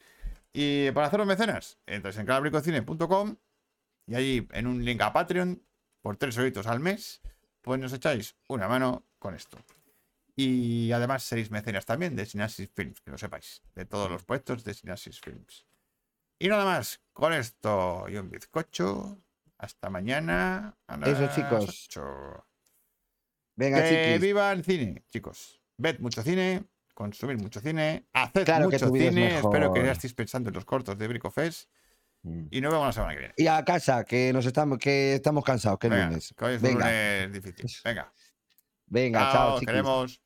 Y para haceros mecenas, entráis en canalbricocine.com y allí en un link a Patreon, por 3 euritos al mes, pues nos echáis una mano con esto. Y además seréis mecenas también de Synapsis Films, que lo sepáis, de todos los proyectos de Synapsis Films. Y nada más, con esto y un bizcocho. Hasta mañana. A Eso, chicos. 8. Venga, Que chiquis. viva el cine, chicos. Ved mucho cine, consumid mucho cine, haced Claro mucho es cine. Espero que ya estéis pensando en los cortos de Bricofest. Mm. Y nos vemos la semana que viene. Y a casa, que nos estamos, que estamos cansados, que es Venga, lunes. que hoy es Venga. lunes difícil. Venga. Venga, chao, chao, os chiquis. queremos.